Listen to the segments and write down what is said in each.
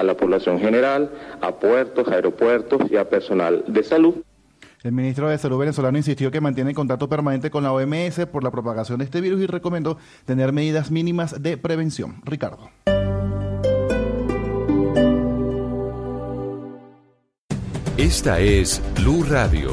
a la población general, a puertos, aeropuertos y a personal de salud. El ministro de Salud venezolano insistió que mantiene contacto permanente con la OMS por la propagación de este virus y recomendó tener medidas mínimas de prevención. Ricardo. Esta es Blue Radio.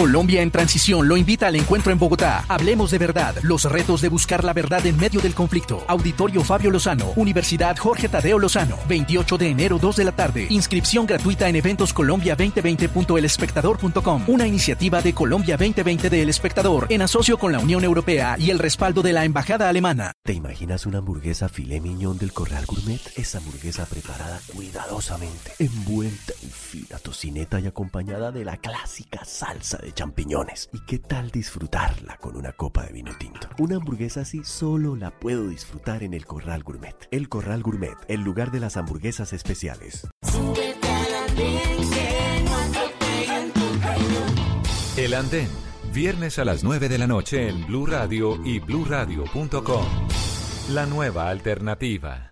Colombia en Transición lo invita al encuentro en Bogotá. Hablemos de verdad, los retos de buscar la verdad en medio del conflicto. Auditorio Fabio Lozano, Universidad Jorge Tadeo Lozano, 28 de enero 2 de la tarde. Inscripción gratuita en eventoscolombia2020.elespectador.com. Una iniciativa de Colombia 2020 de El Espectador en asocio con la Unión Europea y el respaldo de la Embajada Alemana. ¿Te imaginas una hamburguesa filé miñón del Corral Gourmet? Esa hamburguesa preparada cuidadosamente, envuelta en fina tocineta y acompañada de la clásica salsa de champiñones. ¿Y qué tal disfrutarla con una copa de vino tinto? Una hamburguesa así solo la puedo disfrutar en el Corral Gourmet. El Corral Gourmet, el lugar de las hamburguesas especiales. El Andén, viernes a las 9 de la noche en Blue Radio y bluradio.com. La nueva alternativa.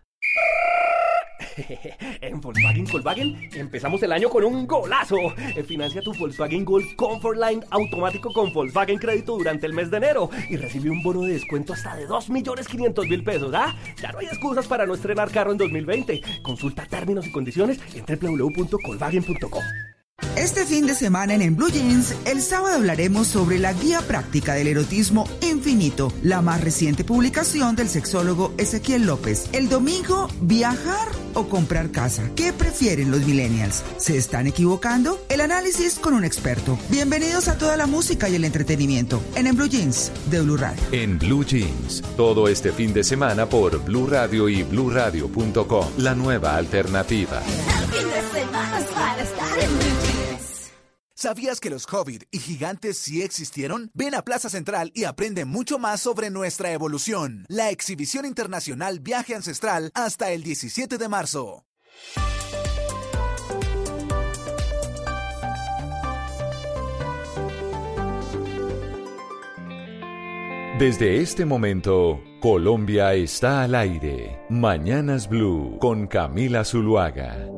en Volkswagen Volkswagen empezamos el año con un golazo. Eh, financia tu Volkswagen Golf Comfort Line automático con Volkswagen Crédito durante el mes de enero y recibe un bono de descuento hasta de 2.500.000 pesos, ¿ah? Ya no hay excusas para no estrenar carro en 2020. Consulta términos y condiciones en www.colvagen.com. Este fin de semana en, en Blue Jeans, el sábado hablaremos sobre la guía práctica del erotismo infinito, la más reciente publicación del sexólogo Ezequiel López. El domingo, viajar o comprar casa. ¿Qué prefieren los millennials? ¿Se están equivocando? El análisis con un experto. Bienvenidos a toda la música y el entretenimiento en, en Blue Jeans de Blue Radio. En Blue Jeans, todo este fin de semana por Blue Radio y bluradio.com. La nueva alternativa. ¿Sabías que los Hobbit y gigantes sí existieron? Ven a Plaza Central y aprende mucho más sobre nuestra evolución. La exhibición internacional Viaje Ancestral hasta el 17 de marzo. Desde este momento, Colombia está al aire. Mañanas Blue con Camila Zuluaga.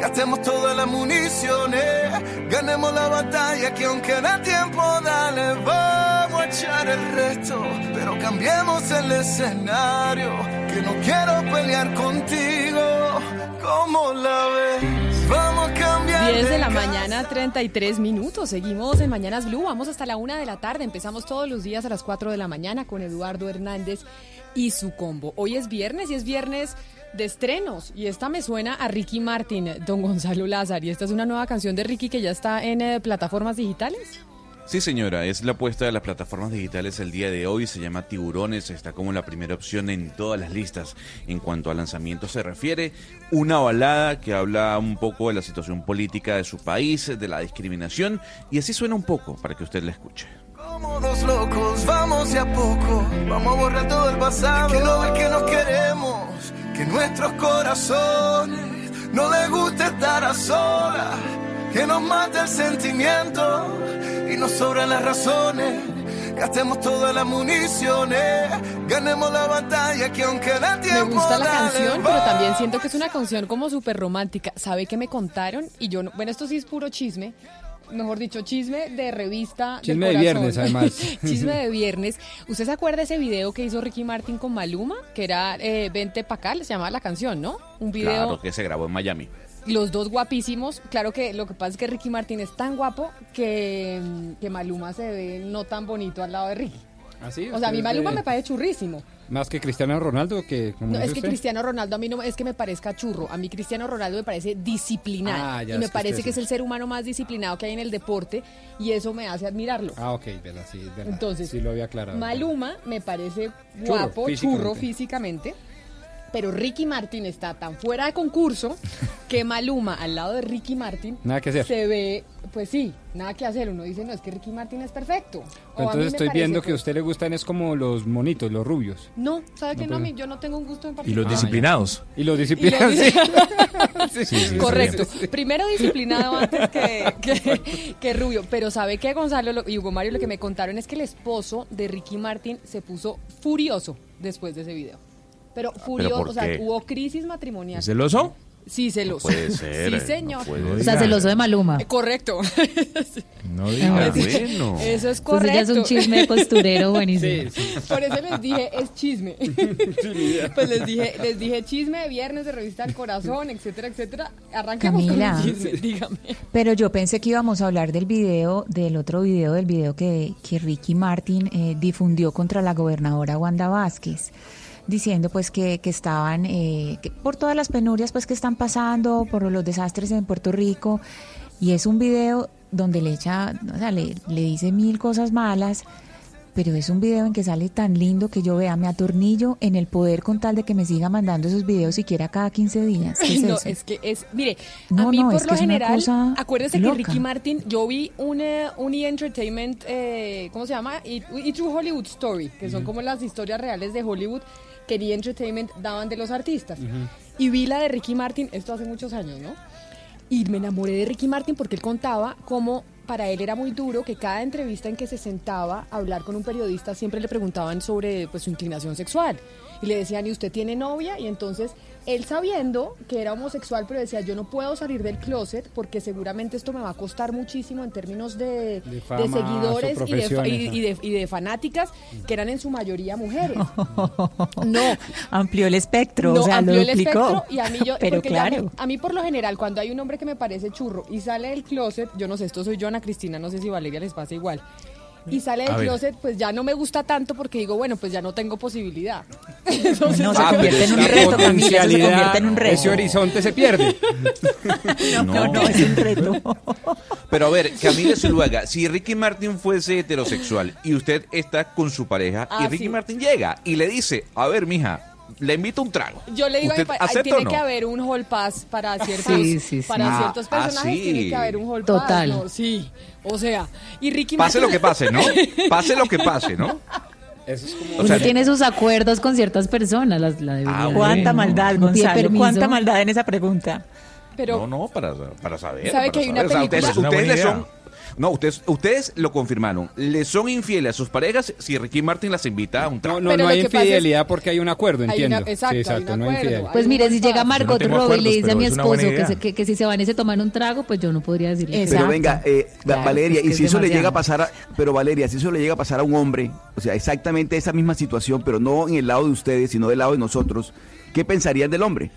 Gastemos todas las municiones, ganemos la batalla que aunque da tiempo, dale, vamos a echar el resto, pero cambiemos el escenario, que no quiero pelear contigo, como la ves, vamos a cambiar. 10 de la mañana, 33 minutos. Seguimos en Mañanas Blue. Vamos hasta la una de la tarde. Empezamos todos los días a las 4 de la mañana con Eduardo Hernández y su combo. Hoy es viernes y es viernes de estrenos. Y esta me suena a Ricky Martin, don Gonzalo Lázaro. Y esta es una nueva canción de Ricky que ya está en eh, plataformas digitales. Sí, señora, es la apuesta de las plataformas digitales el día de hoy. Se llama Tiburones, está como la primera opción en todas las listas. En cuanto a lanzamiento se refiere, una balada que habla un poco de la situación política de su país, de la discriminación, y así suena un poco para que usted la escuche. Como dos locos, vamos de a poco, vamos a borrar todo el pasado. Que no ves que nos queremos, que nuestros corazones no les gusta estar a solas, que nos mata el sentimiento y nos sobran las razones. Gastemos todas las municiones, ganemos la batalla que aunque Me tiempo. gusta la dale, canción, pero también siento que es una canción como súper romántica. ¿Sabe qué me contaron? Y yo, no, bueno, esto sí es puro chisme. Mejor dicho, chisme de revista. del Chisme de viernes, además. chisme de viernes. ¿Usted se acuerda de ese video que hizo Ricky Martin con Maluma? Que era eh, Vente pa' acá, se llamaba la canción, ¿no? Un video Claro que se grabó en Miami. los dos guapísimos. Claro que lo que pasa es que Ricky Martin es tan guapo que, que Maluma se ve no tan bonito al lado de Ricky. ¿Así? O sea, a mí ¿Usted Maluma de- me parece churrísimo. Más que Cristiano Ronaldo, que como No, es que usted. Cristiano Ronaldo a mí no es que me parezca churro. A mí Cristiano Ronaldo me parece disciplinado. Ah, y me es parece que es el ser humano más disciplinado que hay en el deporte. Y eso me hace admirarlo. Ah, ok, verdad, sí, verdad. Entonces, sí lo había aclarado. Maluma me parece Churro, guapo, físicamente. churro físicamente. Pero Ricky Martin está tan fuera de concurso que Maluma al lado de Ricky Martin Nada que hacer. se ve, pues sí, nada que hacer. Uno dice, no, es que Ricky Martin es perfecto. O a mí Entonces estoy viendo que a usted le gustan es como los monitos, los rubios. No, ¿sabe que No, no? pero- Mi- Yo no tengo un gusto en Y particular. los disciplinados. Y los Y disciplinados. los- sí. Sí, sí, Correcto. sí. Primero disciplinado antes que, que, que rubio. Pero ¿sabe qué, Gonzalo Lo- y Hugo Mario? Lo que me contaron es que el esposo de Ricky Martin se puso furioso después de ese video. Pero furioso, o sea, hubo crisis matrimonial. ¿Es celoso? Sí, celoso. puede ser, Sí, no señor. puede O sea, celoso de Maluma. Eh, Correcto. No diga. bueno. Eso es Entonces correcto. ya es un chisme de costurero buenísimo. Por eso les dije, es chisme. pues les dije, les dije chisme de viernes de revista del corazón, etcétera, etcétera. Arranquemos Camila. con el chisme, dígame. Pero yo pensé que íbamos a hablar del video, del otro video, del video que, que Ricky Martin eh, difundió contra la gobernadora Wanda Vázquez, diciendo pues que, que estaban, eh, que por todas las penurias pues que están pasando, por los desastres en Puerto Rico, y es un video donde le echa, o sea, le, le dice mil cosas malas, pero es un video en que sale tan lindo que yo vea, me atornillo en el poder con tal de que me siga mandando esos videos siquiera cada 15 días. ¿Qué es no, eso? es que es, mire, No, a mí no, por es lo una general, acuérdese loca. que Ricky Martin, yo vi un, eh, un E! Entertainment, eh, ¿cómo se llama? Y, y True Hollywood Story, que son como las historias reales de Hollywood que E! Entertainment daban de los artistas. Y vi la de Ricky Martin, esto hace muchos años, ¿no? Y me enamoré de Ricky Martin porque él contaba cómo para él era muy duro que cada entrevista en que se sentaba a hablar con un periodista siempre le preguntaban sobre pues, su inclinación sexual. Y le decían, ¿y usted tiene novia? Y entonces él sabiendo que era homosexual, pero decía, yo no puedo salir del closet porque seguramente esto me va a costar muchísimo en términos de, De seguidores y de, y- de- y de fanáticas, que eran en su mayoría mujeres. No, amplió el espectro, no, o sea, lo amplió el duplicó. espectro y a mí yo, Pero porque ya a mí- claro. a mí, por lo general cuando hay un hombre que me parece churro y sale del closet, yo no sé, esto soy yo Ana Cristina, no sé si Valeria les pasa igual. Y sale del closet, pues ya no me gusta tanto porque digo, bueno, pues ya no tengo posibilidad. Entonces, No, se Ah, convierte en un reto, Camila, eso se convierte en un reto. Ese horizonte se pierde. No, no, no, es un reto. Pero a ver, Camila Zuluaga, si Ricky Martin fuese heterosexual y usted está con su pareja y Ah, Ricky sí. Martin llega y le dice, a ver, mija, le invito un trago. Yo le digo, a mi ¿Usted ay, acepta tiene no? que haber un hall pass para ciertos, Sí, sí, sí. para Ah, ciertos ah, personajes, tiene que haber un hall Total. pass. No, sí, o sea, y Ricky Pase Martin- lo que pase, ¿no? Pase lo que pase, ¿no? Eso es como... O Uno sea, tiene sus acuerdos con ciertas personas, las, la Ah, Cuánta uno. maldad, Gonzalo, cuánta maldad en esa pregunta. pero no, no, para, para saber. ¿Sabe para que hay una saber. O sea, película- ustedes, ustedes le idea. son... No, ustedes, ustedes lo confirmaron. Le son infieles a sus parejas si Ricky Martin las invita a un No, trago. no, Pero no lo hay es- infidelidad porque hay un acuerdo, Hay entiendo. una- exacto, sí, hay exacto, no hay. Pues mire, si llega. Margot Robbie y le dice a mi es esposo que se, que, que si se van y se toman un trago, pues yo no podría decirle. Exacto. Pero venga, eh, Claro, Valeria, es que y si es eso le llega a pasar, a- pero Valeria, si eso le llega a pasar a un hombre, o sea, exactamente esa misma situación, pero no en el lado de ustedes, sino del lado de nosotros, ¿qué pensarían del hombre?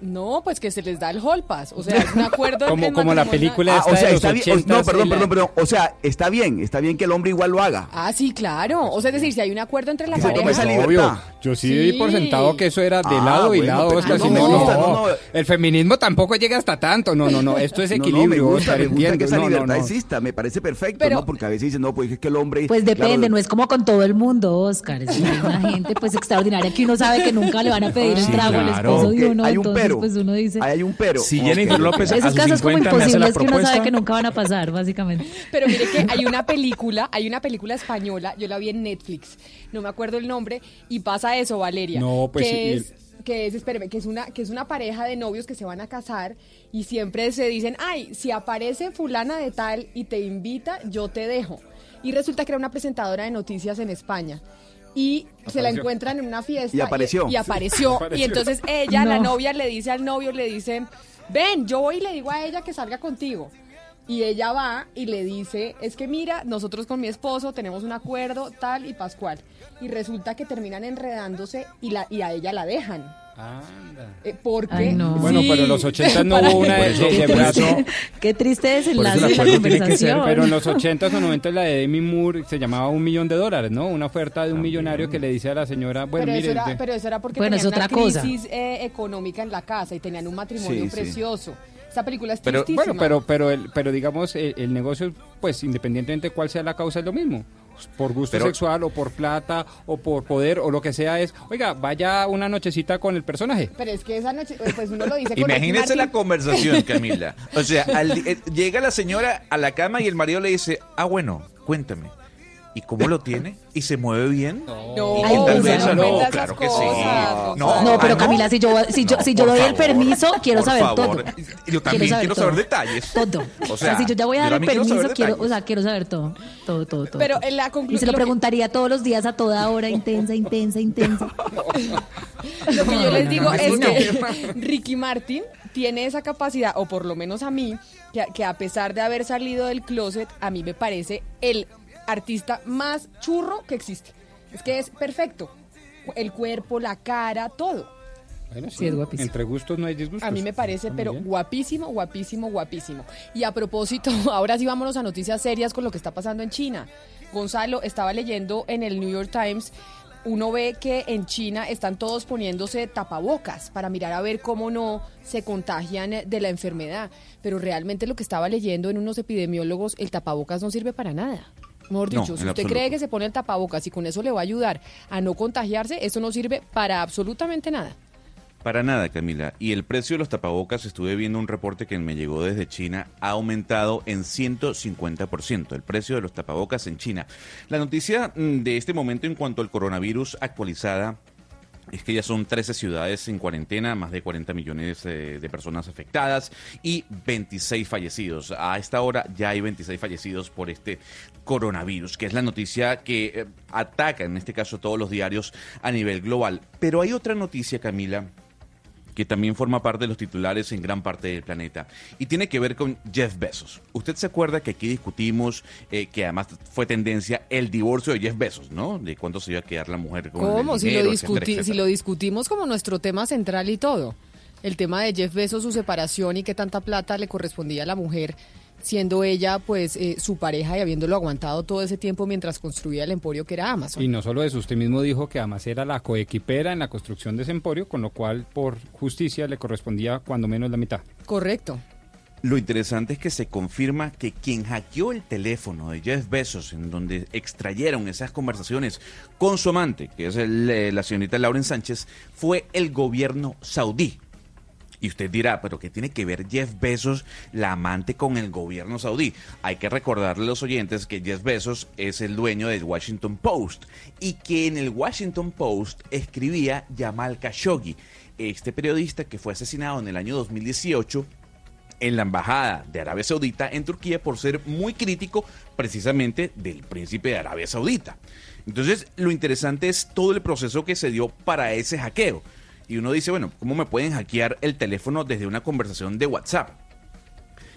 No, pues que se les da el hall pass. O sea, es un acuerdo. Como- como la película Ah, esta o sea, de los está bien, o- 80s, no, perdón, perdón, perdón, o sea, está bien, está bien que el hombre igual lo haga. Ah, sí, claro. O sea, es decir, si hay un acuerdo entre la pareja. esa Obvio. libertad. Yo sí, Sí. di por sentado que eso era de Ah, lado y bueno, lado, Oscar. no si no, gusta, no. El feminismo tampoco llega hasta tanto. No, no, no. Esto es No, no, equilibrio, me gusta, Oscar, me gusta que esa No, no, libertad no. exista, me parece perfecto, Pero- ¿no? Porque a veces dicen, no, pues es que el hombre... Pues depende, claro, no es como con todo el mundo, Oscar. Es una gente pues extraordinaria que uno sabe que nunca le van a pedir un trago al esposo de uno. hay un pero. pues uno dice. Ahí hay un pero. Si Jennifer. López a Esos sus casos como 50 me hace la imposibles que uno sabe que nunca van a pasar, básicamente. Pero mire que hay una película, hay una película española, yo la vi en Netflix, no me acuerdo el nombre, y pasa eso, Valeria. No, pues, que es, que es, espéreme, que es una, que es una pareja de novios que se van a casar y siempre se dicen, ay, si aparece fulana de tal y te invita, yo te dejo. Y resulta que era una presentadora de noticias en España. Y se la encuentran en una fiesta. Y apareció. Y, apareció. Apareció. Y entonces ella, la No. novia, le dice al novio, le dice, ven, yo voy y le digo a ella que salga contigo. Y ella va y le dice, es que mira, nosotros con mi esposo tenemos un acuerdo tal y pascual. Y resulta que terminan enredándose y, la, y a ella la dejan. Eh, porque Ay, no. Bueno, pero en los 80 no hubo una de, de- de brazo. Qué triste desenlace el de la ser, pero en los 80 o 90 la de Demi Moore se llamaba un millón de dólares, ¿no? Una oferta de un millonario que le dice a la señora, bueno, pero, mire, eso era, pero eso era porque Bueno, tenían es otra una cosa. crisis eh, económica en la casa y tenían un matrimonio Sí, sí. precioso. Esta película es pero tristísima. bueno, pero pero el, pero digamos el, el negocio, pues independientemente de cuál sea la causa es lo mismo. Por gusto Pero- sexual o por plata o por poder o lo que sea es, oiga, vaya una nochecita con el personaje. Pero es que esa noche, eh, pues uno lo dice con Imagínese la conversación, Camila. O sea, al eh, llega la señora a la cama y el marido le dice, ah, bueno, cuéntame. ¿Y cómo lo tiene? ¿Y se mueve bien? No, no No, claro que sí. No, No, pero ah, Camila, si yo, si yo, si doy el permiso, quiero saber favor. todo. Yo también quiero saber todo. detalles. Todo. O O sea, si yo ya voy a dar el quiero permiso, saber quiero, o sea, quiero saber todo. Todo, todo, todo. Pero en la y se conclusión. lo preguntaría todos los días, a toda hora, intensa, intensa, intensa. Lo que yo les digo es no. que Ricky Martin tiene esa capacidad, o por lo menos a mí, que, que a pesar de haber salido del closet, a mí me parece el artista más churro que existe. Es que es perfecto. El cuerpo, la cara, todo. Bueno, Sí, es guapísimo. Entre gustos no hay disgustos. A mí me parece, Está pero bien. guapísimo, guapísimo, guapísimo. Y a propósito, ahora sí vámonos a noticias serias con lo que está pasando en China. Gonzalo, estaba leyendo en el New York Times, uno ve que en China están todos poniéndose tapabocas para mirar a ver cómo no se contagian de la enfermedad. Pero realmente lo que estaba leyendo en unos epidemiólogos, el tapabocas no sirve para nada. Mejor dicho, si usted cree que se pone el tapabocas y con eso le va a ayudar a no contagiarse, eso no sirve para absolutamente nada. Para nada, Camila. Y el precio de los tapabocas, estuve viendo un reporte que me llegó desde China, ha aumentado en 150%. El precio de los tapabocas en China. La noticia mm, de este momento en cuanto al coronavirus actualizada es que ya son 13 ciudades en cuarentena, más de 40 millones eh, de personas afectadas y 26 fallecidos. A esta hora ya hay 26 fallecidos por este coronavirus, que es la noticia que eh, ataca en este caso todos los diarios a nivel global. Pero hay otra noticia, Camila, que también forma parte de los titulares en gran parte del planeta. Y tiene que ver con Jeff Bezos. Usted se acuerda que aquí discutimos, eh, que además fue tendencia, el divorcio de Jeff Bezos, ¿no? De cuánto se iba a quedar la mujer con ¿Cómo? el Si lo, etcétera, si lo discutimos como nuestro tema central y todo. El tema de Jeff Bezos, su separación y qué tanta plata le correspondía a la mujer, siendo ella pues eh, su pareja y habiéndolo aguantado todo ese tiempo mientras construía el emporio que era Amazon. Y no solo eso, usted mismo dijo que además era la coequipera en la construcción de ese emporio, con lo cual por justicia le correspondía cuando menos la mitad. Correcto. Lo interesante es que se confirma que quien hackeó el teléfono de Jeff Bezos, en donde extrayeron esas conversaciones con su amante, que es el, eh, la señorita Lauren Sánchez, fue el gobierno saudí. Y usted dirá, pero ¿qué tiene que ver Jeff Bezos, la amante, con el gobierno saudí? Hay que recordarle a los oyentes que Jeff Bezos es el dueño del Washington Post y que en el Washington Post escribía Jamal Khashoggi, este periodista que fue asesinado en el año 2018 en la embajada de Arabia Saudita en Turquía por ser muy crítico precisamente del príncipe de Arabia Saudita. Entonces, lo interesante es todo el proceso que se dio para ese hackeo. Y uno dice, bueno, ¿cómo me pueden hackear el teléfono desde una conversación de WhatsApp?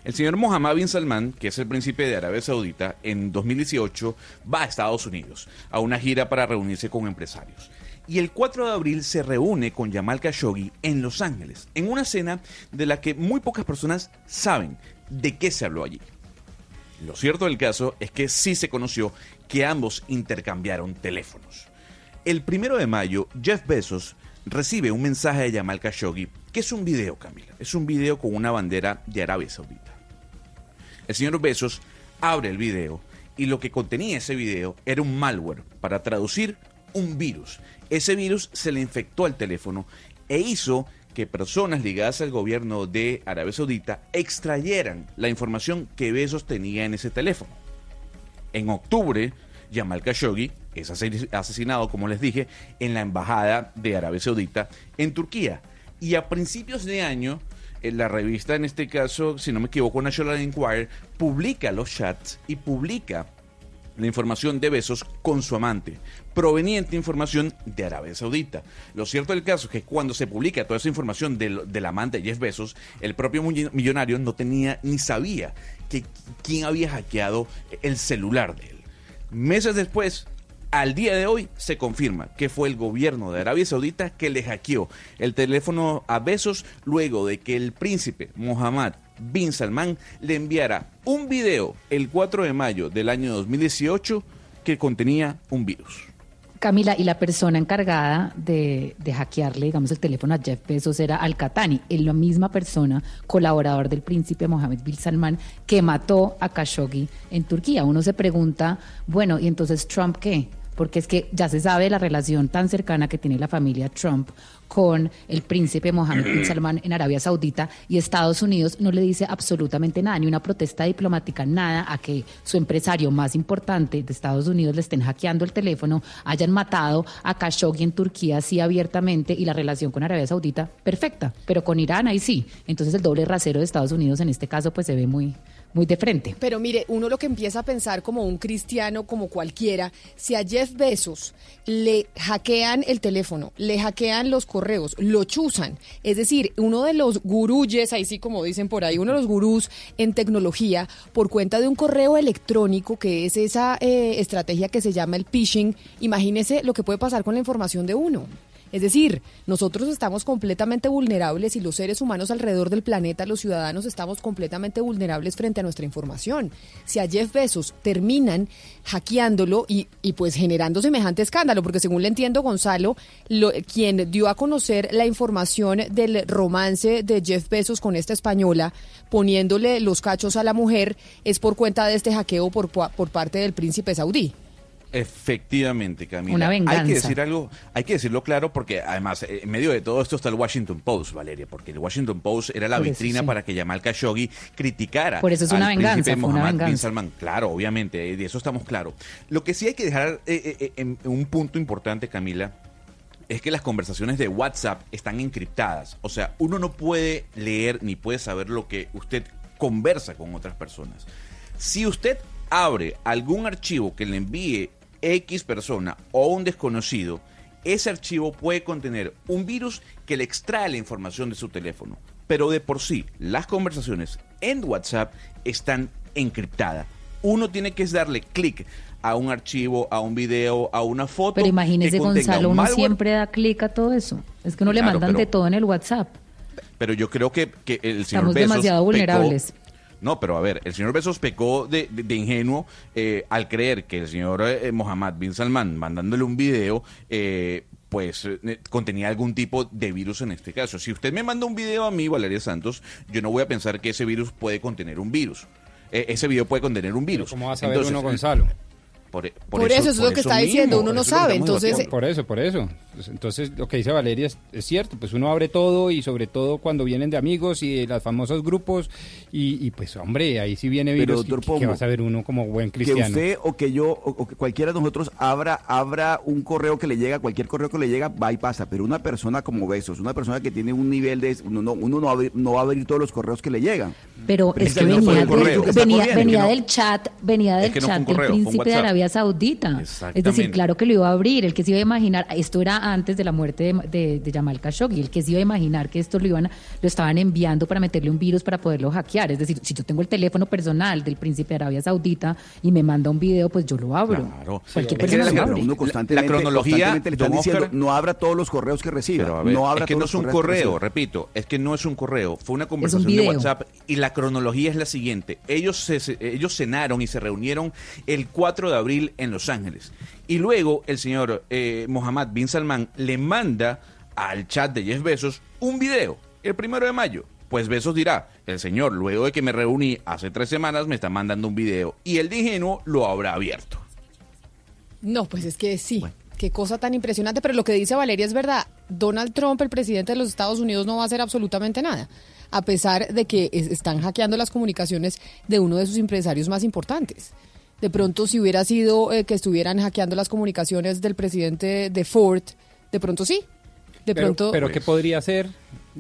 El señor Mohammed bin Salman, que es el príncipe de Arabia Saudita, en 2018 va a Estados Unidos a una gira para reunirse con empresarios. Y el 4 de abril se reúne con Jamal Khashoggi en Los Ángeles, en una cena de la que muy pocas personas saben de qué se habló allí. Lo cierto del caso es que sí se conoció que ambos intercambiaron teléfonos. El primero de mayo, Jeff Bezos recibe un mensaje de Jamal Khashoggi, que es un video, Camila. Es un video con una bandera de Arabia Saudita. El señor Bezos abre el video y lo que contenía ese video era un malware, para traducir, un virus. Ese virus se le infectó al teléfono e hizo que personas ligadas al gobierno de Arabia Saudita extrayeran la información que Bezos tenía en ese teléfono. En octubre, Jamal Khashoggi es ase- asesinado, como les dije, en la embajada de Arabia Saudita en Turquía. Y a principios de año, en la revista, en este caso, si no me equivoco, National Enquirer, publica los chats y publica la información de Besos con su amante, proveniente información de Arabia Saudita. Lo cierto del caso es que cuando se publica toda esa información del, del amante Jeff Bezos, el propio millonario no tenía ni sabía que quién había hackeado el celular de él. Meses después, Al día de hoy se confirma que fue el gobierno de Arabia Saudita que le hackeó el teléfono a Besos luego de que el príncipe Mohammed bin Salman le enviara un video el 4 de mayo del año 2018 que contenía un virus. Camila, y la persona encargada de, hackearle, digamos, el teléfono a Jeff Bezos era Al-Qatani, es la misma persona, colaborador del príncipe Mohammed bin Salman, que mató a Khashoggi en Turquía. Uno se pregunta, bueno, ¿y entonces Trump qué? Porque es que ya se sabe la relación tan cercana que tiene la familia Trump con el príncipe Mohammed bin Salman en Arabia Saudita y Estados Unidos no le dice absolutamente nada, ni una protesta diplomática, nada a que su empresario más importante de Estados Unidos le estén hackeando el teléfono, hayan matado a Khashoggi en Turquía así abiertamente y la relación con Arabia Saudita perfecta, pero con Irán ahí sí. Entonces el doble rasero de Estados Unidos en este caso pues se ve muy muy de frente. Pero mire, uno lo que empieza a pensar como un cristiano, como cualquiera, si a Jeff Bezos le hackean el teléfono, le hackean los correos, lo chuzan, es decir, uno de los gurúes, ahí sí como dicen por ahí, uno de los gurús en tecnología, por cuenta de un correo electrónico, que es esa eh, estrategia que se llama el phishing, imagínese lo que puede pasar con la información de uno. Es decir, nosotros estamos completamente vulnerables y los seres humanos alrededor del planeta, los ciudadanos, estamos completamente vulnerables frente a nuestra información. Si a Jeff Bezos terminan hackeándolo y, pues generando semejante escándalo, porque según le entiendo, Gonzalo, lo, quien dio a conocer la información del romance de Jeff Bezos con esta española, poniéndole los cachos a la mujer, es por cuenta de este hackeo por parte del príncipe saudí. Efectivamente, Camila. Una venganza. Hay que decir algo, hay que decirlo claro porque además eh, en medio de todo esto está el Washington Post, Valeria, porque el Washington Post era la Por eso vitrina sí. para que Jamal Khashoggi criticara Por eso es una al venganza, fue una bin. Salman. Claro, obviamente, eh, de eso estamos claros. Lo que sí hay que dejar eh, en un punto importante, Camila, es que las conversaciones de WhatsApp están encriptadas. O sea, uno no puede leer ni puede saber lo que usted conversa con otras personas. Si usted abre algún archivo que le envíe X persona o un desconocido, ese archivo puede contener un virus que le extrae la información de su teléfono. Pero de por sí, las conversaciones en WhatsApp están encriptadas. Uno tiene que darle clic a un archivo, a un video, a una foto. Pero imagínese, Gonzalo, un uno siempre da clic a todo eso. Es que uno le mandan de todo en el WhatsApp. Pero yo creo que, que el señor Estamos Bezos demasiado pecó- vulnerables. No, pero a ver, el señor Besos pecó de, de- de ingenuo eh, al creer que el señor eh, Mohammed bin Salman, mandándole un video, eh, pues eh, contenía algún tipo de virus en este caso. Si usted me manda un video a mí, Valeria Santos, yo no voy a pensar que ese virus puede contener un virus. Eh, ese video puede contener un virus. ¿Cómo va a saber Entonces, uno, Gonzalo? Por, Por eso, eso es lo que está diciendo, uno no que sabe, entonces-. Por eso, por eso. Pues, Entonces, lo que dice Valeria es, es cierto, pues uno abre todo y sobre todo cuando vienen de amigos y de los famosos grupos y, y, pues hombre, ahí sí viene Pero, virus doctor que, que va a saber uno como buen que cristiano. usted o que yo o, o que cualquiera de nosotros abra abra un correo que le llega, cualquier correo que le llega, va y pasa. Pero una persona como Besos, una persona que tiene un nivel de... Uno no, uno no, va a abrir, no va a abrir todos los correos que le llegan. Pero es que venía, del, venía, venía Es que no- del chat, venía del que chat un del príncipe de WhatsApp. Arabia Saudita. Es decir, claro que lo iba a abrir, el que se iba a imaginar, esto era antes de la muerte de, de, de Jamal Khashoggi, el que se iba a imaginar que esto lo iban a- lo estaban enviando para meterle un virus para poderlo hackear. Es decir, si yo tengo el teléfono personal del príncipe de Arabia Saudita y me manda un video, pues yo lo abro. Claro. Cualquier Es que persona la- lo la- abre. Uno constantemente, la cronología, constantemente le están diciendo, Oscar- no abra todos los correos que reciba. Ver, no abra es que todos no es un correo, repito, es que no es un correo, fue una conversación de. WhatsApp y la cronología es la siguiente. Ellos, se- ellos cenaron y se reunieron el 4 de abril en Los Ángeles. Y luego el señor eh, Mohammed bin Salman le manda al chat de Jeff Bezos un video, el primero de mayo. Pues Bezos dirá, el señor, luego de que me reuní hace tres semanas, me está mandando un video. Y el de ingenuo lo habrá abierto. No, pues es que sí. Qué cosa tan impresionante, pero lo que dice Valeria es verdad. Donald Trump, el presidente de los Estados Unidos, no va a hacer absolutamente nada, a pesar de que es- están hackeando las comunicaciones de uno de sus empresarios más importantes. De pronto, si hubiera sido eh, que estuvieran hackeando las comunicaciones del presidente de Ford, de pronto sí. De pero, pronto, pero ¿qué podría hacer?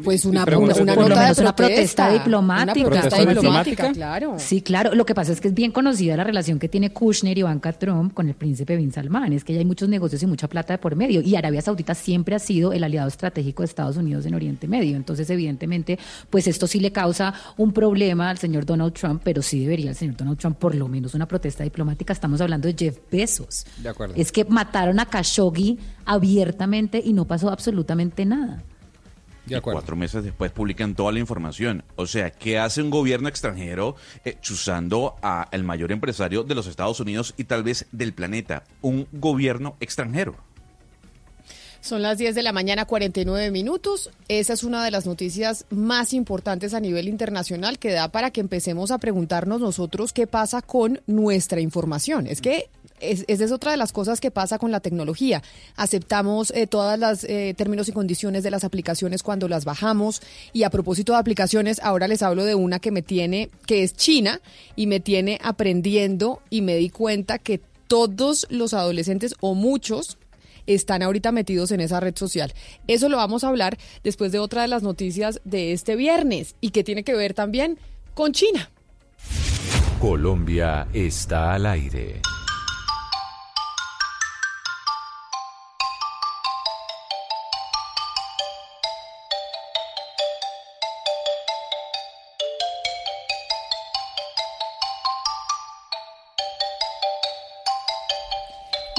Pues una, pregunta- una por lo nota menos de una protesta diplomática. Una protesta ¿Protesta diplomática, diplomática? claro. Sí, claro. Lo que pasa es que es bien conocida la relación que tiene Kushner y Ivanka Trump con el príncipe Bin Salman. Es que ya hay muchos negocios y mucha plata de por medio. Y Arabia Saudita siempre ha sido el aliado estratégico de Estados Unidos en Oriente Medio. Entonces, evidentemente, pues esto sí le causa un problema al señor Donald Trump, pero sí debería el señor Donald Trump por lo menos una protesta diplomática. Estamos hablando de Jeff Bezos. De acuerdo. Es que mataron a Khashoggi abiertamente y no pasó absolutamente nada. De acuerdo. Cuatro meses después publican toda la información. O sea, ¿qué hace un gobierno extranjero eh, chuzando a el mayor empresario de los Estados Unidos y tal vez del planeta? Un gobierno extranjero. Son las 10 de la mañana, 49 minutos. Esa es una de las noticias más importantes a nivel internacional que da para que empecemos a preguntarnos nosotros qué pasa con nuestra información. Es que es, esa es otra de las cosas que pasa con la tecnología. Aceptamos eh, todas las eh, términos y condiciones de las aplicaciones cuando las bajamos. Y a propósito de aplicaciones, ahora les hablo de una que me tiene, que es China, y me tiene aprendiendo y me di cuenta que todos los adolescentes o muchos están ahorita metidos en esa red social. Eso lo vamos a hablar después de otra de las noticias de este viernes y que tiene que ver también con China. Colombia está al aire.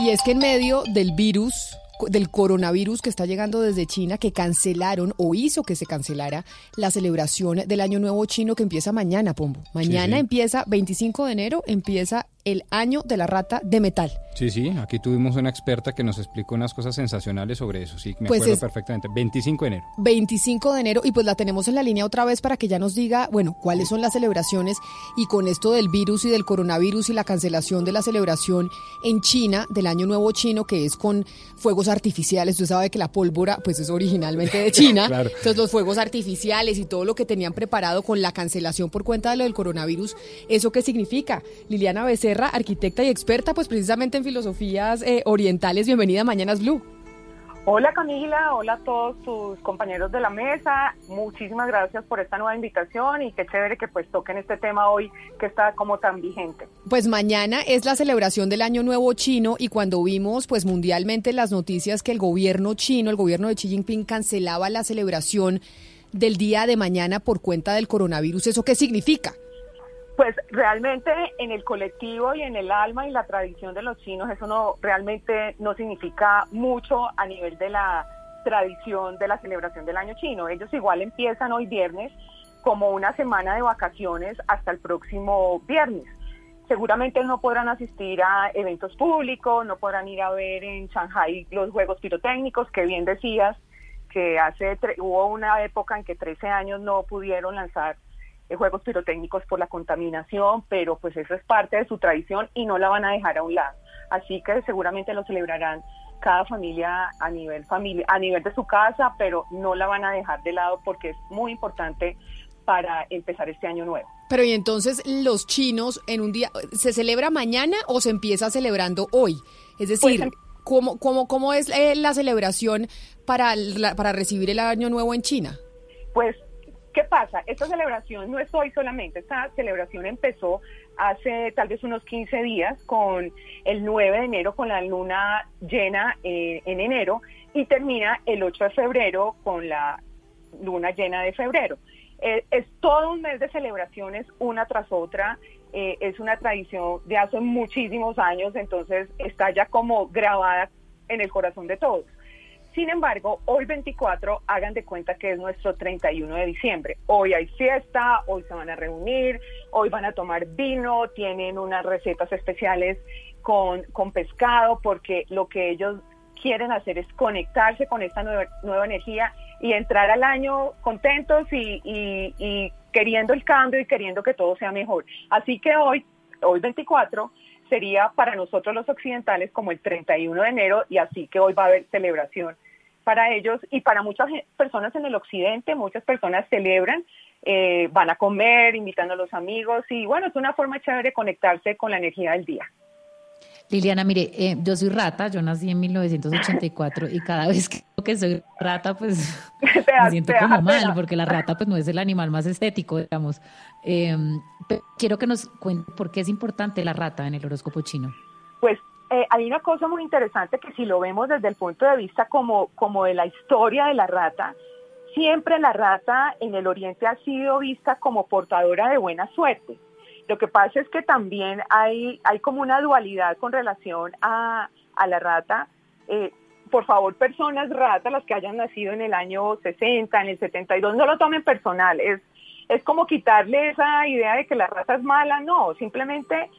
Y es que en medio del virus, del coronavirus que está llegando desde China, que cancelaron o hizo que se cancelara la celebración del Año Nuevo Chino que empieza mañana, Pombo. Mañana sí. empieza, 25 de enero, empieza el Año de la Rata de Metal. Sí, sí, aquí tuvimos una experta que nos explicó unas cosas sensacionales sobre eso, sí, me Pues acuerdo perfectamente. 25 de enero. 25 de enero y pues la tenemos en la línea otra vez para que ya nos diga, bueno, cuáles son las celebraciones y con esto del virus y del coronavirus y la cancelación de la celebración en China del Año Nuevo Chino que es con fuegos artificiales, usted sabe que la pólvora pues es originalmente de China, Claro. entonces los fuegos artificiales y todo lo que tenían preparado con la cancelación por cuenta de lo del coronavirus, ¿eso qué significa? Liliana Becerra, arquitecta y experta pues precisamente en filosofías eh, orientales, bienvenida a Mañanas Blue. Hola Camila, hola a todos tus compañeros de la mesa, muchísimas gracias por esta nueva invitación y qué chévere que pues toquen este tema hoy que está como tan vigente. Pues mañana es la celebración del Año Nuevo Chino y cuando vimos pues mundialmente las noticias que el gobierno chino, el gobierno de Xi Jinping cancelaba la celebración del día de mañana por cuenta del coronavirus, ¿eso qué significa? Pues realmente en el colectivo y en el alma y la tradición de los chinos eso no realmente no significa mucho a nivel de la tradición de la celebración del año chino. Ellos igual empiezan hoy viernes como una semana de vacaciones hasta el próximo viernes. Seguramente no podrán asistir a eventos públicos, no podrán ir a ver en Shanghai los juegos pirotécnicos, que bien decías que hace hubo una época en que 13 años no pudieron lanzar juegos pirotécnicos por la contaminación, pero pues eso es parte de su tradición y no la van a dejar a un lado. Así que seguramente lo celebrarán cada familia a nivel familia, a nivel de su casa, pero no la van a dejar de lado porque es muy importante para empezar este año nuevo. Pero y entonces los chinos en un día, ¿se celebra mañana o se empieza celebrando hoy? Es decir, Pues, ¿cómo, cómo, cómo es eh, la celebración para, la- para recibir el Año Nuevo en China? Pues, ¿qué pasa? Esta celebración no es hoy solamente, esta celebración empezó hace tal vez unos 15 días con el 9 de enero con la luna llena eh, en enero y termina el 8 de febrero con la luna llena de febrero. Eh, es todo un mes de celebraciones una tras otra, eh, es una tradición de hace muchísimos años, entonces está ya como grabada en el corazón de todos. Sin embargo, hoy 24, hagan de cuenta que es nuestro 31 de diciembre. Hoy hay fiesta, hoy se van a reunir, hoy van a tomar vino, tienen unas recetas especiales con, con pescado, porque lo que ellos quieren hacer es conectarse con esta nueva, nueva energía y entrar al año contentos y, y- y queriendo el cambio y queriendo que todo sea mejor. Así que hoy, hoy 24, sería para nosotros los occidentales como el 31 de enero y así que hoy va a haber celebración para ellos y para muchas personas en el occidente, muchas personas celebran, eh, van a comer, invitando a los amigos y bueno, es una forma chévere de conectarse con la energía del día. Liliana, mire, eh, yo soy rata, yo nací en 1984 y cada vez que que soy rata, pues me siento como mal, porque la rata pues no es el animal más estético, digamos. Eh, quiero que nos cuente por qué es importante la rata en el horóscopo chino. Pues eh, hay una cosa muy interesante que si lo vemos desde el punto de vista como, como de la historia de la rata, siempre la rata en el oriente ha sido vista como portadora de buena suerte. Lo que pasa es que también hay, hay como una dualidad con relación a, a la rata. Eh, por favor, personas ratas, las que hayan nacido en el año 60, en el 72, no lo tomen personal. Es, es como quitarle esa idea de que la rata es mala. No, simplemente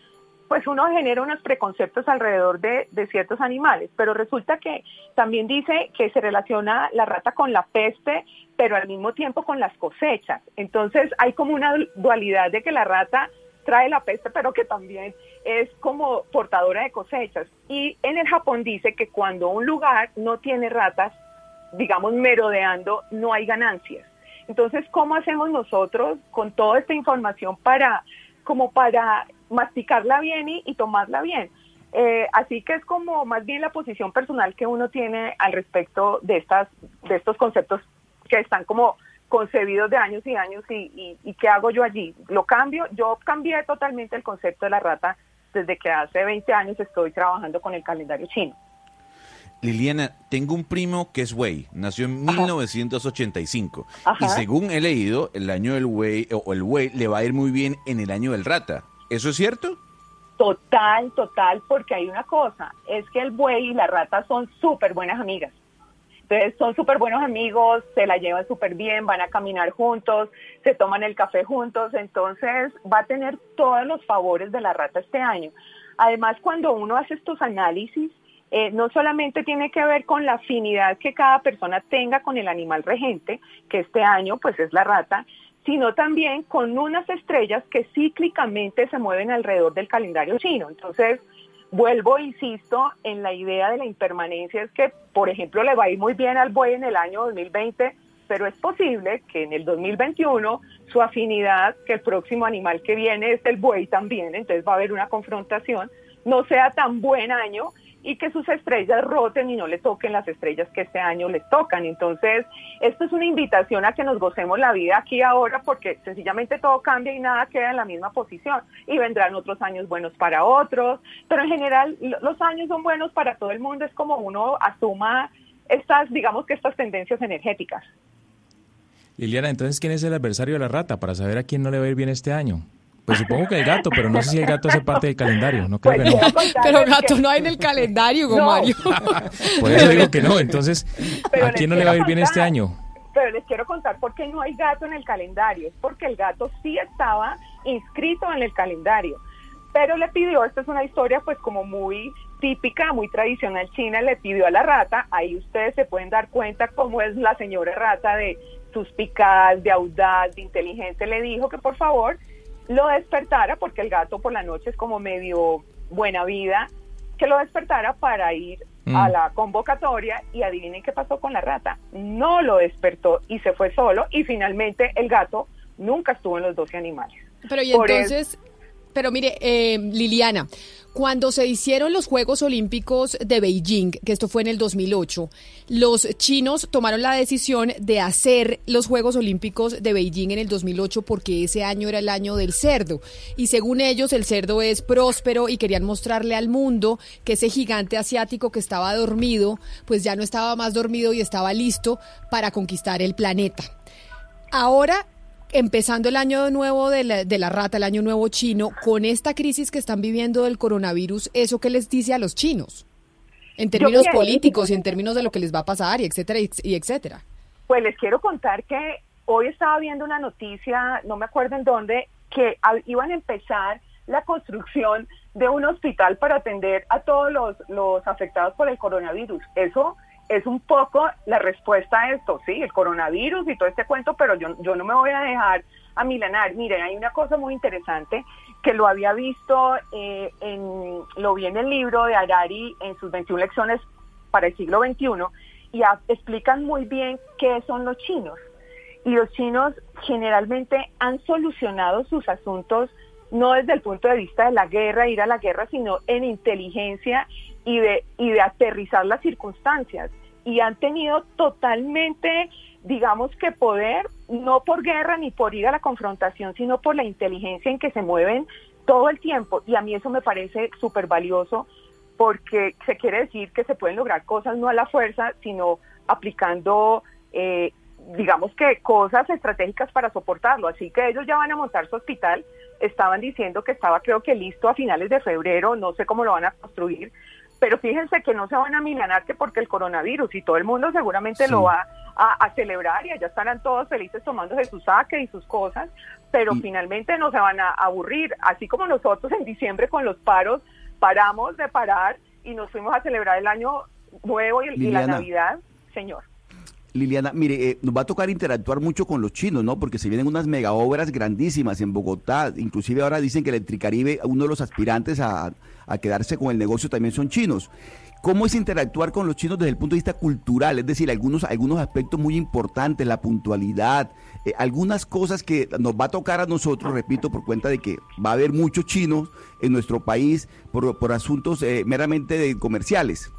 pues uno genera unos preconceptos alrededor de, de ciertos animales, pero resulta que también dice que se relaciona la rata con la peste, pero al mismo tiempo con las cosechas. Entonces hay como una dualidad de que la rata trae la peste, pero que también es como portadora de cosechas. Y en el Japón dice que cuando un lugar no tiene ratas, digamos, merodeando, no hay ganancias. Entonces, ¿cómo hacemos nosotros con toda esta información para, como para masticarla bien y, y tomarla bien? Eh, así que es como más bien la posición personal que uno tiene al respecto de estas, de estos conceptos que están como concebidos de años y años y, y, y qué hago yo allí. Lo cambio, yo cambié totalmente el concepto de la rata desde que hace 20 años estoy trabajando con el calendario chino. Liliana, tengo un primo que es Wei, nació en 1985 Ajá. y según he leído, el año del Wei o el Wei le va a ir muy bien en el año del rata. ¿Eso es cierto? Total, total, porque hay una cosa, es que el buey y la rata son súper buenas amigas. Entonces son súper buenos amigos, se la llevan súper bien, van a caminar juntos, se toman el café juntos, entonces va a tener todos los favores de la rata este año. Además, cuando uno hace estos análisis, eh, no solamente tiene que ver con la afinidad que cada persona tenga con el animal regente, que este año pues es la rata, sino también con unas estrellas que cíclicamente se mueven alrededor del calendario chino. Entonces, vuelvo, insisto, en la idea de la impermanencia, es que, por ejemplo, le va a ir muy bien al buey en el año 2020, pero es posible que en el 2021 su afinidad, que el próximo animal que viene es el buey también, entonces va a haber una confrontación, no sea tan buen año y que sus estrellas roten y no le toquen las estrellas que este año les tocan. Entonces, esto es una invitación a que nos gocemos la vida aquí ahora porque sencillamente todo cambia y nada queda en la misma posición y vendrán otros años buenos para otros, pero en general lo- los años son buenos para todo el mundo, es como uno asuma estas, digamos que estas tendencias energéticas. Liliana, entonces, ¿quién es el adversario de la rata para saber a quién no le va a ir bien este año? Pues supongo que el gato, pero no sé si el gato hace parte del calendario, no creo que no. Pero gato no hay en el calendario, No. Mario. Por eso digo que no, entonces, Pero ¿a les quién no le va a ir quiero bien este contar. año? Pero les quiero contar por qué no hay gato en el calendario. Es porque el gato sí estaba inscrito en el calendario. Pero le pidió, esta es una historia pues como muy típica, muy tradicional china, le pidió a la rata, ahí ustedes se pueden dar cuenta cómo es la señora rata de suspicaz, de audaz, de inteligente, le dijo que por favor lo despertara, porque el gato por la noche es como medio buena vida, que lo despertara para ir Mm. a la convocatoria y adivinen qué pasó con la rata. No lo despertó y se fue solo y finalmente el gato nunca estuvo en los 12 animales. Pero y Por entonces, pero mire, eh, Liliana, cuando se hicieron los Juegos Olímpicos de Beijing, que esto fue en el 2008, los chinos tomaron la decisión de hacer los Juegos Olímpicos de Beijing en el 2008 porque ese año era el año del cerdo. Y según ellos, el cerdo es próspero y querían mostrarle al mundo que ese gigante asiático que estaba dormido, pues ya no estaba más dormido y estaba listo para conquistar el planeta. Ahora, empezando el año nuevo de la, de la rata, el año nuevo chino, con esta crisis que están viviendo del coronavirus, ¿eso qué les dice a los chinos? En términos quiero- políticos y en términos de lo que les va a pasar y etcétera, y etcétera. Pues les quiero contar que hoy estaba viendo una noticia, no me acuerdo en dónde, que iban a empezar la construcción de un hospital para atender a todos los, los afectados por el coronavirus. Eso es un poco la respuesta a esto, sí, el coronavirus y todo este cuento, pero yo, yo no me voy a dejar amilanar. Miren, hay una cosa muy interesante que lo había visto, eh, en, lo vi en el libro de Harari en sus 21 lecciones para el siglo XXI y a- explican muy bien qué son los chinos. Y los chinos generalmente han solucionado sus asuntos no desde el punto de vista de la guerra, ir a la guerra, sino en inteligencia y de, y de aterrizar las circunstancias. y han tenido totalmente, digamos que poder, no por guerra ni por ir a la confrontación, sino por la inteligencia en que se mueven todo el tiempo. Y a mí eso me parece súper valioso porque se quiere decir que se pueden lograr cosas no a la fuerza, sino aplicando, eh, digamos que cosas estratégicas para soportarlo. Así que ellos ya van a montar su hospital. Estaban diciendo que estaba creo que listo a finales de febrero, no sé cómo lo van a construir, pero fíjense que no se van a milanar que porque el coronavirus y todo el mundo seguramente lo va a, a celebrar y allá estarán todos felices tomándose su saque y sus cosas, pero finalmente no se van a aburrir, así como nosotros en diciembre con los paros paramos de parar y nos fuimos a celebrar el año nuevo y, y la. Navidad, señor. Liliana, mire, eh, nos va a tocar interactuar mucho con los chinos, ¿no? Porque se vienen unas mega obras grandísimas en Bogotá. Inclusive ahora dicen que Electricaribe, uno de los aspirantes a, quedarse con el negocio también son chinos. ¿Cómo es interactuar con los chinos desde el punto de vista cultural? Es decir, algunos, algunos aspectos muy importantes, la puntualidad, eh, algunas cosas que nos va a tocar a nosotros, repito, por cuenta de que va a haber muchos chinos en nuestro país por, por asuntos eh, meramente comerciales.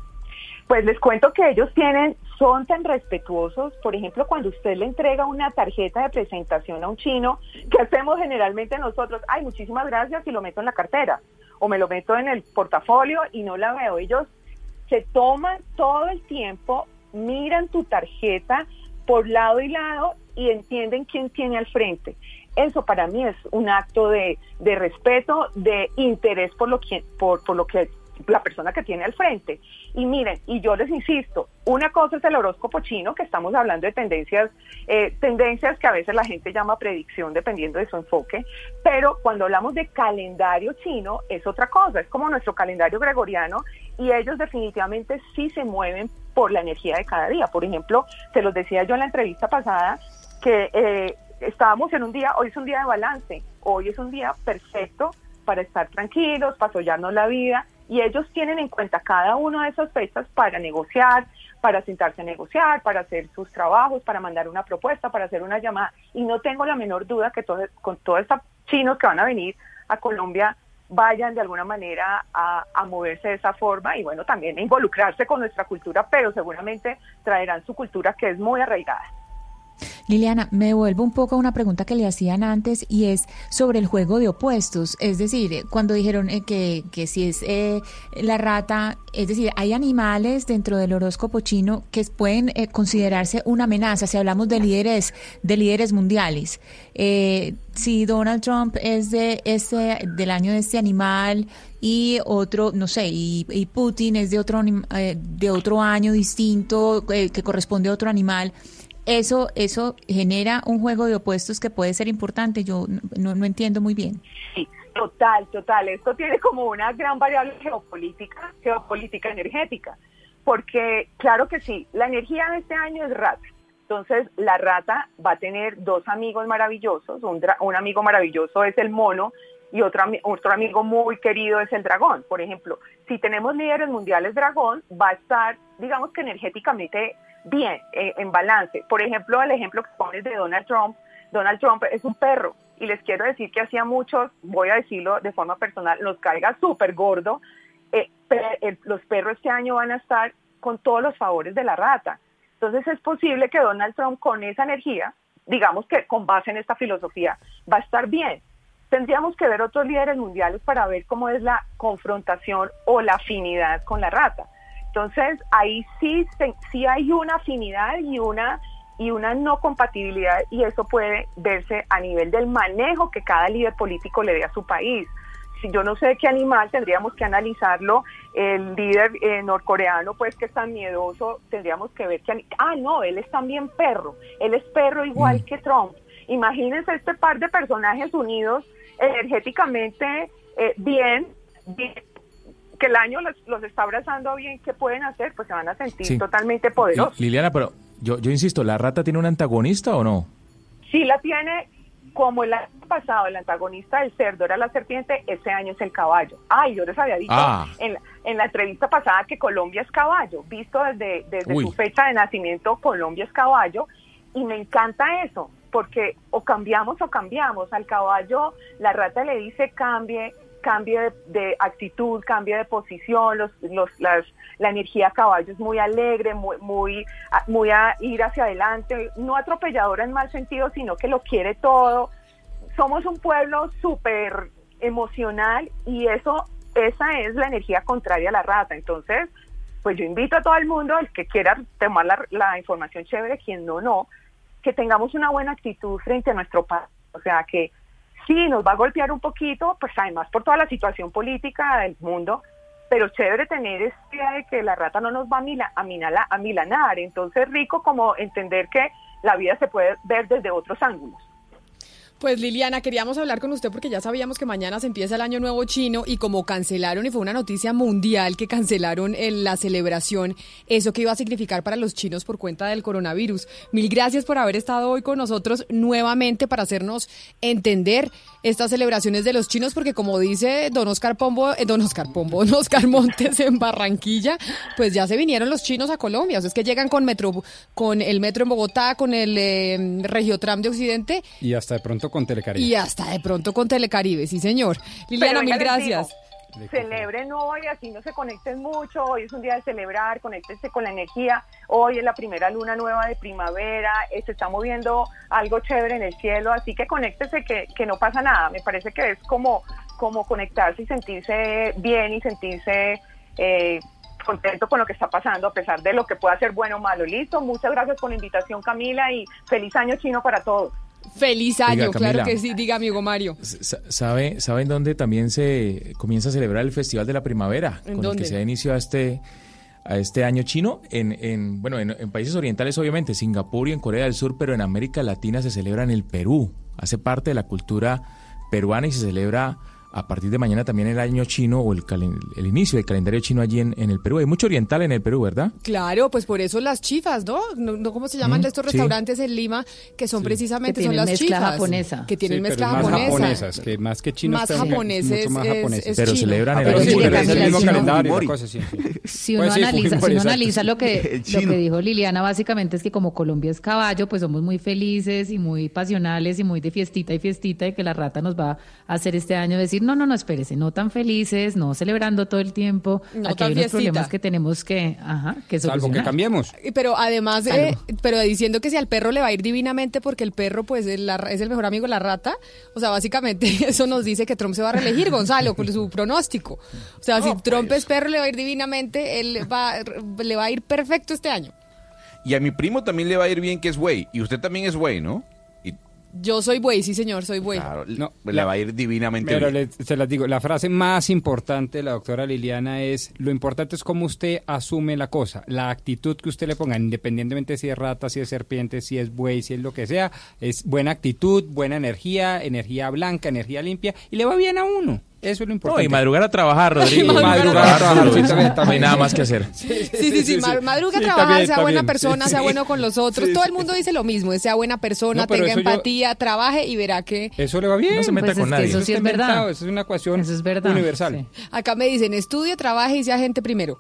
Pues les cuento que ellos tienen, son tan respetuosos, por ejemplo, cuando usted le entrega una tarjeta de presentación a un chino, que hacemos generalmente nosotros? Ay, muchísimas gracias y lo meto en la cartera, o me lo meto en el portafolio y no la veo. Ellos se toman todo el tiempo, miran tu tarjeta por lado y lado y entienden quién tiene al frente. Eso para mí es un acto de, respeto, de interés por lo que, por lo que la persona que tiene al frente. Y miren, y yo les insisto, una cosa es el horóscopo chino, que estamos hablando de tendencias, eh, tendencias que a veces la gente llama predicción dependiendo de su enfoque, pero cuando hablamos de calendario chino es otra cosa, es como nuestro calendario gregoriano y ellos definitivamente sí se mueven por la energía de cada día. Por ejemplo, se los decía yo en la entrevista pasada que eh, estábamos en un día, hoy es un día de balance, hoy es un día perfecto para estar tranquilos, para sollarnos la vida y ellos tienen en cuenta cada una de esas fechas para negociar, para sentarse a negociar, para hacer sus trabajos, para mandar una propuesta, para hacer una llamada. Y no tengo la menor duda que todo, con todos estos chinos que van a venir a Colombia vayan de alguna manera a, a moverse de esa forma y bueno, también a involucrarse con nuestra cultura, pero seguramente traerán su cultura que es muy arraigada. Liliana, me devuelvo un poco a una pregunta que le hacían antes y es sobre el juego de opuestos. Es decir, eh, cuando dijeron eh, que, que si es eh, la rata, es decir, hay animales dentro del horóscopo chino que pueden eh, considerarse una amenaza. Si hablamos de líderes, de líderes mundiales, Eh, si Donald Trump es de este, del año de este animal y otro, no sé, y, y Putin es de otro, eh, de otro año distinto que corresponde a otro animal eso, eso genera un juego de opuestos que puede ser importante. Yo no, no entiendo muy bien. Sí, total, total. Esto tiene como una gran variable geopolítica, geopolítica energética, porque claro que sí, la energía de este año es rata. Entonces, la rata va a tener dos amigos maravillosos. Un, un amigo maravilloso es el mono y otro, otro amigo muy querido es el dragón. Por ejemplo, si tenemos líderes mundiales dragón, va a estar, digamos que energéticamente bien, eh, en balance. Por ejemplo, el ejemplo que pones de Donald Trump, Donald Trump es un perro y les quiero decir que hacía muchos, voy a decirlo de forma personal, nos caiga súper gordo. eh, el- los perros este año van a estar con todos los favores de la rata. Entonces es posible que Donald Trump con esa energía, digamos que con base en esta filosofía, va a estar bien. Tendríamos que ver otros líderes mundiales para ver cómo es la confrontación o la afinidad con la rata. Entonces, ahí sí, sí hay una afinidad y una, y una no compatibilidad y eso puede verse a nivel del manejo que cada líder político le dé a su país. Si yo no sé qué animal, tendríamos que analizarlo. El líder eh, norcoreano, pues que es tan miedoso, tendríamos que ver que... Ah, no, él es también perro. Él es perro igual que Trump. Imagínense este par de personajes unidos energéticamente eh, bien, bien, que el año los, los está abrazando bien, ¿qué pueden hacer? Pues se van a sentir Sí. totalmente poderosos. Liliana, pero yo, yo insisto, ¿la rata tiene un antagonista o no? Sí la tiene, como el año pasado el antagonista del cerdo era la serpiente, ese año es el caballo. Ay, yo les había dicho Ah. en, la, en la entrevista pasada que Colombia es caballo, visto desde, desde Uy. su fecha de nacimiento, Colombia es caballo, y me encanta eso, porque o cambiamos o cambiamos, al caballo la rata le dice cambie, cambie de, actitud, cambie de posición, los, los, las, la energía a caballo es muy alegre, muy, muy, muy a ir hacia adelante, no atropelladora en mal sentido, sino que lo quiere todo. Somos un pueblo súper emocional y eso, esa es la energía contraria a la rata. Entonces, pues yo invito a todo el mundo, el que quiera tomar la, la información chévere, quien no, no, que tengamos una buena actitud frente a nuestro país. O sea, que sí, nos va a golpear un poquito, pues además por toda la situación política del mundo, pero chévere tener esa idea de que la rata no nos va a, mila- a, a milanar. Entonces, rico como entender que la vida se puede ver desde otros ángulos. Pues Liliana, queríamos hablar con usted porque ya sabíamos que mañana se empieza el año nuevo chino y como cancelaron y fue una noticia mundial que cancelaron en la celebración, eso que iba a significar para los chinos por cuenta del coronavirus. Mil gracias por haber estado hoy con nosotros nuevamente para hacernos entender estas celebraciones de los chinos porque como dice don Oscar Pombo, eh, don Oscar Pombo, don Oscar Montes en Barranquilla, pues ya se vinieron los chinos a Colombia, o sea, es que llegan con metro, con el metro en Bogotá, con el eh, Regiotram de Occidente Y hasta de pronto con Telecaribe. y hasta de pronto con Telecaribe, sí señor. Liliana, mil gracias. digo, Celebren hoy, así no se conecten mucho. Hoy es un día de celebrar, conéctense con la energía. Hoy es la primera luna nueva de primavera, eh, se está moviendo algo chévere en el cielo, así que conéctense que, que no pasa nada. Me parece que es como, como conectarse y sentirse bien y sentirse eh, contento con lo que está pasando, a pesar de lo que pueda ser bueno o malo. Listo, muchas gracias por la invitación, Camila, y feliz año chino para todos. Feliz año, Oiga, claro que sí, diga amigo Mario. Sa- ¿Sabe, ¿Saben dónde también se comienza a celebrar el Festival de la Primavera? ¿En con dónde? el que se da inicio a este, a este año chino. En, en, bueno, en, en países orientales, obviamente, Singapur y en Corea del Sur, pero en América Latina se celebra en el Perú. Hace parte de la cultura peruana y se celebra a partir de mañana también el año chino o el, el inicio del calendario chino allí en, en el Perú. Hay mucho oriental en el Perú, ¿verdad? Claro, pues por eso las chifas, ¿no? ¿No, no cómo se llaman Mm, de estos sí. restaurantes en Lima que son precisamente Que son tienen las mezcla chifas japonesa. que tienen Sí, pero mezcla es más japonesa. japonesas, que más que chinos. Más pero japoneses más es- japoneses. es Pero chino. celebran Ah, el pero año sí, chino. pero es el mismo Si uno- calendario, sí, sí. Si uno Pues sí, analiza, si uno analiza lo que, lo que dijo Liliana, básicamente es que como Colombia es caballo, pues somos muy felices y muy pasionales y muy de fiestita y fiestita y que la rata nos va a hacer este año decir, no, no, no, espérese, no tan felices, no celebrando todo el tiempo. No Aquí tan hay unos fiestita. problemas que tenemos que, ajá, que Salvo que solucionar. cambiemos. Pero además, eh, pero diciendo que si al perro le va a ir divinamente porque el perro pues es, la- es el mejor amigo de la rata, o sea, básicamente eso nos dice que Trump se va a reelegir, Gonzalo, con su pronóstico. O sea, si Trump es perro le va a ir divinamente, él va, le va a ir perfecto este año. Y a mi primo también le va a ir bien que es güey. Y usted también es güey, ¿no? Yo soy buey, sí señor, soy buey. claro, No, le la- va a ir divinamente Pero bien. le- se las digo, la frase más importante de la doctora Liliana es, lo importante es cómo usted asume la cosa, la actitud que usted le ponga, independientemente si es rata, si es serpiente, si es buey, si es lo que sea, es buena actitud, buena energía, energía blanca, energía limpia, y le va bien a uno. Eso es lo No, importante. y madrugar a trabajar, Rodrigo. madrugar a trabajar, sí, también, No hay nada más que hacer. Sí, sí, sí, ma- madruga a trabajar, también, sea buena también. persona, Sí, sea bueno con los otros. Sí, Todo el mundo dice lo mismo, sea buena persona, No, tenga yo- empatía, trabaje y verá que... Eso le va bien. No se meta Pues con es nadie. eso sí es verdad. inventado, Eso es una ecuación Eso es verdad. universal. sí. Acá me dicen, estudie, trabaje y sea gente primero.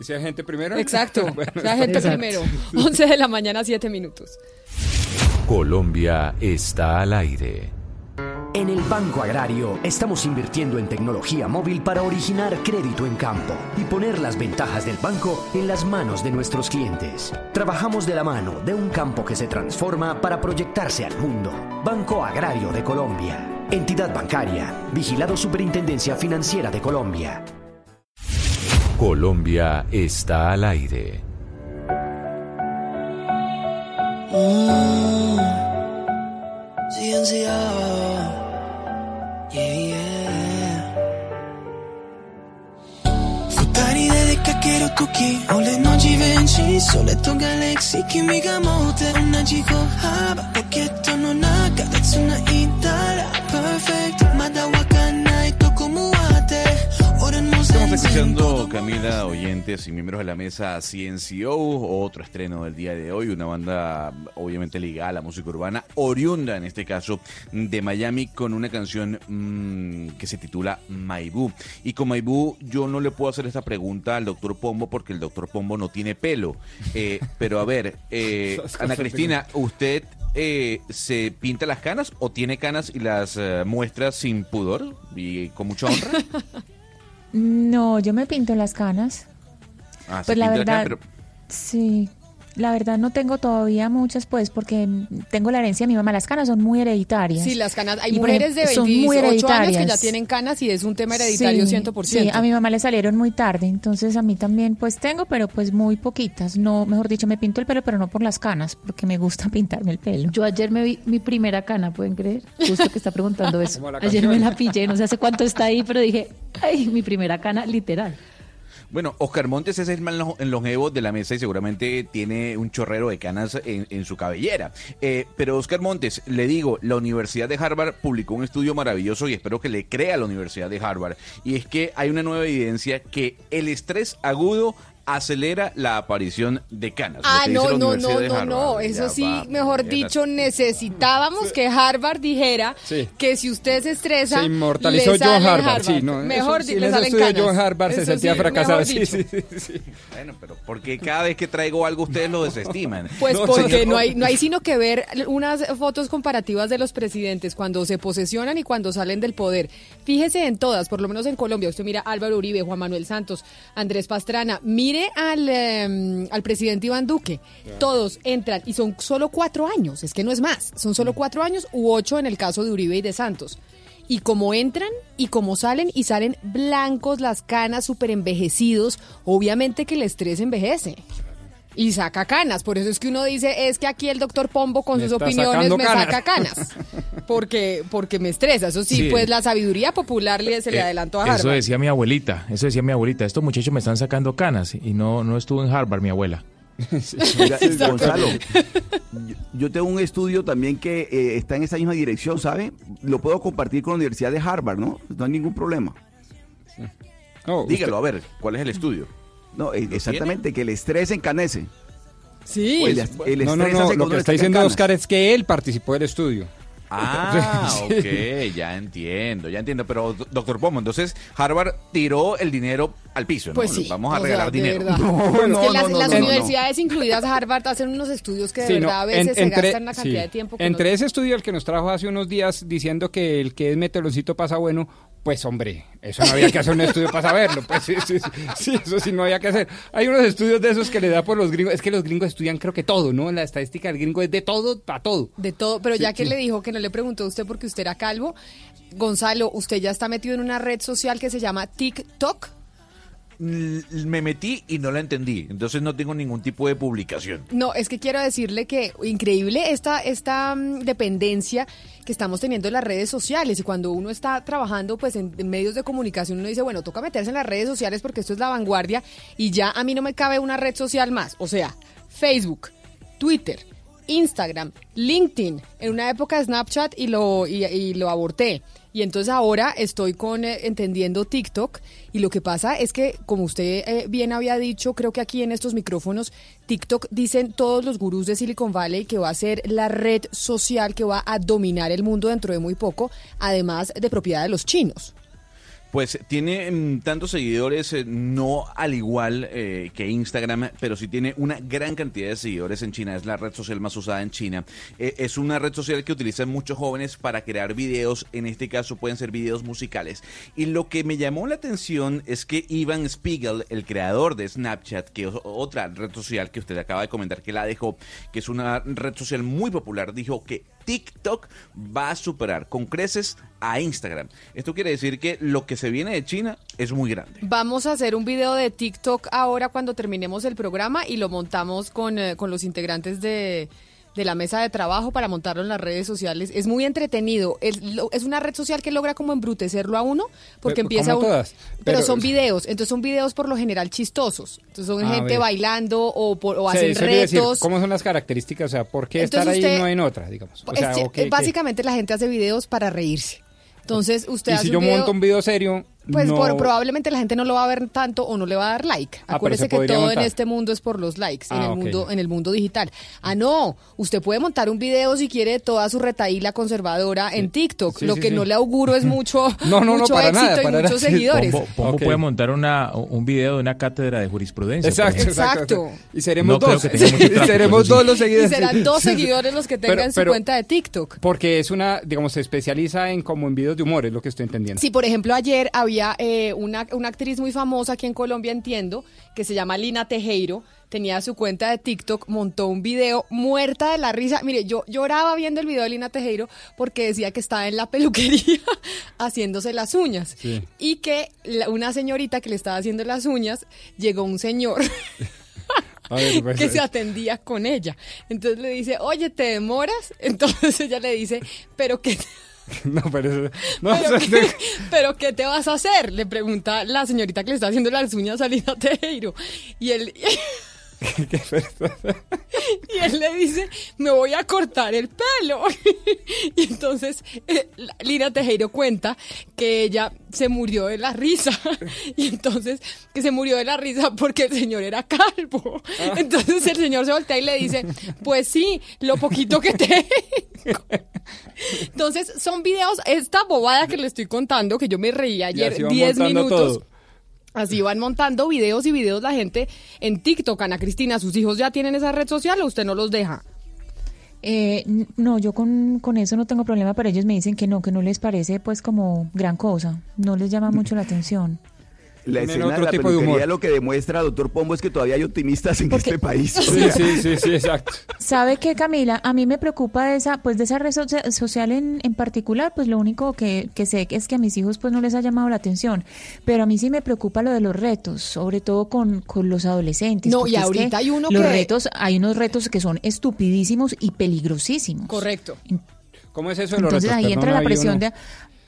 ¿Y si hay gente primero? Exacto, Bueno, sea gente Exacto. primero. 11 de la mañana, 7 minutos. Colombia está al aire. En el Banco Agrario estamos invirtiendo en tecnología móvil para originar crédito en campo y poner las ventajas del banco en las manos de nuestros clientes. Trabajamos de la mano de un campo que se transforma para proyectarse al mundo. Banco Agrario de Colombia. Entidad bancaria. Vigilado Superintendencia Financiera de Colombia. Colombia está al aire. Yeah, yeah. Futari dedik koki Olen no Givenchy Soletto Galaxy Kimi ga mou te unagi haba Poketo no naka Datsu na itara Perfect escuchando, Camila, oyentes y miembros de la mesa CNCO, otro estreno del día de hoy, una banda obviamente ligada a la música urbana, oriunda en este caso de Miami con una canción mm, que se titula Maibú. Y con Maibú yo no le puedo hacer esta pregunta al doctor Pombo porque el doctor Pombo no tiene pelo. Eh, pero a ver, eh, Ana Cristina, ¿usted eh, se pinta las canas o tiene canas y las eh, muestra sin pudor y con mucha honra? No, yo me pinto las canas. Ah, Pues la verdad, pero- sí. La verdad no tengo todavía muchas, pues, porque tengo la herencia de mi mamá. Las canas son muy hereditarias. Sí, las canas. Hay Y, mujeres de ejemplo, son muy 28 años que ya tienen canas y es un tema hereditario Sí, 100%. Sí, a mi mamá le salieron muy tarde, entonces a mí también pues tengo, pero pues muy poquitas. No, mejor dicho, me pinto el pelo, pero no por las canas, porque me gusta pintarme el pelo. Yo ayer me vi mi primera cana, ¿pueden creer? Justo que está preguntando eso. Ayer me la pillé, no sé hace cuánto está ahí, pero dije, ay, mi primera cana, literal. Bueno, Oscar Montes es el más longevo de la mesa y seguramente tiene un chorrero de canas en, en su cabellera. Eh, pero Oscar Montes, le digo, la Universidad de Harvard publicó un estudio maravilloso y espero que le crea a la Universidad de Harvard. Y es que hay una nueva evidencia que el estrés agudo acelera la aparición de canas. Ah, no, no, no, no, no. Ya Eso sí, va, mejor dicho, necesitábamos que Harvard dijera Sí. que si usted se estresa. Se inmortalizó le John sale Harvard, sí, no, Mejor eso, di- sin le ese salen estudio canas. John Harvard se sentía sí, fracasado. Sí, dicho. sí, sí, sí. Bueno, pero porque cada vez que traigo algo ustedes lo desestiman. Pues No, porque señor. no hay, no hay sino que ver unas fotos comparativas de los presidentes cuando se posesionan y cuando salen del poder. Fíjese en todas, por lo menos en Colombia. Usted mira Álvaro Uribe, Juan Manuel Santos, Andrés Pastrana. Mire al, eh, al presidente Iván Duque. Todos entran y son solo cuatro años. Es que no es más. Son solo cuatro años u ocho en el caso de Uribe y de Santos. Y como entran y como salen y salen blancos, las canas súper envejecidos, obviamente que el estrés envejece. Y saca canas, por eso es que uno dice, es que aquí el doctor Pombo con Me sus opiniones me canas. saca canas. Porque, porque me estresa, eso sí, Sí. pues la sabiduría popular le, se le Eh, adelantó a Harvard. Eso decía mi abuelita, eso decía mi abuelita. Estos muchachos me están sacando canas y no, no estuvo en Harvard mi abuela. Mira, Gonzalo, yo, yo tengo un estudio también que eh, está en esa misma dirección, ¿sabe? Lo puedo compartir con la Universidad de Harvard, ¿no? No hay ningún problema. Dígalo, a ver, ¿cuál es el estudio? No, eh, exactamente, que el estrés encanece. Sí. El, el no, no, estrés no, hace que lo que está diciendo canas. Oscar es que él participó del estudio. Ah, Sí. ok, ya entiendo, ya entiendo. Pero, do- doctor Pomo, entonces Harvard tiró el dinero al piso, ¿no? Pues sí. Vamos a regalar sea, dinero. verdad. No, es que no, las, no, las no, no, no. universidades, incluidas Harvard, hacen unos estudios que de Sí, no, verdad a veces en- se entre- gastan una cantidad sí. de tiempo. que Entre no- ese estudio el que nos trajo hace unos días diciendo que el que es meteloncito pasa bueno, pues hombre, eso no había que hacer un estudio para saberlo. Pues sí, sí, sí, sí, eso sí no había que hacer. Hay unos estudios de esos que le da por los gringos. Es que los gringos estudian creo que todo, ¿no? La estadística del gringo es de todo para todo. De todo, pero Sí, ya que sí. le dijo que no le preguntó a usted porque usted era calvo, Gonzalo, usted ya está metido en una red social que se llama TikTok. Me metí y no la entendí, entonces no tengo ningún tipo de publicación. No, es que quiero decirle que increíble esta, esta mm, dependencia que estamos teniendo en las redes sociales y cuando uno está trabajando pues en, en medios de comunicación uno dice, bueno, toca meterse en las redes sociales porque esto es la vanguardia y ya a mí no me cabe una red social más, o sea, Facebook, Twitter, Instagram, LinkedIn, en una época Snapchat y lo, y, y lo aborté. Y entonces ahora estoy con eh, entendiendo TikTok y lo que pasa es que, como usted eh, bien había dicho, creo que aquí en estos micrófonos, TikTok dicen todos los gurús de Silicon Valley que va a ser la red social que va a dominar el mundo dentro de muy poco, además de propiedad de los chinos. Pues tiene mm, tantos seguidores, eh, no al igual eh, que Instagram, pero sí tiene una gran cantidad de seguidores en China. Es la red social más usada en China. Eh, es una red social que utilizan muchos jóvenes para crear videos. En este caso pueden ser videos musicales. Y lo que me llamó la atención es que Ivan Spiegel, el creador de Snapchat, que es otra red social que usted acaba de comentar que la dejó, que es una red social muy popular, dijo que TikTok va a superar con creces a Instagram. Esto quiere decir que lo que se viene de China es muy grande. Vamos a hacer un video de TikTok ahora cuando terminemos el programa y lo montamos con, eh, con los integrantes de, de la mesa de trabajo para montarlo en las redes sociales. Es muy entretenido. Es, lo- es una red social que logra como embrutecerlo a uno porque Pero, empieza uno- todas, Pero, pero- son videos, entonces son videos por lo general chistosos. Entonces son gente bailando o, por- o Sí, hacen quiere decir, retos. ¿Cómo son las características? O sea, ¿por qué estar Entonces ahí y usted- no en otra, digamos? O sea, Es- ¿o qué- qué? básicamente la gente hace videos para reírse. Entonces usted Y hace si un yo video- monto un video serio, Pues no- por- probablemente la gente no lo va a ver tanto o no le va a dar like. pero Acuérdese se que todo montar. en este mundo es por los likes, en Ah, el mundo en el mundo digital. Ah, no, usted puede montar un video si quiere de toda su retaíla conservadora en TikTok. Sí, Lo sí, que sí. no le auguro es mucho, No, no, no, mucho para éxito nada, y muchos nada. seguidores. Pombo, Pombo puede montar una, un video de una cátedra de jurisprudencia. Exacto. Exacto. Y seremos No creo dos. que tenga mucho Y seremos dos los Y seguidores. serán dos Sí, sí. seguidores los que Pero- tengan su cuenta de TikTok. Porque es una, digamos, se especializa en como en videos de humor, es lo que estoy entendiendo. Sí, por ejemplo, ayer había eh, una, una actriz muy famosa aquí en Colombia, entiendo, que se llama Lina Tejero. Tenía su cuenta de TikTok, montó un video muerta de la risa. Mire, yo lloraba viendo el video de Lina Tejero porque decía que estaba en la peluquería haciéndose las uñas. Sí. Y que la- una señorita que le estaba haciendo las uñas, llegó un señor ver, pues, que eh, se atendía con ella. Entonces le dice, oye, ¿te demoras? Entonces ella le dice, pero ¿qué, No, pero eso- no, ¿Pero, qué, pero qué te vas a hacer? Le pregunta la señorita que le está haciendo las uñas a Lina Tejero. Y él, y él le dice, me voy a cortar el pelo. y entonces eh, Lina Tejero cuenta que ella se murió de la risa. y entonces que se murió de la risa porque el señor era calvo. Entonces el señor se voltea y le dice, pues sí, lo poquito que te... Entonces, son videos, esta bobada que le estoy contando, que yo me reí ayer así van 10 montando minutos. todo. Así van montando videos y videos la gente en TikTok. Ana Cristina, ¿sus hijos ya tienen esa red social o usted no los deja? Eh, no, yo con, con eso no tengo problema, pero ellos me dicen que no, que no les parece pues como gran cosa, no les llama mucho la atención. La escena de la tipo de peluquería humor. lo que demuestra, doctor Pombo, es que todavía hay optimistas en este país. O Sí, sea, sí, sí, sí, exacto. ¿Sabe qué, Camila? A mí me preocupa de esa, pues de esa red socia- social en, en particular, pues lo único que, que sé es que a mis hijos pues no les ha llamado la atención, pero a mí sí me preocupa lo de los retos, sobre todo con, con los adolescentes. No, y es que ahorita hay uno los que- retos, hay unos retos que son estupidísimos y peligrosísimos. Correcto. ¿Cómo es eso de los Entonces retos? ahí entra la presión uno- de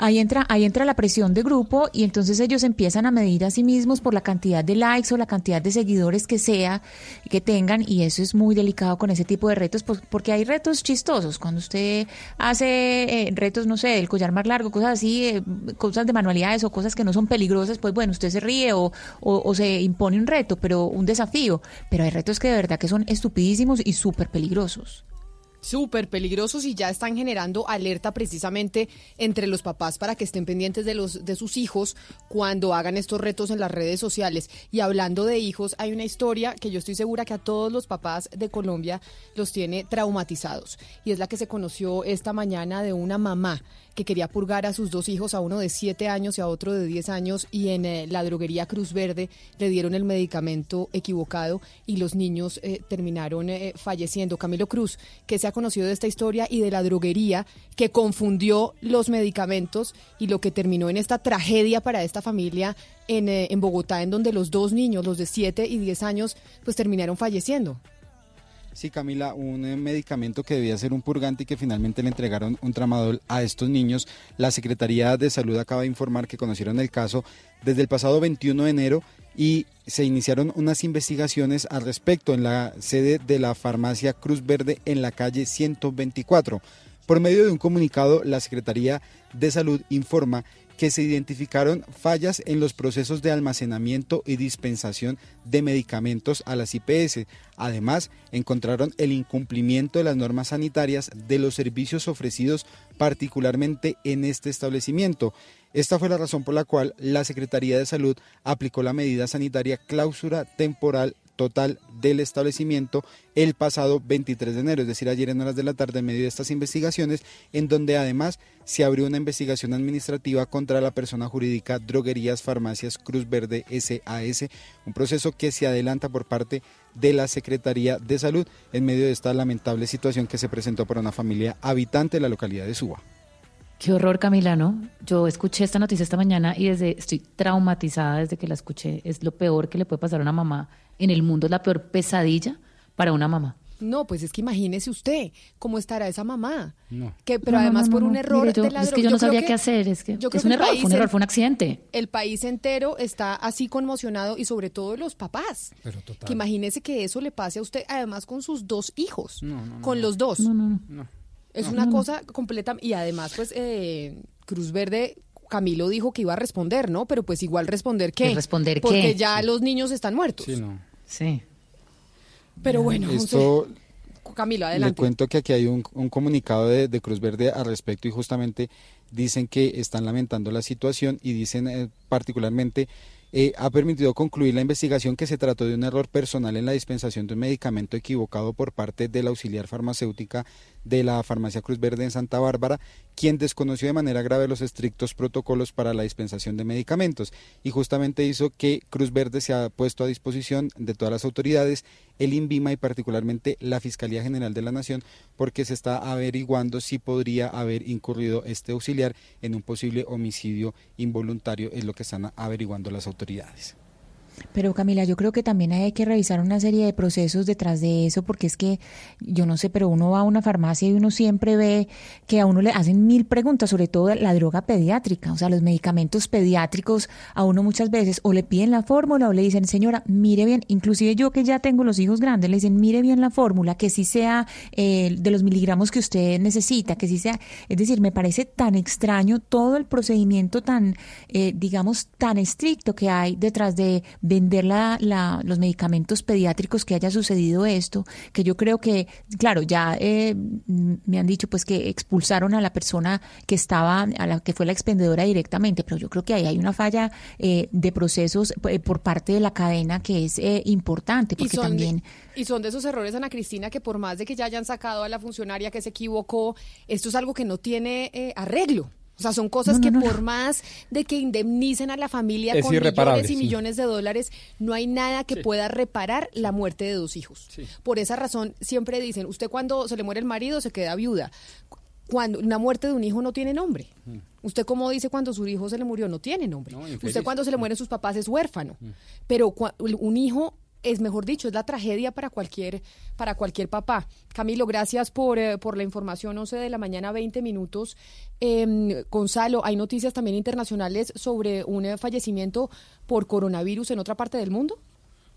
ahí entra ahí entra la presión de grupo y entonces ellos empiezan a medir a sí mismos por la cantidad de likes o la cantidad de seguidores que sea que tengan y eso es muy delicado con ese tipo de retos pues, porque hay retos chistosos. Cuando usted hace eh, retos no sé del collar más largo cosas así eh, cosas de manualidades o cosas que no son peligrosas pues bueno usted se ríe o, o, o se impone un reto pero un desafío. Pero hay retos que de verdad que son estupidísimos y súper peligrosos Súper peligrosos y ya están generando alerta precisamente entre los papás para que estén pendientes de los de sus hijos cuando hagan estos retos en las redes sociales. Y hablando de hijos, hay una historia que yo estoy segura que a todos los papás de Colombia los tiene traumatizados. Y es la que se conoció esta mañana de una mamá que quería purgar a sus dos hijos, a uno de 7 años y a otro de 10 años, y en eh, la droguería Cruz Verde le dieron el medicamento equivocado y los niños eh, terminaron eh, falleciendo. Camilo Cruz, que se conocido de esta historia y de la droguería que confundió los medicamentos y lo que terminó en esta tragedia para esta familia en, eh, en Bogotá, en donde los dos niños, los de 7 y 10 años, pues terminaron falleciendo. Sí, Camila, un eh, medicamento que debía ser un purgante y que finalmente le entregaron un tramadol a estos niños. La Secretaría de Salud acaba de informar que conocieron el caso desde el pasado 21 de enero y se iniciaron unas investigaciones al respecto en la sede de la farmacia Cruz Verde en la calle 124. Por medio de un comunicado, la Secretaría de Salud informa que se identificaron fallas en los procesos de almacenamiento y dispensación de medicamentos a las IPS. Además, encontraron el incumplimiento de las normas sanitarias de los servicios ofrecidos particularmente en este establecimiento. Esta fue la razón por la cual la Secretaría de Salud aplicó la medida sanitaria clausura temporal total del establecimiento el pasado 23 de enero, es decir, ayer en horas de la tarde en medio de estas investigaciones, en donde además se abrió una investigación administrativa contra la persona jurídica Droguerías Farmacias Cruz Verde SAS, un proceso que se adelanta por parte de la Secretaría de Salud en medio de esta lamentable situación que se presentó para una familia habitante de la localidad de Suba. Qué horror, Camila, ¿no? Yo escuché esta noticia esta mañana y desde estoy traumatizada desde que la escuché. Es lo peor que le puede pasar a una mamá en el mundo, es la peor pesadilla para una mamá. No, pues es que imagínese usted cómo estará esa mamá. No. Que, pero No, no, además no, por no, un no. error Mire, yo- de la es que yo no sabía qué hacer, es que yo creo es un error, país fue un error, fue un accidente. El país entero está así conmocionado y sobre todo los papás. Pero total. Que imagínese que eso le pase a usted, además con sus dos hijos, No, no, no, con no. los dos. No. Es No. Una No, no. cosa completa y además pues eh, Cruz Verde Camilo dijo que iba a responder, ¿no? Pero pues igual responder qué. ¿Responder qué? Porque ya los niños están muertos. Sí, no. Sí. Pero bueno. Esto Camilo, le adelante. cuento que aquí hay un, un comunicado de, de Cruz Verde al respecto y justamente dicen que están lamentando la situación y dicen eh, particularmente eh, ha permitido concluir la investigación que se trató de un error personal en la dispensación de un medicamento equivocado por parte de la auxiliar farmacéutica de la farmacia Cruz Verde en Santa Bárbara, quien desconoció de manera grave los estrictos protocolos para la dispensación de medicamentos y justamente hizo que Cruz Verde se ha puesto a disposición de todas las autoridades, el INVIMA y particularmente la Fiscalía General de la Nación, porque se está averiguando si podría haber incurrido este auxiliar en un posible homicidio involuntario, es lo que están averiguando las autoridades. Pero Camila, yo creo que también hay que revisar una serie de procesos detrás de eso, porque es que, yo no sé, pero uno va a una farmacia y uno siempre ve que a uno le hacen mil preguntas, sobre todo la droga pediátrica, o sea, los medicamentos pediátricos, a uno muchas veces o le piden la fórmula o le dicen, señora, mire bien, inclusive yo que ya tengo los hijos grandes, le dicen, mire bien la fórmula, que sí sea eh, de los miligramos que usted necesita, que sí sea, es decir, me parece tan extraño todo el procedimiento tan, eh, digamos, tan estricto que hay detrás de vender la, la- los medicamentos pediátricos que haya sucedido esto, que yo creo que, claro, ya eh, me han dicho pues que expulsaron a la persona que estaba, a la que fue la expendedora directamente, pero yo creo que ahí hay una falla eh, de procesos eh, por parte de la cadena que es eh, importante, Y porque son, también... de, y son de esos errores, Ana Cristina, que por más de que ya hayan sacado a la funcionaria que se equivocó, esto es algo que no tiene eh, arreglo. O sea, son cosas que por más de que indemnicen a la familia Es con millones y sí. millones de dólares, no hay nada que pueda reparar la muerte de dos hijos. Por esa razón, siempre dicen, usted cuando se le muere el marido se queda viuda. Cuando una muerte de un hijo no tiene nombre. Usted como dice cuando su hijo se le murió no tiene nombre. Usted cuando se le mueren sus papás es huérfano. Pero cua- un hijo es mejor dicho, es la tragedia para cualquier para cualquier papá. Camilo, gracias por, eh, por la información, 11 de la mañana, 20 minutos. Em, Gonzalo, hay noticias también internacionales sobre un eh, fallecimiento por coronavirus en otra parte del mundo.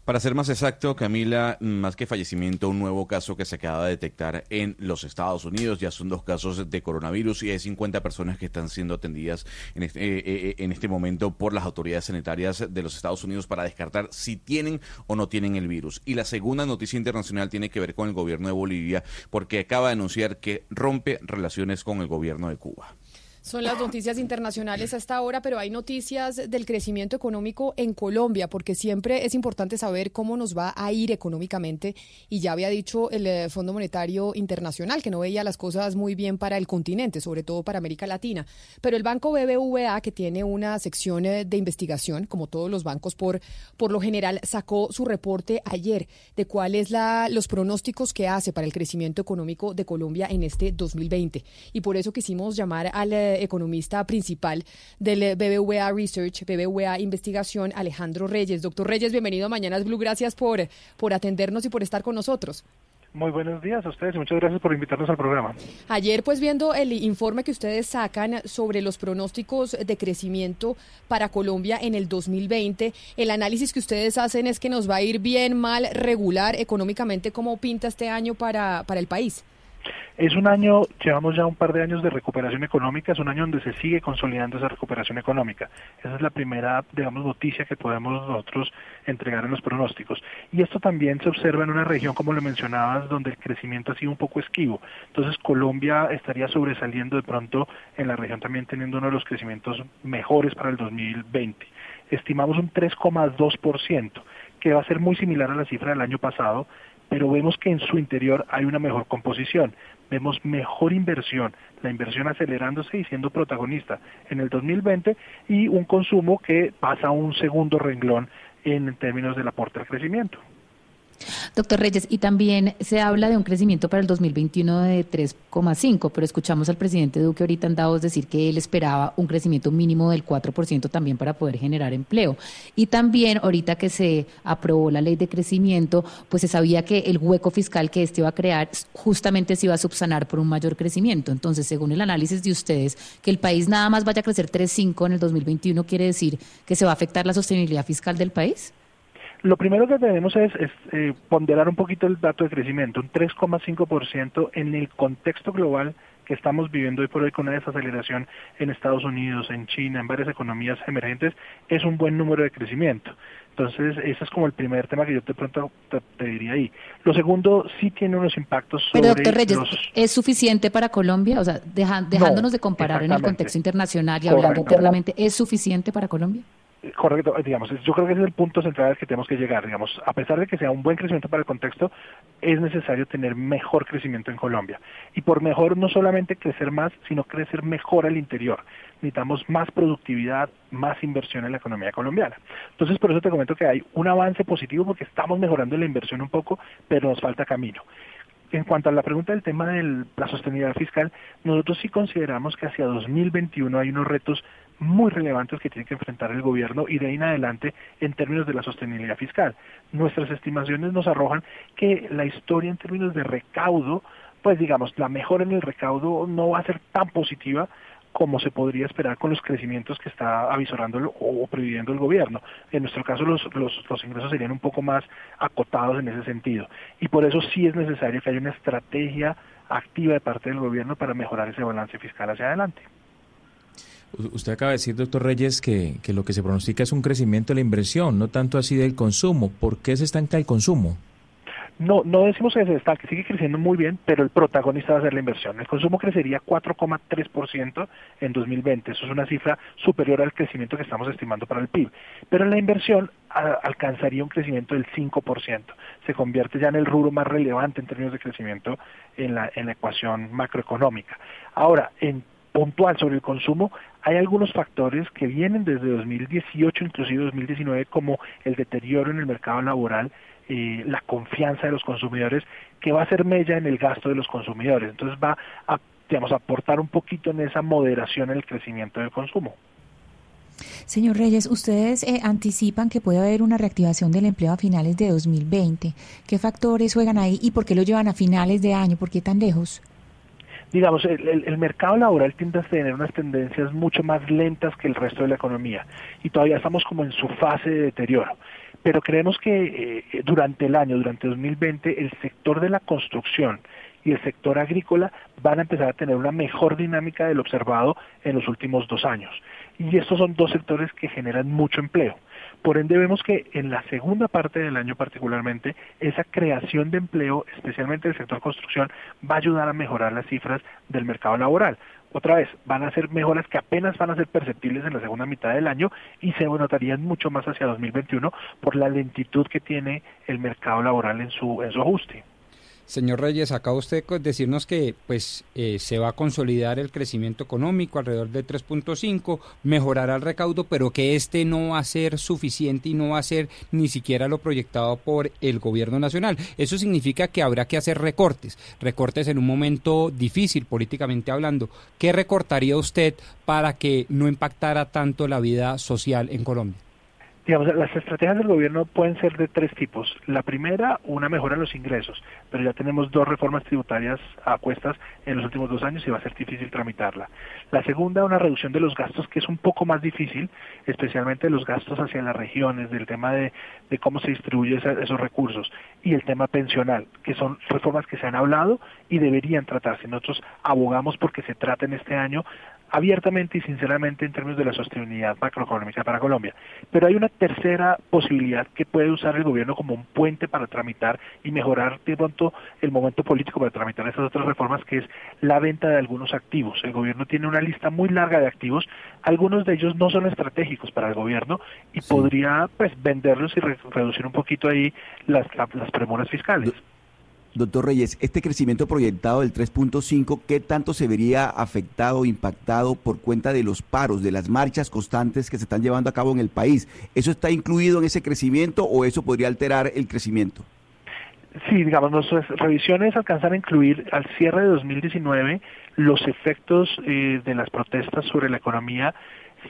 Para ser más exacto, Camila, más que fallecimiento, un nuevo caso que se acaba de detectar en los Estados Unidos. Ya son dos casos de coronavirus y hay 50 personas que están siendo atendidas en este, eh, eh, en este momento por las autoridades sanitarias de los Estados Unidos para descartar si tienen o no tienen el virus. Y la segunda noticia internacional tiene que ver con el gobierno de Bolivia porque acaba de anunciar que rompe relaciones con el gobierno de Cuba. Son las noticias internacionales hasta ahora, pero hay noticias del crecimiento económico en Colombia, porque siempre es importante saber cómo nos va a ir económicamente. Y ya había dicho el eh, Fondo Monetario Internacional que no veía las cosas muy bien para el continente, sobre todo para América Latina. Pero el banco BBVA, que tiene una sección eh, de investigación, como todos los bancos por, por lo general, sacó su reporte ayer de cuáles la, los pronósticos que hace para el crecimiento económico de Colombia en este 2020. Y por eso quisimos llamar al eh, economista principal del eh, BBVA Research, BBVA Investigación, Alejandro Reyes. Doctor Reyes, bienvenido a Mañanas Blue. Gracias por, por atendernos y por estar con nosotros. Muy buenos días a ustedes y muchas gracias por invitarnos al programa. Ayer, pues viendo el informe que ustedes sacan sobre los pronósticos de crecimiento para Colombia en el 2020, el análisis que ustedes hacen es que nos va a ir bien, mal, regular económicamente. ¿Cómo pinta este año para, para el país? Es un año, llevamos ya un par de años de recuperación económica, es un año donde se sigue consolidando esa recuperación económica. Esa es la primera, digamos, noticia que podemos nosotros entregar en los pronósticos. Y esto también se observa en una región, como lo mencionabas, donde el crecimiento ha sido un poco esquivo. Entonces Colombia estaría sobresaliendo de pronto en la región también teniendo uno de los crecimientos mejores para el 2020. Estimamos un 3,2%, que va a ser muy similar a la cifra del año pasado, pero vemos que en su interior hay una mejor composición, vemos mejor inversión, la inversión acelerándose y siendo protagonista en el 2020 y un consumo que pasa a un segundo renglón en términos del aporte al crecimiento. Doctor Reyes, y también se habla de un crecimiento para el 2021 de 3,5, pero escuchamos al presidente Duque ahorita en Davos decir que él esperaba un crecimiento mínimo del 4% también para poder generar empleo. Y también ahorita que se aprobó la ley de crecimiento, pues se sabía que el hueco fiscal que este iba a crear justamente se iba a subsanar por un mayor crecimiento. Entonces, según el análisis de ustedes, que el país nada más vaya a crecer 3,5 en el 2021 quiere decir que se va a afectar la sostenibilidad fiscal del país. Lo primero que tenemos es, es, eh, ponderar un poquito el dato de crecimiento, un 3,5% en el contexto global que estamos viviendo hoy por hoy con una desaceleración en Estados Unidos, en China, en varias economías emergentes, es un buen número de crecimiento. Entonces, ese es como el primer tema que yo de pronto te, te diría ahí. Lo segundo, sí tiene unos impactos sobre Pero doctor Reyes, los... ¿es suficiente para Colombia? O sea, deja- dejándonos de comparar en el contexto internacional y hablando internamente, ¿es suficiente para Colombia? Correcto, digamos, yo creo que ese es el punto central al que tenemos que llegar, digamos, a pesar de que sea un buen crecimiento para el contexto, es necesario tener mejor crecimiento en Colombia. Y por mejor no solamente crecer más, sino crecer mejor al interior. Necesitamos más productividad, más inversión en la economía colombiana. Entonces, por eso te comento que hay un avance positivo porque estamos mejorando la inversión un poco, pero nos falta camino. En cuanto a la pregunta del tema de la sostenibilidad fiscal, nosotros sí consideramos que hacia 2021 hay unos retos muy relevantes que tiene que enfrentar el gobierno y de ahí en adelante en términos de la sostenibilidad fiscal. Nuestras estimaciones nos arrojan que la historia en términos de recaudo, pues digamos, la mejora en el recaudo no va a ser tan positiva como se podría esperar con los crecimientos que está avisorando o previendo el gobierno. En nuestro caso los, los, los ingresos serían un poco más acotados en ese sentido. Y por eso sí es necesario que haya una estrategia activa de parte del gobierno para mejorar ese balance fiscal hacia adelante. Usted acaba de decir, doctor Reyes, que, que lo que se pronostica es un crecimiento de la inversión, no tanto así del consumo. ¿Por qué se estanca el consumo? No, no decimos que se estanque, sigue creciendo muy bien, pero el protagonista va a ser la inversión. El consumo crecería 4,3% en 2020. Eso es una cifra superior al crecimiento que estamos estimando para el PIB. Pero la inversión alcanzaría un crecimiento del 5%. Se convierte ya en el rubro más relevante en términos de crecimiento en la, en la ecuación macroeconómica. Ahora, en puntual sobre el consumo, hay algunos factores que vienen desde 2018, inclusive 2019, como el deterioro en el mercado laboral, eh, la confianza de los consumidores, que va a ser mella en el gasto de los consumidores. Entonces va a, digamos, aportar un poquito en esa moderación en el crecimiento del consumo. Señor Reyes, ustedes eh, anticipan que puede haber una reactivación del empleo a finales de 2020. ¿Qué factores juegan ahí y por qué lo llevan a finales de año? ¿Por qué tan lejos? Digamos, el, mercado laboral tiende a tener unas tendencias mucho más lentas que el resto de la economía y todavía estamos como en su fase de deterioro. Pero creemos que eh, durante el año, durante 2020, el sector de la construcción y el sector agrícola van a empezar a tener una mejor dinámica del observado en los últimos dos años. Y estos son dos sectores que generan mucho empleo. Por ende, vemos que en la segunda parte del año particularmente, esa creación de empleo, especialmente del sector construcción, va a ayudar a mejorar las cifras del mercado laboral. Otra vez, van a ser mejoras que apenas van a ser perceptibles en la segunda mitad del año y se notarían mucho más hacia 2021 por la lentitud que tiene el mercado laboral en su, en su ajuste. Señor Reyes, acaba usted de decirnos que pues eh, se va a consolidar el crecimiento económico alrededor de 3.5, mejorará el recaudo, pero que este no va a ser suficiente y no va a ser ni siquiera lo proyectado por el gobierno nacional. Eso significa que habrá que hacer recortes, recortes en un momento difícil políticamente hablando. ¿Qué recortaría usted para que no impactara tanto la vida social en Colombia? Digamos, las estrategias del gobierno pueden ser de tres tipos. La primera, una mejora en los ingresos, pero ya tenemos dos reformas tributarias a cuestas en los últimos dos años y va a ser difícil tramitarla. La segunda, una reducción de los gastos, que es un poco más difícil, especialmente los gastos hacia las regiones, del tema de, de cómo se distribuyen esos recursos, y el tema pensional, que son reformas que se han hablado y deberían tratarse. Nosotros abogamos porque se traten este año abiertamente y sinceramente en términos de la sostenibilidad macroeconómica para Colombia. Pero hay una tercera posibilidad que puede usar el gobierno como un puente para tramitar y mejorar de pronto el momento político para tramitar esas otras reformas, que es la venta de algunos activos. El gobierno tiene una lista muy larga de activos, algunos de ellos no son estratégicos para el gobierno y podría pues venderlos y re- reducir un poquito ahí las, la- las premuras fiscales. Doctor Reyes, este crecimiento proyectado del 3.5, ¿qué tanto se vería afectado impactado por cuenta de los paros, de las marchas constantes que se están llevando a cabo en el país? ¿Eso está incluido en ese crecimiento o eso podría alterar el crecimiento? Sí, digamos, nuestras revisiones alcanzan a incluir al cierre de 2019 los efectos eh, de las protestas sobre la economía.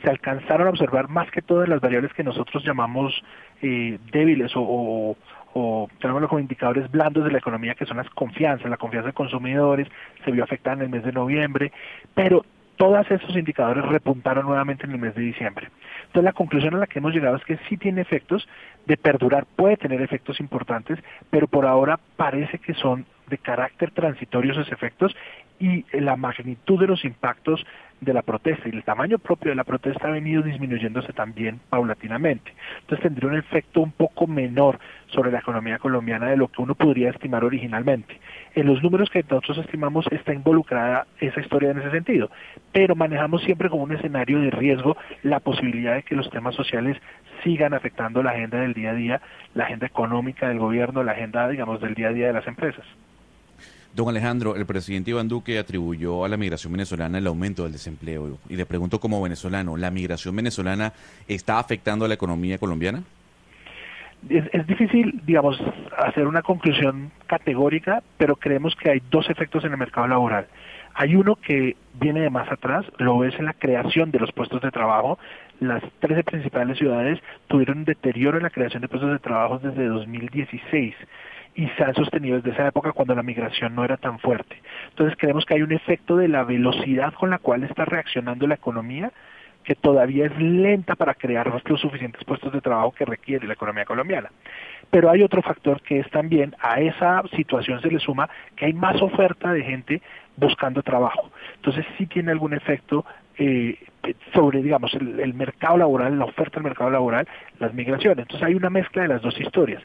Se alcanzaron a observar más que todas las variables que nosotros llamamos eh, débiles o, o tenemos como indicadores blandos de la economía, que son las confianzas, la confianza de consumidores, se vio afectada en el mes de noviembre, pero todos esos indicadores repuntaron nuevamente en el mes de diciembre. Entonces la conclusión a la que hemos llegado es que sí tiene efectos de perdurar, puede tener efectos importantes, pero por ahora parece que son de carácter transitorio esos efectos y la magnitud de los impactos de la protesta y el tamaño propio de la protesta ha venido disminuyéndose también paulatinamente. Entonces tendría un efecto un poco menor sobre la economía colombiana de lo que uno podría estimar originalmente. En los números que nosotros estimamos está involucrada esa historia en ese sentido, pero manejamos siempre como un escenario de riesgo la posibilidad de que los temas sociales sigan afectando la agenda del día a día, la agenda económica del gobierno, la agenda, digamos, del día a día de las empresas. Don Alejandro, el presidente Iván Duque atribuyó a la migración venezolana el aumento del desempleo y le pregunto como venezolano, ¿la migración venezolana está afectando a la economía colombiana? Es, difícil, digamos, hacer una conclusión categórica, pero creemos que hay dos efectos en el mercado laboral. Hay uno que viene de más atrás, lo ves en la creación de los puestos de trabajo. Las 13 principales ciudades tuvieron un deterioro en la creación de puestos de trabajo desde 2016 y se han sostenido desde esa época cuando la migración no era tan fuerte. Entonces creemos que hay un efecto de la velocidad con la cual está reaccionando la economía que todavía es lenta para crear los suficientes puestos de trabajo que requiere la economía colombiana. Pero hay otro factor que es también a esa situación se le suma que hay más oferta de gente buscando trabajo. Entonces sí tiene algún efecto eh, sobre, digamos, el, el mercado laboral, la oferta del mercado laboral, las migraciones. Entonces hay una mezcla de las dos historias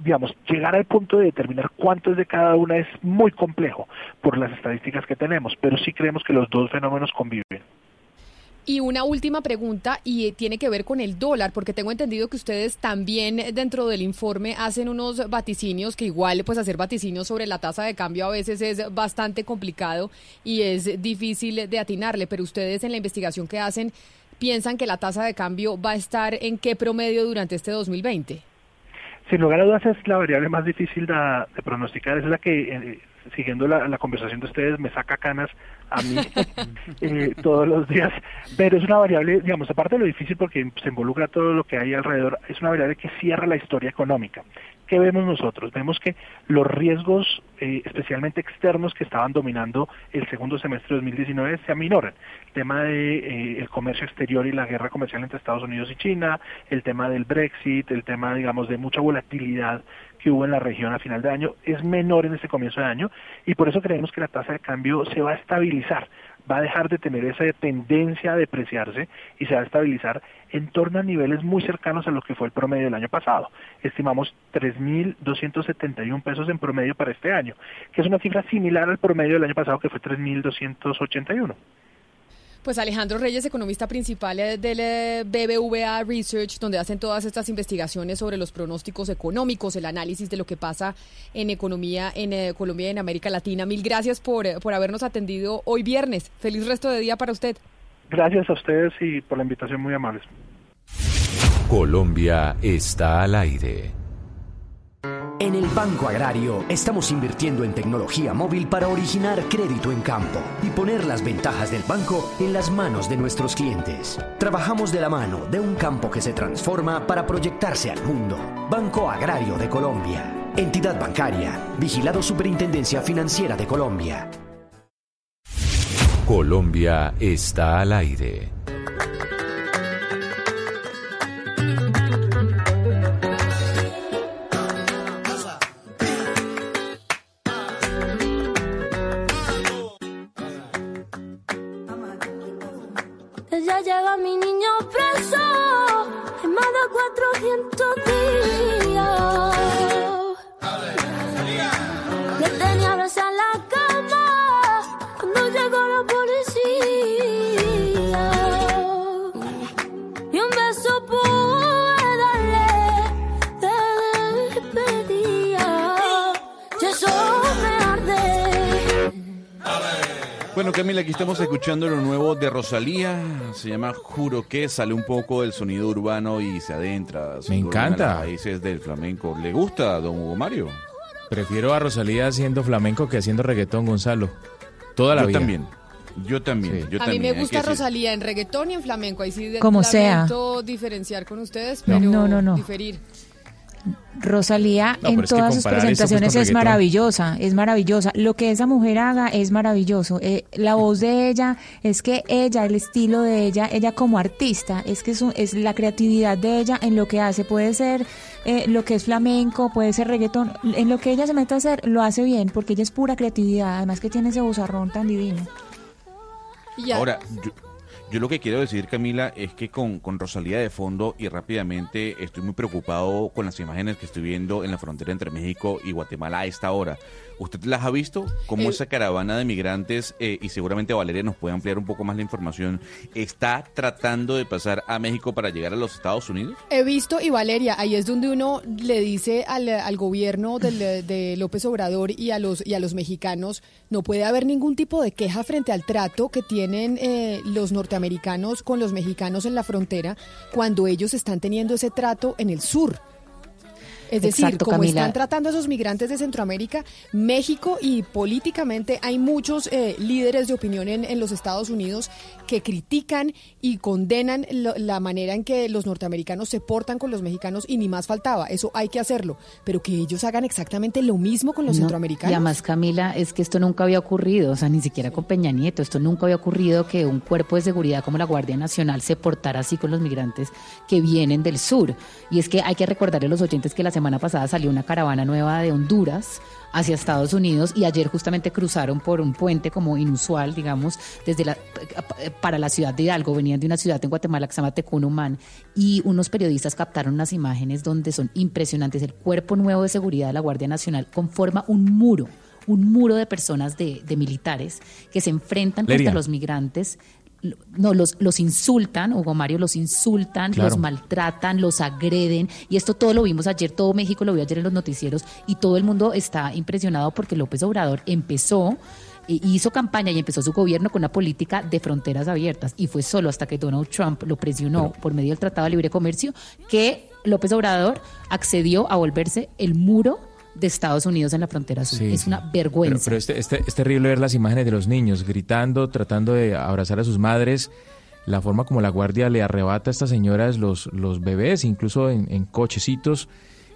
digamos, llegar al punto de determinar cuánto es de cada una es muy complejo por las estadísticas que tenemos, pero sí creemos que los dos fenómenos conviven. Y una última pregunta y eh, tiene que ver con el dólar, porque tengo entendido que ustedes también dentro del informe hacen unos vaticinios que igual pues hacer vaticinios sobre la tasa de cambio a veces es bastante complicado y es difícil de atinarle, pero ustedes en la investigación que hacen piensan que la tasa de cambio va a estar en qué promedio durante este 2020? Sin lugar a dudas es la variable más difícil de, pronosticar, es la que, eh, siguiendo la, conversación de ustedes, me saca canas a mí eh, todos los días, pero es una variable, digamos, aparte de lo difícil porque se involucra todo lo que hay alrededor, es una variable que cierra la historia económica. ¿Qué vemos nosotros? Vemos que los riesgos, eh, especialmente externos, que estaban dominando el segundo semestre de 2019 se aminoran. El tema de, comercio exterior y la guerra comercial entre Estados Unidos y China, el tema del Brexit, el tema, digamos, de mucha volatilidad que hubo en la región a final de año es menor en este comienzo de año y por eso creemos que la tasa de cambio se va a estabilizar, va a dejar de tener esa tendencia a depreciarse y se va a estabilizar en torno a niveles muy cercanos a lo que fue el promedio del año pasado. Estimamos 3.271 pesos en promedio para este año, que es una cifra similar al promedio del año pasado que fue 3.281. Pues Alejandro Reyes, economista principal eh, del eh, BBVA Research, donde hacen todas estas investigaciones sobre los pronósticos económicos, el análisis de lo que pasa en economía en eh, Colombia y en América Latina. Mil gracias por, por habernos atendido hoy viernes. Feliz resto de día para usted. Gracias a ustedes y por la invitación muy amables. Colombia está al aire. En el Banco Agrario estamos invirtiendo en tecnología móvil para originar crédito en campo y poner las ventajas del banco en las manos de nuestros clientes. Trabajamos de la mano de un campo que se transforma para proyectarse al mundo. Banco Agrario de Colombia. Entidad bancaria. Vigilado Superintendencia Financiera de Colombia. Colombia está al aire. Bueno, Camila, aquí estamos escuchando lo nuevo de Rosalía. Se llama Juro que sale un poco del sonido urbano y se adentra. Me encanta. países del flamenco. ¿Le gusta, don Hugo Mario? Prefiero a Rosalía haciendo flamenco que haciendo reggaetón, Gonzalo. Toda la yo vida. También. Yo también, yo a mí me gusta Rosalía en reggaetón y en flamenco. Ahí sí Como sea. diferenciar con ustedes, pero no, no, no. diferir. Rosalía No, en pero es que todas sus pues, presentaciones es maravillosa, es maravillosa. Lo que esa mujer haga es maravilloso. Eh, la voz de ella, es que ella, el estilo de ella, ella como artista, es que es, un- es la creatividad de ella en lo que hace. Puede ser eh, lo que es flamenco, puede ser reggaetón. En lo que ella se mete a hacer, lo hace bien, porque ella es pura creatividad. Además que tiene ese bozarrón tan divino. Ahora, yo, yo lo que quiero decir, Camila, es que con, Rosalía de fondo y rápidamente estoy muy preocupado con las imágenes que estoy viendo en la frontera entre México y Guatemala a esta hora. ¿Usted las ha visto? ¿Cómo Eh, esa caravana de migrantes, eh, y seguramente Valeria nos puede ampliar un poco más la información, está tratando de pasar a México para llegar a los Estados Unidos? He visto, y Valeria, ahí es donde uno le dice al, al gobierno del- de López Obrador y a, los, y a los mexicanos, no puede haber ningún tipo de queja frente al trato que tienen eh, los norteamericanos con los mexicanos en la frontera cuando ellos están teniendo ese trato en el sur. Es decir, Exacto, como Camila. están tratando a esos migrantes de Centroamérica, México y políticamente hay muchos eh, líderes de opinión en, en los Estados Unidos que critican y condenan lo- la manera en que los norteamericanos se portan con los mexicanos y ni más faltaba, eso hay que hacerlo, pero que ellos hagan exactamente lo mismo con los No, centroamericanos. Y además, Camila, es que esto nunca había ocurrido, o sea, ni siquiera con Peña Nieto, esto nunca había ocurrido que un cuerpo de seguridad como la Guardia Nacional se portara así con los migrantes que vienen del sur. Y es que hay que recordarle a los oyentes que la semana pasada salió una caravana nueva de Honduras hacia Estados Unidos y ayer justamente cruzaron por un puente como inusual, digamos, desde la para la ciudad de Hidalgo, venían de una ciudad en Guatemala que se llama Tecunumán y unos periodistas captaron unas imágenes donde son impresionantes. El cuerpo nuevo de seguridad de la Guardia Nacional conforma un muro, un muro de personas de, de militares que se enfrentan Leria. contra los migrantes. No, los, los insultan, Hugo Mario, los insultan, Claro. los maltratan, los agreden. Y esto todo lo vimos ayer, todo México lo vio ayer en los noticieros y todo el mundo está impresionado porque López Obrador empezó eh, hizo campaña y empezó su gobierno con una política de fronteras abiertas y fue solo hasta que Donald Trump lo presionó por medio del Tratado de Libre Comercio que López Obrador accedió a volverse el muro de Estados Unidos en la frontera sur. Sí, es una vergüenza. Pero, pero este- este- es terrible ver las imágenes de los niños gritando, tratando de abrazar a sus madres. La forma como la guardia le arrebata a estas señoras los, los bebés, incluso en, en cochecitos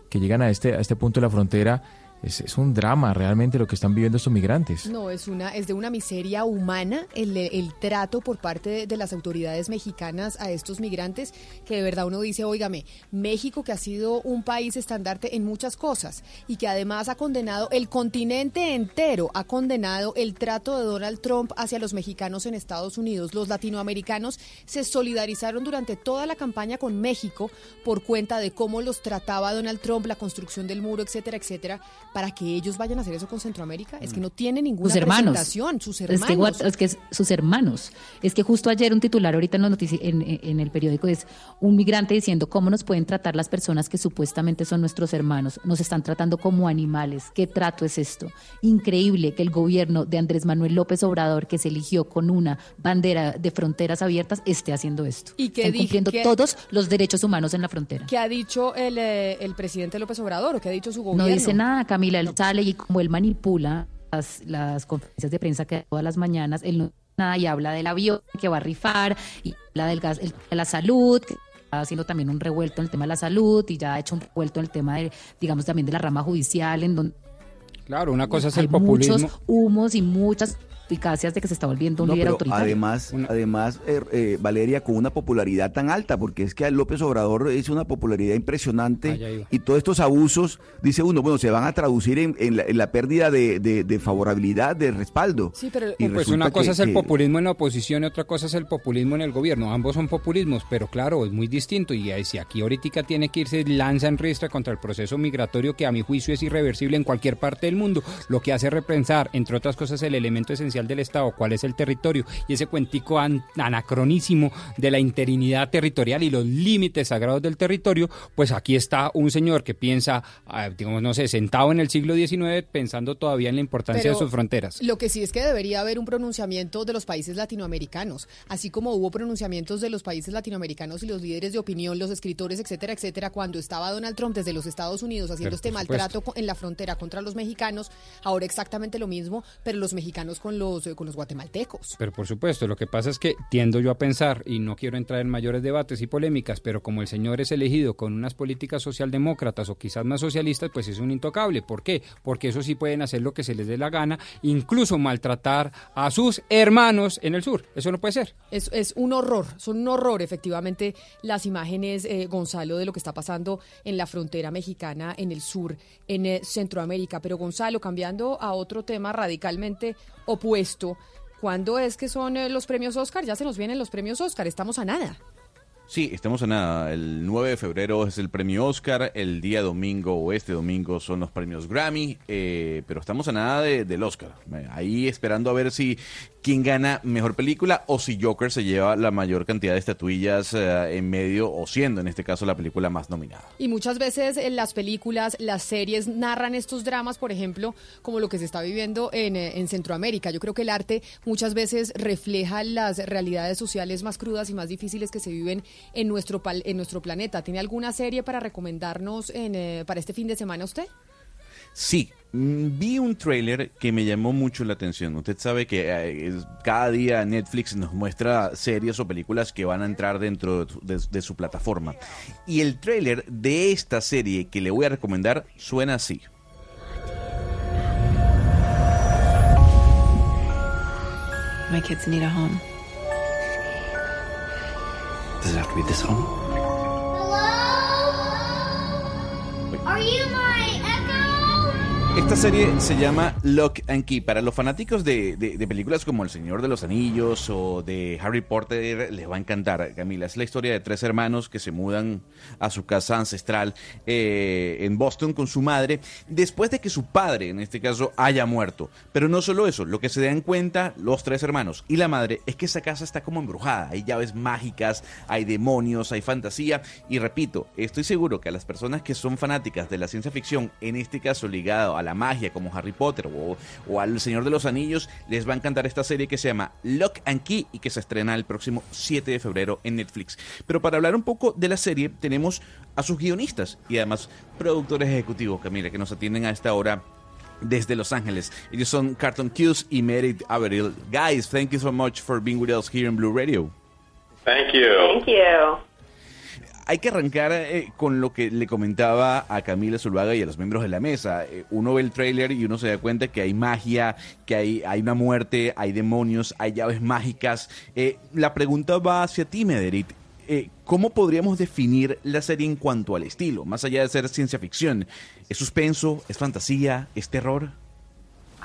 que llegan a este, a este punto de la frontera. Es, un drama realmente lo que están viviendo estos migrantes. No, es una es de una miseria humana el, el trato por parte de, de las autoridades mexicanas a estos migrantes que de verdad uno dice, óigame, México que ha sido un país estandarte en muchas cosas y que además ha condenado el continente entero ha condenado el trato de Donald Trump hacia los mexicanos en Estados Unidos. Los latinoamericanos se solidarizaron durante toda la campaña con México por cuenta de cómo los trataba Donald Trump, la construcción del muro, etcétera, etcétera, para que ellos vayan a hacer eso con Centroamérica. Es que no tiene ninguna sus hermanos. sus Es hermanos. que, es que sus hermanos. Es que justo ayer un titular ahorita en, los notici- en, en- el periódico es un migrante diciendo cómo nos pueden tratar las personas que supuestamente son nuestros hermanos. Nos están tratando como animales. ¿Qué trato es esto? Increíble que el gobierno de Andrés Manuel López Obrador, que se eligió con una bandera de fronteras abiertas, esté haciendo esto. ¿Y Están cumpliendo todos los derechos humanos en la frontera. ¿Qué ha dicho el, eh, el presidente López Obrador o qué ha dicho su gobierno? No dice nada, Camila. Él sale y como él manipula las, las conferencias de prensa que da todas las mañanas, él no nada y habla del avión que va a rifar y habla del gas, el- de la salud, que está haciendo también un revuelto en el tema de la salud y ya ha hecho un revuelto en el tema de, digamos, también de la rama judicial, en donde Claro, una cosa es hay el populismo. muchos humos y muchas eficacias de que se está volviendo un No, líder autoritario. además, además eh, eh, Valeria, con una popularidad tan alta, porque es que López Obrador es una popularidad impresionante y todos estos abusos, dice uno, bueno, se van a traducir en, en la, en la pérdida de, de- de favorabilidad, de respaldo. Sí, pero Y pues resulta una cosa que- es el que- populismo en la oposición y otra cosa es el populismo en el gobierno. Ambos son populismos, pero claro, es muy distinto. Y ahí, si aquí ahorita tiene que irse lanza en ristra contra el proceso migratorio que a mi juicio es irreversible en cualquier parte del mundo, lo que hace repensar, entre otras cosas, el elemento esencial del Estado, cuál es el territorio, y ese cuentico an- anacronísimo de la interinidad territorial y los límites sagrados del territorio, pues aquí está un señor que piensa, ah, digamos, no sé, sentado en el siglo XIX, pensando todavía en la importancia Pero de sus fronteras. Lo que sí es que debería haber un pronunciamiento de los países latinoamericanos, así como hubo pronunciamientos de los países latinoamericanos y los líderes de opinión, los escritores, etcétera, etcétera, cuando estaba Donald Trump desde los Estados Unidos haciendo Pero, este maltrato en la frontera contra los mexicanos, ahora exactamente lo mismo, pero los mexicanos con los, eh, con los guatemaltecos. Pero por supuesto, lo que pasa es que tiendo yo a pensar, y no quiero entrar en mayores debates y polémicas, pero como el señor es elegido con unas políticas socialdemócratas o quizás más socialistas, pues es un intocable. ¿Por qué? Porque eso sí pueden hacer lo que se les dé la gana, incluso maltratar a sus hermanos en el sur. Eso no puede ser. Es, es un horror, son un horror efectivamente las imágenes, eh, Gonzalo, de lo que está pasando en la frontera mexicana, en el sur, en eh, Centroamérica. Pero Gonzalo, cambiando a otro tema radicalmente opuesto, ¿cuándo es que son eh, los premios Oscar? Ya se nos vienen los premios Oscar, estamos a nada. Sí, estamos en nada. El 9 de febrero es el premio Oscar, el día domingo o este domingo son los premios Grammy, eh, pero estamos a nada de- del Oscar. Eh, Ahí esperando a ver si quién gana mejor película o si Joker se lleva la mayor cantidad de estatuillas eh, en medio o siendo en este caso la película más nominada. Y muchas veces en las películas, las series narran estos dramas, por ejemplo, como lo que se está viviendo en, eh, en Centroamérica. Yo creo que el arte muchas veces refleja las realidades sociales más crudas y más difíciles que se viven en nuestro, pal- en nuestro planeta. ¿Tiene alguna serie para recomendarnos en, eh, para este fin de semana usted? Sí, mm, vi un tráiler que me llamó mucho la atención. Usted sabe que eh, es- cada día Netflix nos muestra series o películas que van a entrar dentro de, su- de- de su plataforma. Y el tráiler de esta serie que le voy a recomendar suena así. My kids need a home. Does it have to be this home? hello Are you my? Esta serie se llama Lock and Key. Para los fanáticos de, películas como El Señor de los Anillos o de Harry Potter, les va a encantar, Camila. Es la historia de tres hermanos que se mudan a su casa ancestral eh, en Boston con su madre después de que su padre, en este caso, haya muerto. Pero no solo eso, lo que se dan cuenta los tres hermanos y la madre es que esa casa está como embrujada. Hay llaves mágicas, hay demonios, hay fantasía. Y repito, estoy seguro que a las personas que son fanáticas de la ciencia ficción, en este caso ligado a la magia como Harry Potter o, o al Señor de los Anillos, les va a encantar esta serie que se llama Lock and Key y que se estrena el próximo 7 de febrero en Netflix. Pero para hablar un poco de la serie, tenemos a sus guionistas y además productores ejecutivos, Camila, que nos atienden a esta hora desde Los Ángeles. Ellos son Carton Hughes y Meredith Averill. Guys, thank you so much for being with us here in Blue Radio. Thank you. Thank you. Hay que arrancar eh, con lo que le comentaba a Camila Zuluaga y a los miembros de la mesa. Eh, uno ve el tráiler y uno se da cuenta que hay magia, que hay, hay una muerte, hay demonios, hay llaves mágicas. Eh, la pregunta va hacia ti, Mederit. ¿Cómo podríamos definir la serie en cuanto al estilo? Más allá de ser ciencia ficción, ¿es suspenso? ¿Es fantasía? ¿Es terror?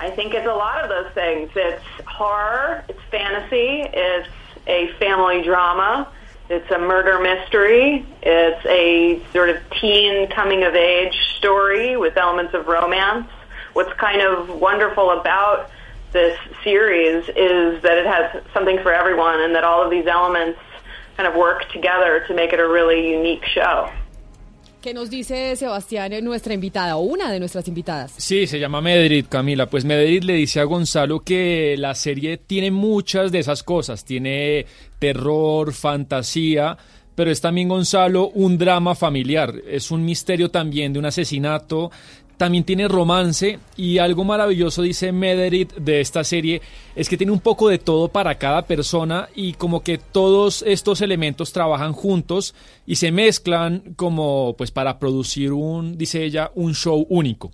I think it's a lot of those things. It's horror, it's fantasy, it's a family drama, it's a murder mystery, it's a sort of teen coming of age story with elements of romance. What's kind of wonderful about this series is that it has something for everyone and that all of these elements kind of work together to make it a really unique show. ¿Qué nos dice Sebastián, eh, nuestra invitada, o una de nuestras invitadas? Sí, se llama Medrid, Camila. Pues Medrid le dice a Gonzalo que la serie tiene muchas de esas cosas. Tiene terror, fantasía, pero es también, Gonzalo, un drama familiar. Es un misterio también de un asesinato. También tiene romance y algo maravilloso, dice Mederit, de esta serie, es que tiene un poco de todo para cada persona y como que todos estos elementos trabajan juntos y se mezclan como pues para producir un, dice ella, un show único.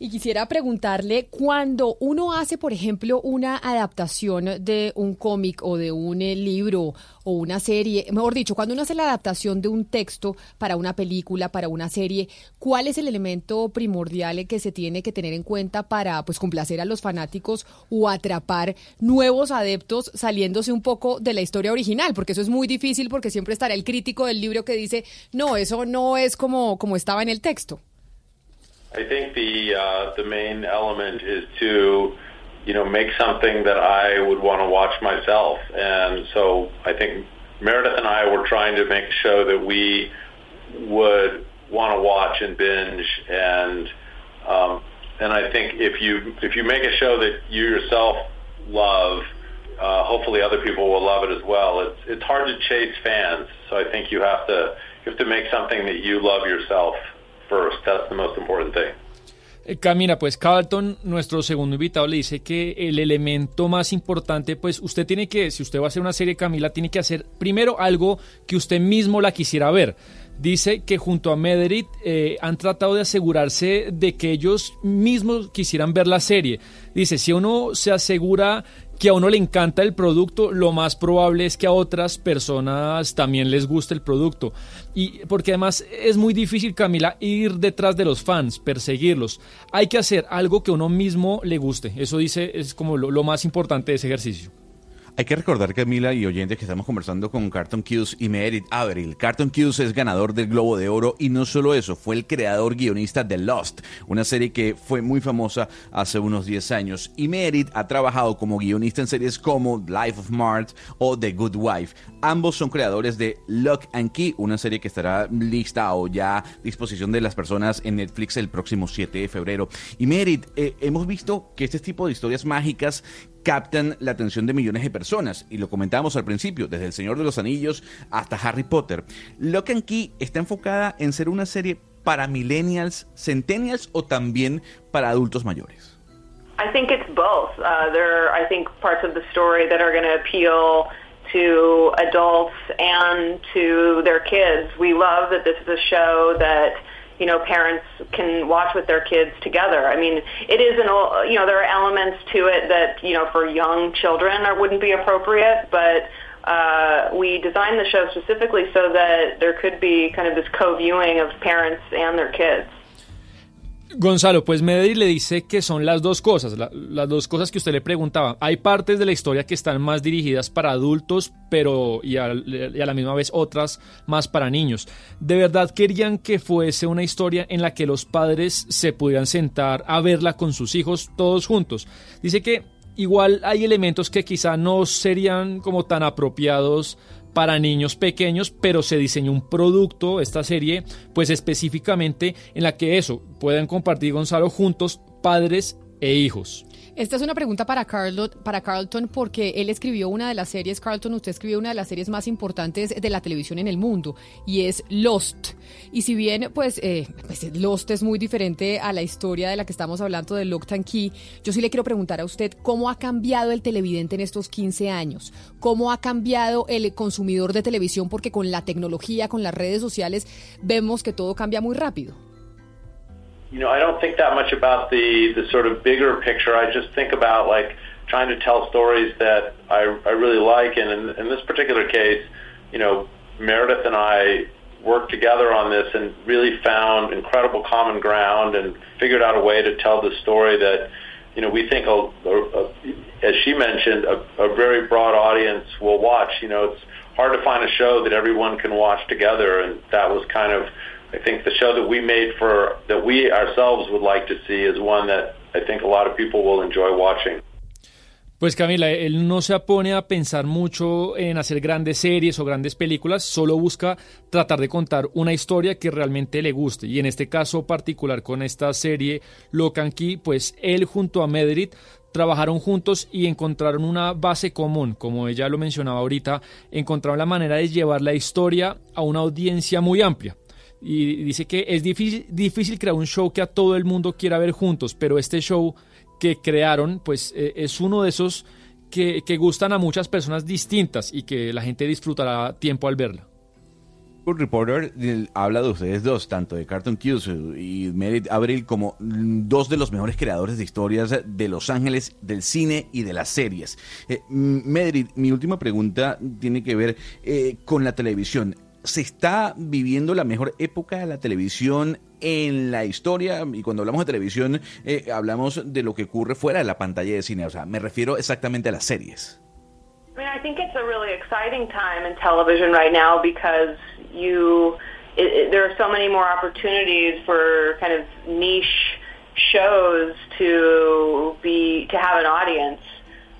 Y quisiera preguntarle, cuando uno hace, por ejemplo, una adaptación de un cómic o de un eh, libro o una serie, mejor dicho, cuando uno hace la adaptación de un texto para una película, para una serie, ¿cuál es el elemento primordial que se tiene que tener en cuenta para pues complacer a los fanáticos o atrapar nuevos adeptos saliéndose un poco de la historia original? Porque eso es muy difícil porque siempre estará el crítico del libro que dice, no, eso no es como, como estaba en el texto. I think the uh, the main element is to, you know, make something that I would want to watch myself, and so I think Meredith and I were trying to make a show that we would want to watch and binge, and um, and I think if you if you make a show that you yourself love, uh, hopefully other people will love it as well. It's it's hard to chase fans, so I think you have to you have to make something that you love yourself first. That's the most important thing. Eh, Camila, pues Carlton, nuestro segundo invitado, le dice que el elemento más importante, pues usted tiene que, si usted va a hacer una serie, Camila, tiene que hacer primero algo que usted mismo la quisiera ver. Dice que junto a Mederit eh, han tratado de asegurarse de que ellos mismos quisieran ver la serie. Dice, si uno se asegura que a uno le encanta el producto, lo más probable es que a otras personas también les guste el producto. Y porque además es muy difícil, Camila, ir detrás de los fans, perseguirlos. Hay que hacer algo que a uno mismo le guste. Eso dice, es como lo, lo más importante de ese ejercicio. Hay que recordar, Camila y oyentes, que estamos conversando con Carton Cuse y Meredith Averill. Carton Cuse es ganador del Globo de Oro y no solo eso, fue el creador guionista de Lost, una serie que fue muy famosa hace unos 10 años. Y Meredith ha trabajado como guionista en series como Life of Mart o The Good Wife. Ambos son creadores de Lock and Key, una serie que estará lista o ya a disposición de las personas en Netflix el próximo 7 de febrero. Y Meredith, eh, hemos visto que este tipo de historias mágicas captan la atención de millones de personas. Y lo comentábamos al principio, desde El Señor de los Anillos hasta Harry Potter. Lock and Key está enfocada en ser una serie para millennials, centennials o también para adultos mayores. I think it's both. Uh, there are, I think, parts of the story that are going to appeal to adults and to their kids. We love that this is a show that you know parents can watch with their kids together. I mean, it is an ol- you know there are elements to it that you know for young children are, wouldn't be appropriate, but uh, we designed the show specifically so that there could be kind of this co-viewing of parents and their kids. Gonzalo, pues Medellín le dice que son las dos cosas, la- las dos cosas que usted le preguntaba. Hay partes de la historia que están más dirigidas para adultos, pero a, y a la misma vez otras más para niños. ¿De verdad querían que fuese una historia en la que los padres se pudieran sentar a verla con sus hijos todos juntos? Dice que igual hay elementos que quizá no serían como tan apropiados para niños pequeños, pero se diseñó un producto, esta serie, pues específicamente en la que eso, pueden compartir Gonzalo juntos, padres e hijos. Esta es una pregunta para, para Carlton porque él escribió una de las series, Carlton, usted escribió una de las series más importantes de la televisión en el mundo y es Lost. Y si bien pues, eh, pues, Lost es muy diferente a la historia de la que estamos hablando de Lock and Key, yo sí le quiero preguntar a usted cómo ha cambiado el televidente en estos 15 años, cómo ha cambiado el consumidor de televisión porque con la tecnología, con las redes sociales, vemos que todo cambia muy rápido. You know, I don't think that much about the the sort of bigger picture. I just think about like trying to tell stories that I I really like, and in, in this particular case, you know, Meredith and I worked together on this and really found incredible common ground and figured out a way to tell the story that you know we think a, a, a, as she mentioned a, a very broad audience will watch. You know it's hard to find a show that everyone can watch together. And that was kind of I think the show that we made for that we ourselves would like to see is one that I think a lot of people will enjoy watching. Pues Camila, él no se pone a pensar mucho en hacer grandes series o grandes películas, solo busca tratar de contar una historia que realmente le guste. Y en este caso particular con esta serie Lock and Key, pues él junto a Medrit trabajaron juntos y encontraron una base común, como ella lo mencionaba ahorita, encontraron la manera de llevar la historia a una audiencia muy amplia. Y dice que es difícil, difícil crear un show que a todo el mundo quiera ver juntos, pero este show que crearon, pues eh, es uno de esos que, que gustan a muchas personas distintas y que la gente disfrutará tiempo al verla. Reporter habla de ustedes dos, tanto de Carton Cuse y Meredith Abril, como dos de los mejores creadores de historias de Los Ángeles, del cine y de las series. Eh, Meredith, mi última pregunta tiene que ver eh, con la televisión. ¿Se está viviendo la mejor época de la televisión en la historia? Y cuando hablamos de televisión, eh, hablamos de lo que ocurre fuera de la pantalla de cine. O sea, me refiero exactamente a las series. I mean, I think it's a really exciting time in television right now because you it, it, there are so many more opportunities for kind of niche shows to be to have an audience.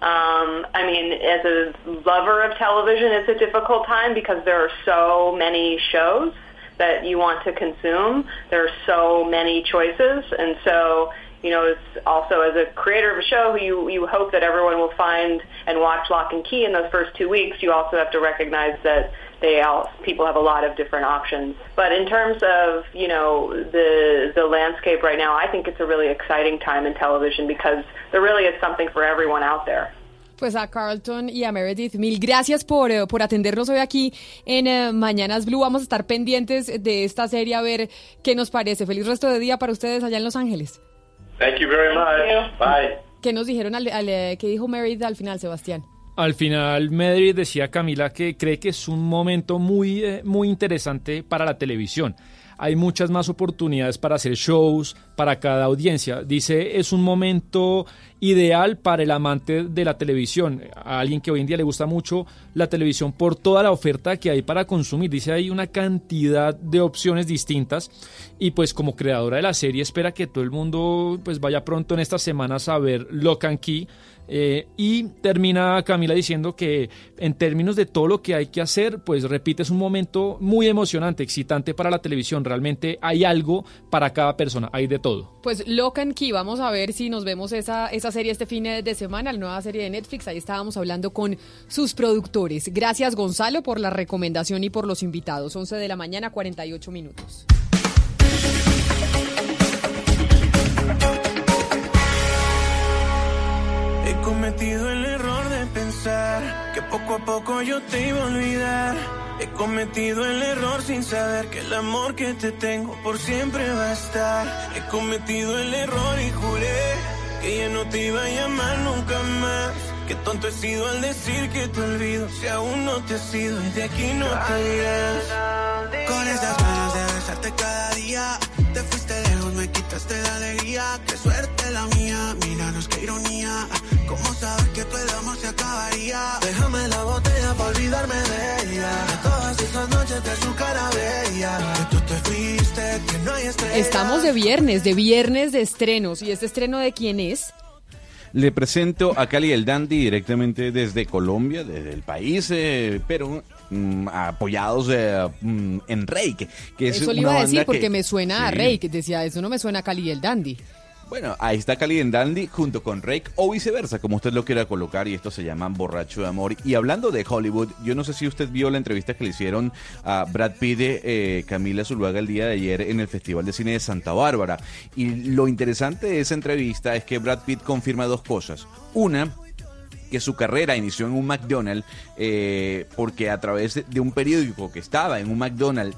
Um, I mean, as a lover of television, it's a difficult time because there are so many shows that you want to consume. There are so many choices, and so you know, it's also as a creator of a show, you you hope that everyone will find and watch Lock and Key in those first two weeks. You also have to recognize that they all people have a lot of different options. But in terms of you know the the landscape right now, I think it's a really exciting time in television because there really is something for everyone out there. Pues a Carlton y a Meredith, mil gracias por, eh, por atendernos hoy aquí en eh, Mañanas Blue. Vamos a estar pendientes de esta serie a ver qué nos parece. Feliz resto de día para ustedes allá en Los Ángeles. Thank you very much. Bye. ¿Qué nos dijeron al, al, eh, qué dijo Meredith al final, Sebastián? Al final, Medri decía Camila que cree que es un momento muy, eh, muy interesante para la televisión. Hay muchas más oportunidades para hacer shows para cada audiencia. Dice, es un momento ideal para el amante de la televisión, a alguien que hoy en día le gusta mucho la televisión por toda la oferta que hay para consumir. Dice, hay una cantidad de opciones distintas y pues como creadora de la serie espera que todo el mundo pues vaya pronto en estas semanas a ver Lock and Key. Eh, y termina Camila diciendo que en términos de todo lo que hay que hacer, pues repite, es un momento muy emocionante, excitante para la televisión. Realmente hay algo para cada persona, hay de todo. Pues Lock and Key, vamos a ver si nos vemos esa, esa serie este fin de semana, la nueva serie de Netflix. Ahí estábamos hablando con sus productores. Gracias Gonzalo por la recomendación y por los invitados. 11 de la mañana, 48 minutos. Cometido el error de pensar que poco a poco yo te iba a olvidar. He cometido el error sin saber que el amor que te tengo por siempre va a estar. He cometido el error y juré que ya no te iba a llamar nunca más. Qué tonto he sido al decir que te olvido si aún no te has ido y de aquí no te irás. Con esas ganas de besarte cada día, te fuiste lejos, Déjame la botella para olvidarme de ella. Todas esas noches de su cara bella. Estamos de viernes, de viernes de estrenos. ¿Y este estreno de quién es? Le presento a Cali el Dandy directamente desde Colombia, desde el país, eh, pero mm, apoyados eh, mm, en Reik, que es Eso le iba a decir porque que- me suena a Sí. Rey, que decía, eso no me suena a Cali el Dandy. Bueno, ahí está Cali en Dandy junto con Rake o viceversa, como usted lo quiera colocar, y esto se llama Borracho de Amor. Y hablando de Hollywood, yo no sé si usted vio la entrevista que le hicieron a Brad Pitt, eh, Camila Zuluaga, el día de ayer en el Festival de Cine de Santa Bárbara. Y lo interesante de esa entrevista es que Brad Pitt confirma dos cosas. Una, que su carrera inició en un McDonald's eh, porque a través de- un periódico que estaba en un McDonald's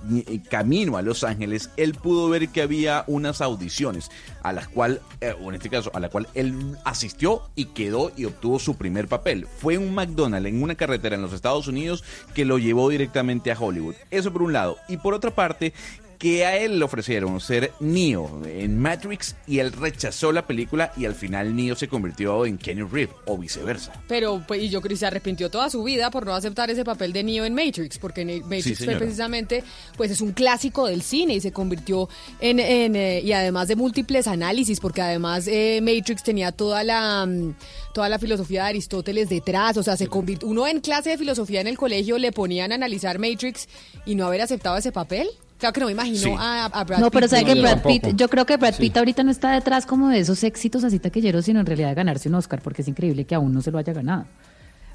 camino a Los Ángeles, él pudo ver que había unas audiciones a las cual, eh, en este caso, a la cual él asistió y quedó y obtuvo su primer papel. Fue un McDonald's en una carretera en los Estados Unidos que lo llevó directamente a Hollywood. Eso por un lado. Y por otra parte, que a él le ofrecieron ser Neo en Matrix y él rechazó la película y al final Neo se convirtió en Kenny Reeves o viceversa. Pero, pues, y yo creo que se arrepintió toda su vida por no aceptar ese papel de Neo en Matrix, porque Matrix fue precisamente, pues es un clásico del cine y se convirtió en, en, eh, y además de múltiples análisis, porque además eh, Matrix tenía toda la, mm, toda la filosofía de Aristóteles detrás, o sea, se convirtió, uno en clase de filosofía en el colegio le ponían a analizar Matrix y no haber aceptado ese papel. Claro que no me imagino Sí. a, a Brad No, pero Pitt sabe que Brad Pitt, yo creo que Brad Pitt ahorita no está detrás como de esos éxitos así taquilleros, sino en realidad de ganarse un Oscar, porque es increíble que aún no se lo haya ganado.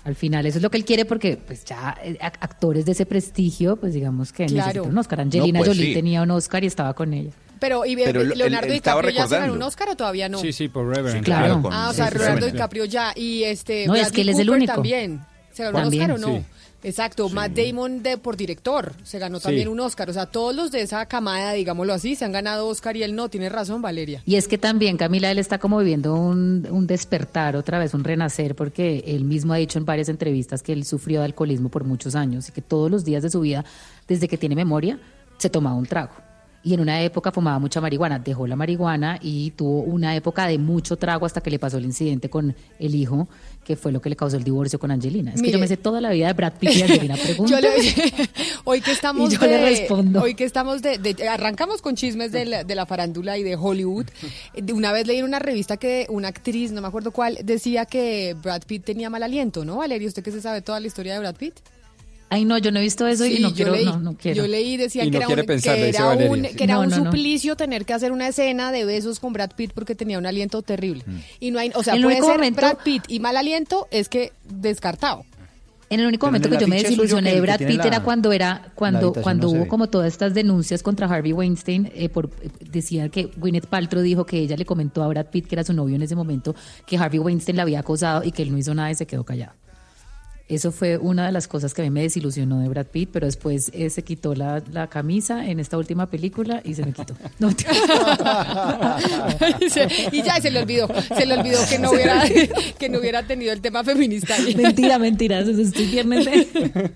Al final eso es lo que él quiere porque pues ya eh, ac- actores de ese prestigio, pues digamos que Claro. necesitan un Oscar. Angelina No, pues Jolie sí. tenía un Oscar y estaba con ella. Pero, ¿y Pero Leonardo él estaba DiCaprio ya se ganó un. Oscar o todavía no? Sí, sí, por Reverend. Sí, claro, Ah, o sea, sí, Leonardo sí. DiCaprio ya. Y este. No, es Bradley que él es el único. También. ¿Se ganó También, un Oscar o no? Sí. Exacto. Matt Damon de, por director se ganó Sí. también un Oscar. O sea, todos los de esa camada, digámoslo así, se han ganado Oscar y él no. Tiene razón, Valeria. Y es que también, Camila, él está como viviendo un, un despertar, otra vez un renacer, porque él mismo ha dicho en varias entrevistas que él sufrió de alcoholismo por muchos años y que todos los días de su vida, desde que tiene memoria, se tomaba un trago. Y en una época fumaba mucha marihuana, dejó la marihuana y tuvo una época de mucho trago hasta que le pasó el incidente con el hijo, que fue lo que le causó el divorcio con Angelina. Es Mire. que yo me sé toda la vida de Brad Pitt y Angelina. Pregunta. Yo le, hoy que estamos Y yo de, le respondo. hoy que estamos de, de- arrancamos con chismes de la, de la farándula y de Hollywood. Una vez leí en una revista que una actriz, no me acuerdo cuál, decía que Brad Pitt tenía mal aliento, ¿no, Valeria? ¿Usted que se sabe toda la historia de Brad Pitt? Ay, no, yo no he visto eso y no quiero, leí, no, no quiero. Yo leí, decía Y que no era, quiere un, pensar, que era un, que era No, un no, no. suplicio tener que hacer una escena de besos con Brad Pitt porque tenía un aliento terrible. Mm. Y no hay, o sea, El puede único ser momento- Brad Pitt y mal aliento es que descartado. En el único Pero momento que yo me desilusioné de Brad Pitt la- era cuando era cuando cuando hubo como todas estas denuncias contra Harvey Weinstein eh, por eh, decía que Gwyneth Paltrow dijo que ella le comentó a Brad Pitt que era su novio en ese momento que Harvey Weinstein la había acosado y que él no hizo nada y se quedó callado. Eso fue una de las cosas que a mí me desilusionó de Brad Pitt, pero después eh, se quitó la, la camisa en esta última película y se me quitó. No, y, se- y ya se le olvidó, se le olvidó que no hubiera que no hubiera tenido el tema feminista. ahí. mentira, mentira, eso estoy viernes.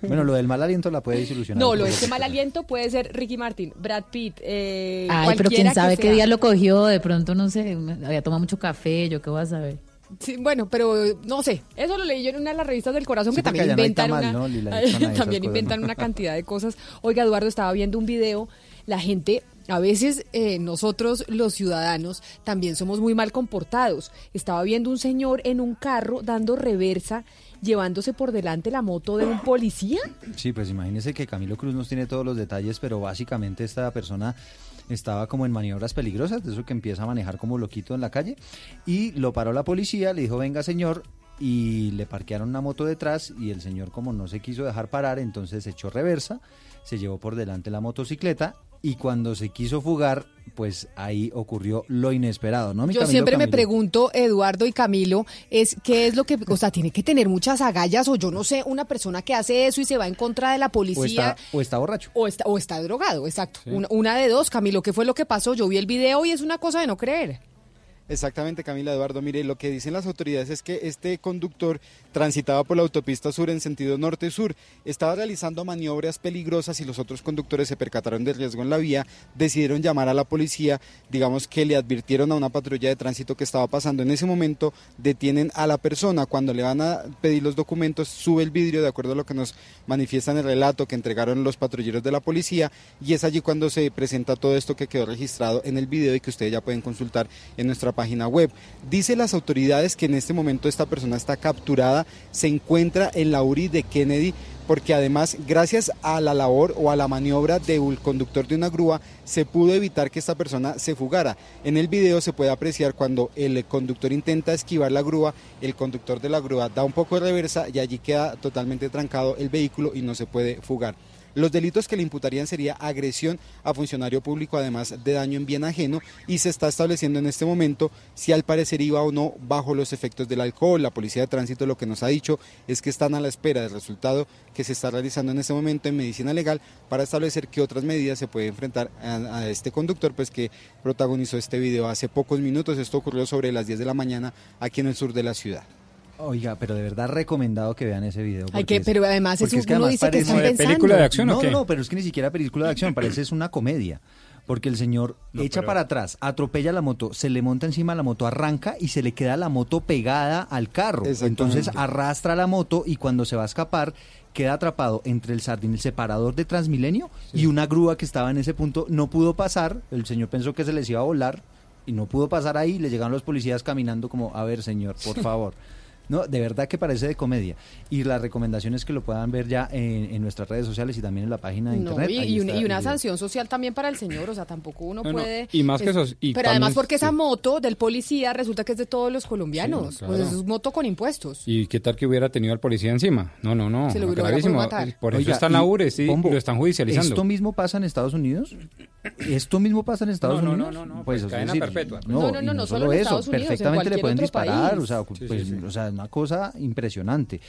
Bueno, lo del mal aliento la puede desilusionar. No, lo poco. de que mal aliento puede ser Ricky Martin, Brad Pitt, eh, Ay, pero quién sabe qué día lo cogió, de pronto no sé, había tomado mucho café, yo qué voy a saber. Sí, bueno, pero no sé. Eso lo leí yo en una de las revistas del corazón Sí, que también no inventan tamal, una, también inventan una cantidad de cosas. Oiga, Eduardo estaba viendo un video. La gente, a veces eh, nosotros los ciudadanos también somos muy mal comportados. Estaba viendo un señor en un carro dando reversa, llevándose por delante la moto de un policía. Sí, pues imagínese que Camilo Cruz nos tiene todos los detalles, pero básicamente esta persona estaba como en maniobras peligrosas, de eso que empieza a manejar como loquito en la calle, y lo paró la policía, le dijo, venga señor, y le parquearon una moto detrás, y el señor como no se quiso dejar parar, entonces echó reversa, se llevó por delante la motocicleta, y cuando se quiso fugar, pues ahí ocurrió lo inesperado, ¿no? mi Yo Camilo, siempre me pregunto, Eduardo y Camilo, es qué es lo que, o sea, tiene que tener muchas agallas o yo no sé, una persona que hace eso y se va en contra de la O policía. está, o está borracho. O está, o está drogado, exacto. Una, una de dos, Camilo, ¿qué fue lo que pasó? Yo vi el video y es una cosa de no creer. Exactamente, Camila Eduardo. Mire, lo que dicen las autoridades es que este conductor transitaba por la autopista sur en sentido norte-sur. Estaba realizando maniobras peligrosas y los otros conductores se percataron del riesgo en la vía. Decidieron llamar a la policía. Digamos que le advirtieron a una patrulla de tránsito que estaba pasando. En ese momento detienen a la persona. Cuando le van a pedir los documentos, sube el vidrio de acuerdo a lo que nos manifiestan el relato que entregaron los patrulleros de la policía. Y es allí cuando se presenta todo esto que quedó registrado en el video y que ustedes ya pueden consultar en nuestra página web. Dice las autoridades que en este momento esta persona está capturada, se encuentra en la URI de Kennedy porque además gracias a la labor o a la maniobra del conductor de una grúa se pudo evitar que esta persona se fugara. En el video se puede apreciar cuando el conductor intenta esquivar la grúa, el conductor de la grúa da un poco de reversa y allí queda totalmente trancado el vehículo y no se puede fugar. Los delitos que le imputarían sería agresión a funcionario público, además de daño en bien ajeno, y se está estableciendo en este momento si al parecer iba o no bajo los efectos del alcohol. La Policía de Tránsito lo que nos ha dicho es que están a la espera del resultado que se está realizando en este momento en medicina legal para establecer qué otras medidas se puede enfrentar a, a este conductor, pues que protagonizó este video hace pocos minutos. Esto ocurrió sobre las 10 de la mañana aquí en el sur de la ciudad. Oiga, pero de verdad recomendado que vean ese video. Que, pero además es un, es que uno además dice que están pensando. no, no, pero es que ni siquiera película de acción, parece es una comedia. Porque el señor No, echa pero- para atrás, atropella la moto, se le monta encima la moto, arranca y se le queda la moto pegada al carro. Entonces arrastra la moto y cuando se va a escapar queda atrapado entre el sardín, el separador de Transmilenio y una grúa que estaba en ese punto. No pudo pasar, el señor pensó que se les iba a volar y no pudo pasar ahí. Le llegaron los policías caminando como, a ver señor, por favor. No, de verdad que parece de comedia. Y la recomendación es que lo puedan ver ya en, en nuestras redes sociales y también en la página de No, internet. y, una, y sanción social también para el señor, o sea, tampoco uno No, no, puede... y más que es- eso, y pero además porque esa moto del policía resulta que es de todos los colombianos, Sí, claro. pues es moto con impuestos. ¿Y qué tal que hubiera tenido al policía encima? No, no, no. Se lo no, hubiera gravísimo. podido matar. Por eso Oiga, está en la y, URE, sí, Pombo, lo están judicializando. ¿Esto mismo pasa en Estados Unidos? ¿Esto mismo pasa en Estados No, Unidos? no, no, no, pues, pues, es cadena decir, perpetua. No, No, no, no, no solo solo en eso, Estados Unidos, en perfectamente le pueden disparar, país. o sea, pues, sí. o sea, una cosa impresionante.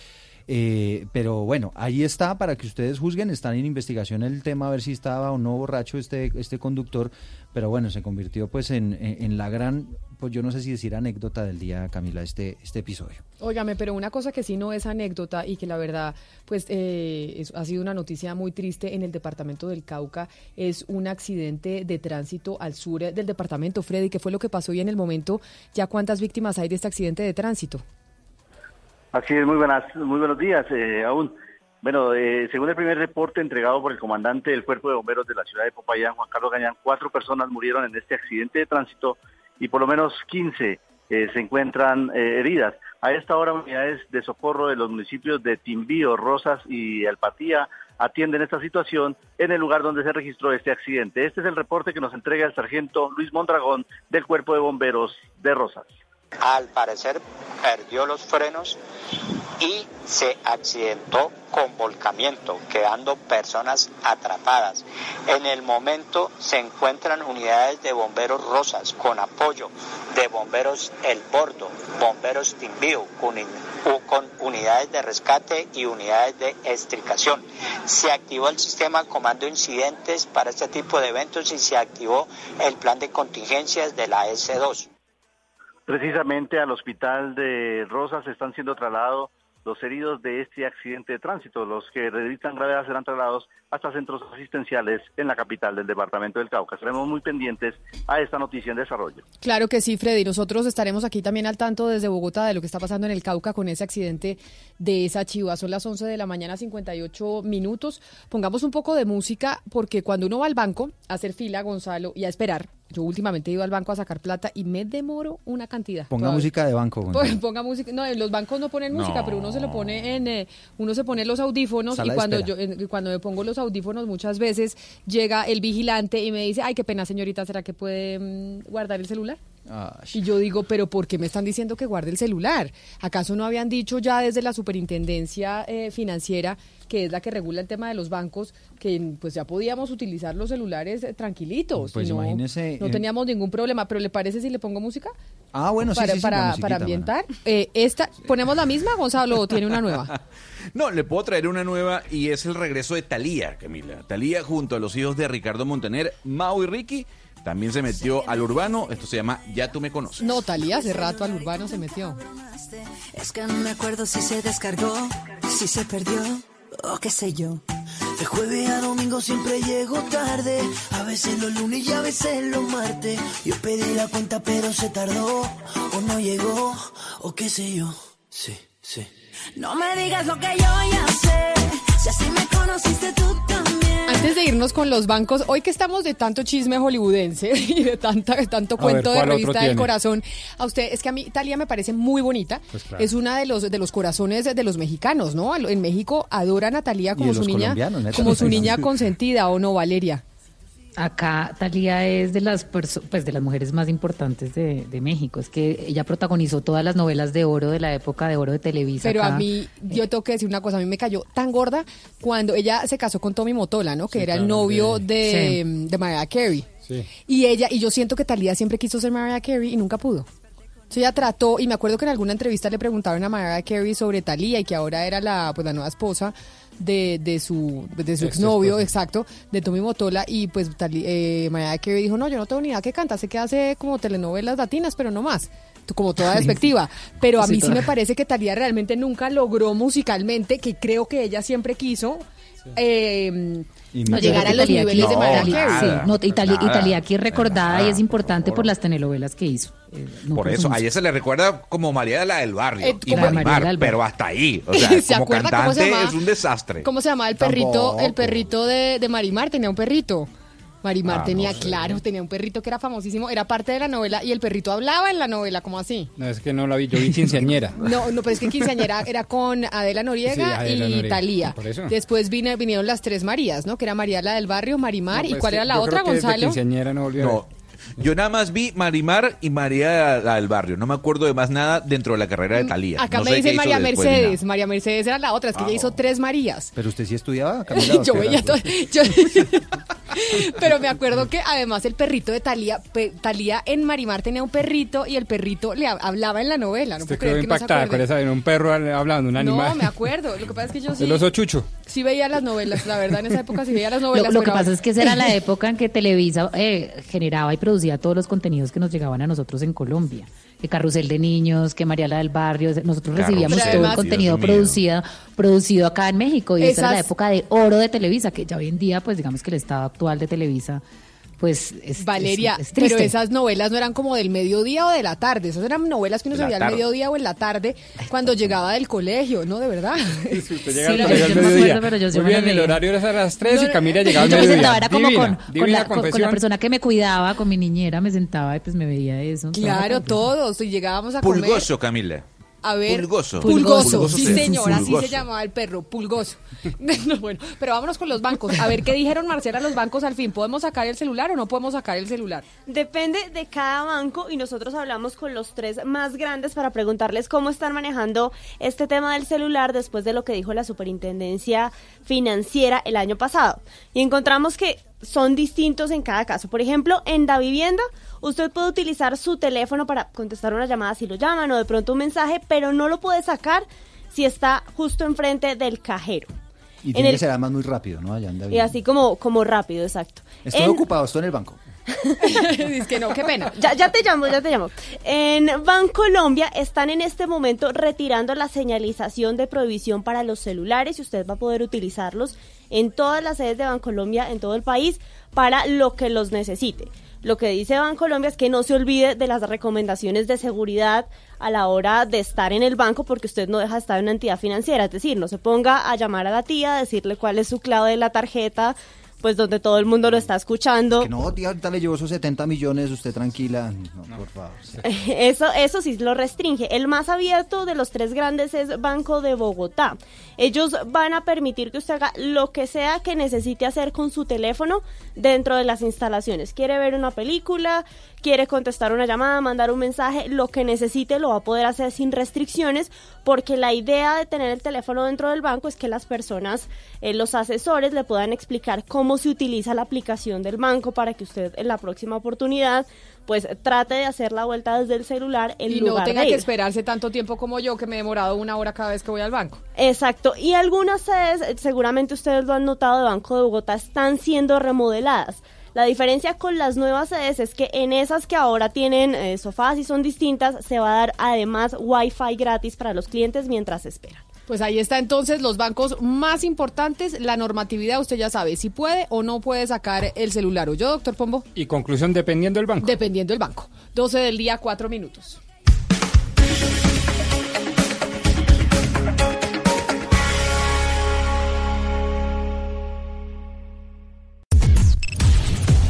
Eh, pero bueno, ahí está para que ustedes juzguen, están en investigación el tema, a ver si estaba o no borracho este, este conductor, pero bueno, se convirtió pues en, en, la gran, pues yo no sé si decir anécdota del día, Camila, este, este episodio. Óigame, pero una cosa que sí no es anécdota y que la verdad, pues eh, ha sido una noticia muy triste en el departamento del Cauca, es un accidente de tránsito al sur del departamento. Freddy, ¿qué fue lo que pasó y en el momento ya cuántas víctimas hay de este accidente de tránsito? Así es, muy buenas, muy buenos días eh, aún. Bueno, eh, según el primer reporte entregado por el comandante del Cuerpo de Bomberos de la ciudad de Popayán, Juan Carlos Gañán, cuatro personas murieron en este accidente de tránsito y por lo menos 15 eh, se encuentran eh, heridas. A esta hora, unidades de socorro de los municipios de Timbío, Rosas y Alpatía atienden esta situación en el lugar donde se registró este accidente. Este es el reporte que nos entrega el sargento Luis Mondragón del Cuerpo de Bomberos de Rosas. Al parecer perdió los frenos y se accidentó con volcamiento, quedando personas atrapadas. En el momento se encuentran unidades de bomberos Rosas con apoyo de bomberos El Bordo, bomberos Timbío con, unidades de rescate y unidades de extricación. Se activó el sistema comando incidentes para este tipo de eventos y se activó el plan de contingencias de la S2. Precisamente al hospital de Rosas están siendo trasladados los heridos de este accidente de tránsito. Los que necesitan gravedad serán trasladados hasta centros asistenciales en la capital del departamento del Cauca. Estaremos muy pendientes a esta noticia en desarrollo. Claro que sí, Freddy. Nosotros estaremos aquí también al tanto desde Bogotá de lo que está pasando en el Cauca con ese accidente de esa chiva. Son las 11 de la mañana, 58 minutos. Pongamos un poco de música porque cuando uno va al banco a hacer fila, Gonzalo, y a esperar, yo últimamente he ido al banco a sacar plata y me demoro una cantidad. Ponga música de banco. Gonzalo. Ponga música. No, los bancos no ponen música, pero uno se lo pone en, eh, uno se pone los audífonos y cuando yo, cuando me pongo los audífonos muchas veces llega el vigilante y me dice, ay, qué pena señorita, ¿será que puede mm, guardar el celular? Y yo digo, pero ¿por qué me están diciendo que guarde el celular? ¿Acaso no habían dicho ya desde la superintendencia eh, financiera, que es la que regula el tema de los bancos, que pues ya podíamos utilizar los celulares eh, tranquilitos? Pues no, imagínese. No eh, teníamos ningún problema, pero ¿le parece si le pongo música? Ah, bueno, para, sí, sí, para, para ambientar. esta, ¿Ponemos la misma, Gonzalo, o tiene una nueva? No, le puedo traer una nueva y es el regreso de Talía, Camila. Talía junto a los hijos de Ricardo Montaner, Mau y Ricky también se metió al urbano, esto se llama Ya tú me conoces. No, Talía hace rato al urbano se metió. Es que no me acuerdo si se descargó, si se perdió o qué sé yo. De jueves a domingo siempre llego tarde, a veces los lunes y a veces los martes. Yo pedí la cuenta pero se tardó, o no llegó, o qué sé yo. Sí, sí. No me digas lo que yo ya sé, Antes de irnos con los bancos, hoy que estamos de tanto chisme hollywoodense y de tanta, tanto cuento de revista del corazón, a usted es que a mí Italia me parece muy bonita. Pues claro. Es una de los de los corazones de los mexicanos, ¿no? En México adoran a Talía como su niña, como su niña consentida, ¿o no, Valeria? Acá Talía es de las pues de las mujeres más importantes de, de, México. Es que ella protagonizó todas las novelas de oro de la época de oro de Televisa. Pero acá. a mí, yo tengo que decir una cosa, a mí me cayó tan gorda cuando ella se casó con Tommy Motola, ¿no? Que Sí, era claro, el novio de- de, Sí. de Mariah Carey. Sí. Y ella, y yo siento que Talía siempre quiso ser Mariah Carey y nunca pudo. Entonces ella trató, y me acuerdo que en alguna entrevista le preguntaron a Mariah Carey sobre Talía y que ahora era la, pues, la nueva esposa de, de su, de su Ex exnovio, exacto, de Tommy Motola, y pues Tali- eh, Mariah Carey dijo, no, yo no tengo ni idea qué canta, sé que hace como telenovelas latinas, pero no más. Como toda despectiva. Pero a Sí, mí sí me parece que Talía realmente nunca logró musicalmente, que creo que ella siempre quiso, eh, Y no llegar a los Talía niveles aquí- de Mariah sí, no, Italia, nada, Italia aquí es recordada nada, y es importante por por las telenovelas que hizo. Eh, no Por eso, a música. ella se le recuerda como María la del Barrio Eh, y Marimar, María del Barrio. pero hasta ahí. O sea, ¿Se como cómo se cantante llamaba? es un desastre. ¿Cómo se llamaba el perrito? Tampoco. El perrito de, de Marimar tenía un perrito. Marimar Ah, tenía, no sé. claro, tenía un perrito que era famosísimo, era parte de la novela y el perrito hablaba en la novela, ¿cómo así? No, es que no la vi, yo vi quinceañera. No, no, pero es que Quinceañera era con Adela Noriega Sí, Adela y Noriega, Talía. por eso. Después vine- vinieron las tres Marías, ¿no? Que era María la del barrio, Marimar, No, ¿y pues cuál era la yo otra, creo que Gonzalo? quinceañera no volvió No, yo nada más vi Marimar y María la del Barrio. No me acuerdo de más nada dentro de la carrera de Talía. Mm, Acá No me sé qué dice hizo María Mercedes. María Mercedes era la otra, es que ella hizo tres Marías. Pero usted sí estudiaba, Camila. ¿o yo veía todo. yo- pero me acuerdo que además el perrito de Talía, pe- Talía en Marimar tenía un perrito y el perrito le hab- hablaba en la novela. No Usted puedo creer quedó que no se impactada con esa, en un perro hablando, un animal. No, me acuerdo. Lo que pasa es que yo sí, El oso chucho. sí veía las novelas, la verdad, en esa época sí veía las novelas. lo que pasa es que esa era la época en que Televisa eh, generaba y producía todos los contenidos que nos llegaban a nosotros en Colombia. Que Carrusel de Niños, que María la del Barrio, nosotros Carrusel, recibíamos todo el contenido producido, producido acá en México. Y esa era la época de oro de Televisa, que ya hoy en día, pues digamos que el estado actual de Televisa, pues es, Valeria, es- es pero esas novelas no eran como del mediodía o de la tarde, esas eran novelas que uno se veía al mediodía o en la tarde cuando llegaba del colegio, ¿no? De verdad. Usted Sí, llega al yo- colegio yo al no me mediodía. acuerdo, pero yo sí Muy bien, el horario era a las 3 y No, Camila llegaba al Yo me mediodía. sentaba, era como Divina, con, con, la, con- con la confesión. persona que me cuidaba, con mi niñera, me sentaba y pues me veía eso. Claro, todos, y llegábamos a comer. Pulgoso, Camila. A ver, Pulgoso. Pulgoso, Pulgoso sí se- señor, así se llamaba el perro, Pulgoso. No, bueno, pero vámonos con los bancos. A ver qué dijeron Marcela los bancos al fin. ¿Podemos sacar el celular o no podemos sacar el celular? Depende de cada banco y nosotros hablamos con los tres más grandes para preguntarles cómo están manejando este tema del celular después de lo que dijo la superintendencia financiera el año pasado. Y encontramos que son distintos en cada caso. Por ejemplo, en la vivienda, usted puede utilizar su teléfono para contestar una llamada si lo llaman o de pronto un mensaje, pero no lo puede sacar si está justo enfrente del cajero. Y En tiene el- que ser además muy rápido, ¿no? Allá Y así como, como rápido, exacto. Estoy En- ocupado, estoy en el banco. es que no, qué pena. Ya, ya te llamo, ya te llamo. En Bancolombia están en este momento retirando la señalización de prohibición para los celulares y usted va a poder utilizarlos en todas las sedes de Bancolombia en todo el país para lo que los necesite. Lo que dice Bancolombia es que no se olvide de las recomendaciones de seguridad a la hora de estar en el banco porque usted no deja de estar en una entidad financiera. Es decir, no se ponga a llamar a la tía, a decirle cuál es su clave de la tarjeta, pues donde todo el mundo lo está escuchando. Que no, tía, ahorita le llevo esos 70 millones, usted tranquila. No, por favor. Eso, eso sí lo restringe. El más abierto de los tres grandes es Banco de Bogotá. Ellos van a permitir que usted haga lo que sea que necesite hacer con su teléfono dentro de las instalaciones. Quiere ver una película, quiere contestar una llamada, mandar un mensaje, lo que necesite lo va a poder hacer sin restricciones, porque la idea de tener el teléfono dentro del banco es que las personas, eh, los asesores, le puedan explicar cómo se utiliza la aplicación del banco para que usted en la próxima oportunidad pues trate de hacer la vuelta desde el celular en Y lugar no tenga de que esperarse tanto tiempo como yo, que me he demorado una hora cada vez que voy al banco. Exacto, y algunas sedes, eh, seguramente ustedes lo han notado, de Banco de Bogotá están siendo remodeladas. La diferencia con las nuevas sedes es que en esas que ahora tienen eh, sofás y son distintas, se va a dar además Wi-Fi gratis para los clientes mientras esperan. Pues ahí está entonces los bancos más importantes, la normatividad, usted ya sabe si puede o no puede sacar el celular. ¿O yo, doctor Pombo? Y conclusión, dependiendo del banco. Dependiendo del banco. 12 del día, 4 minutos.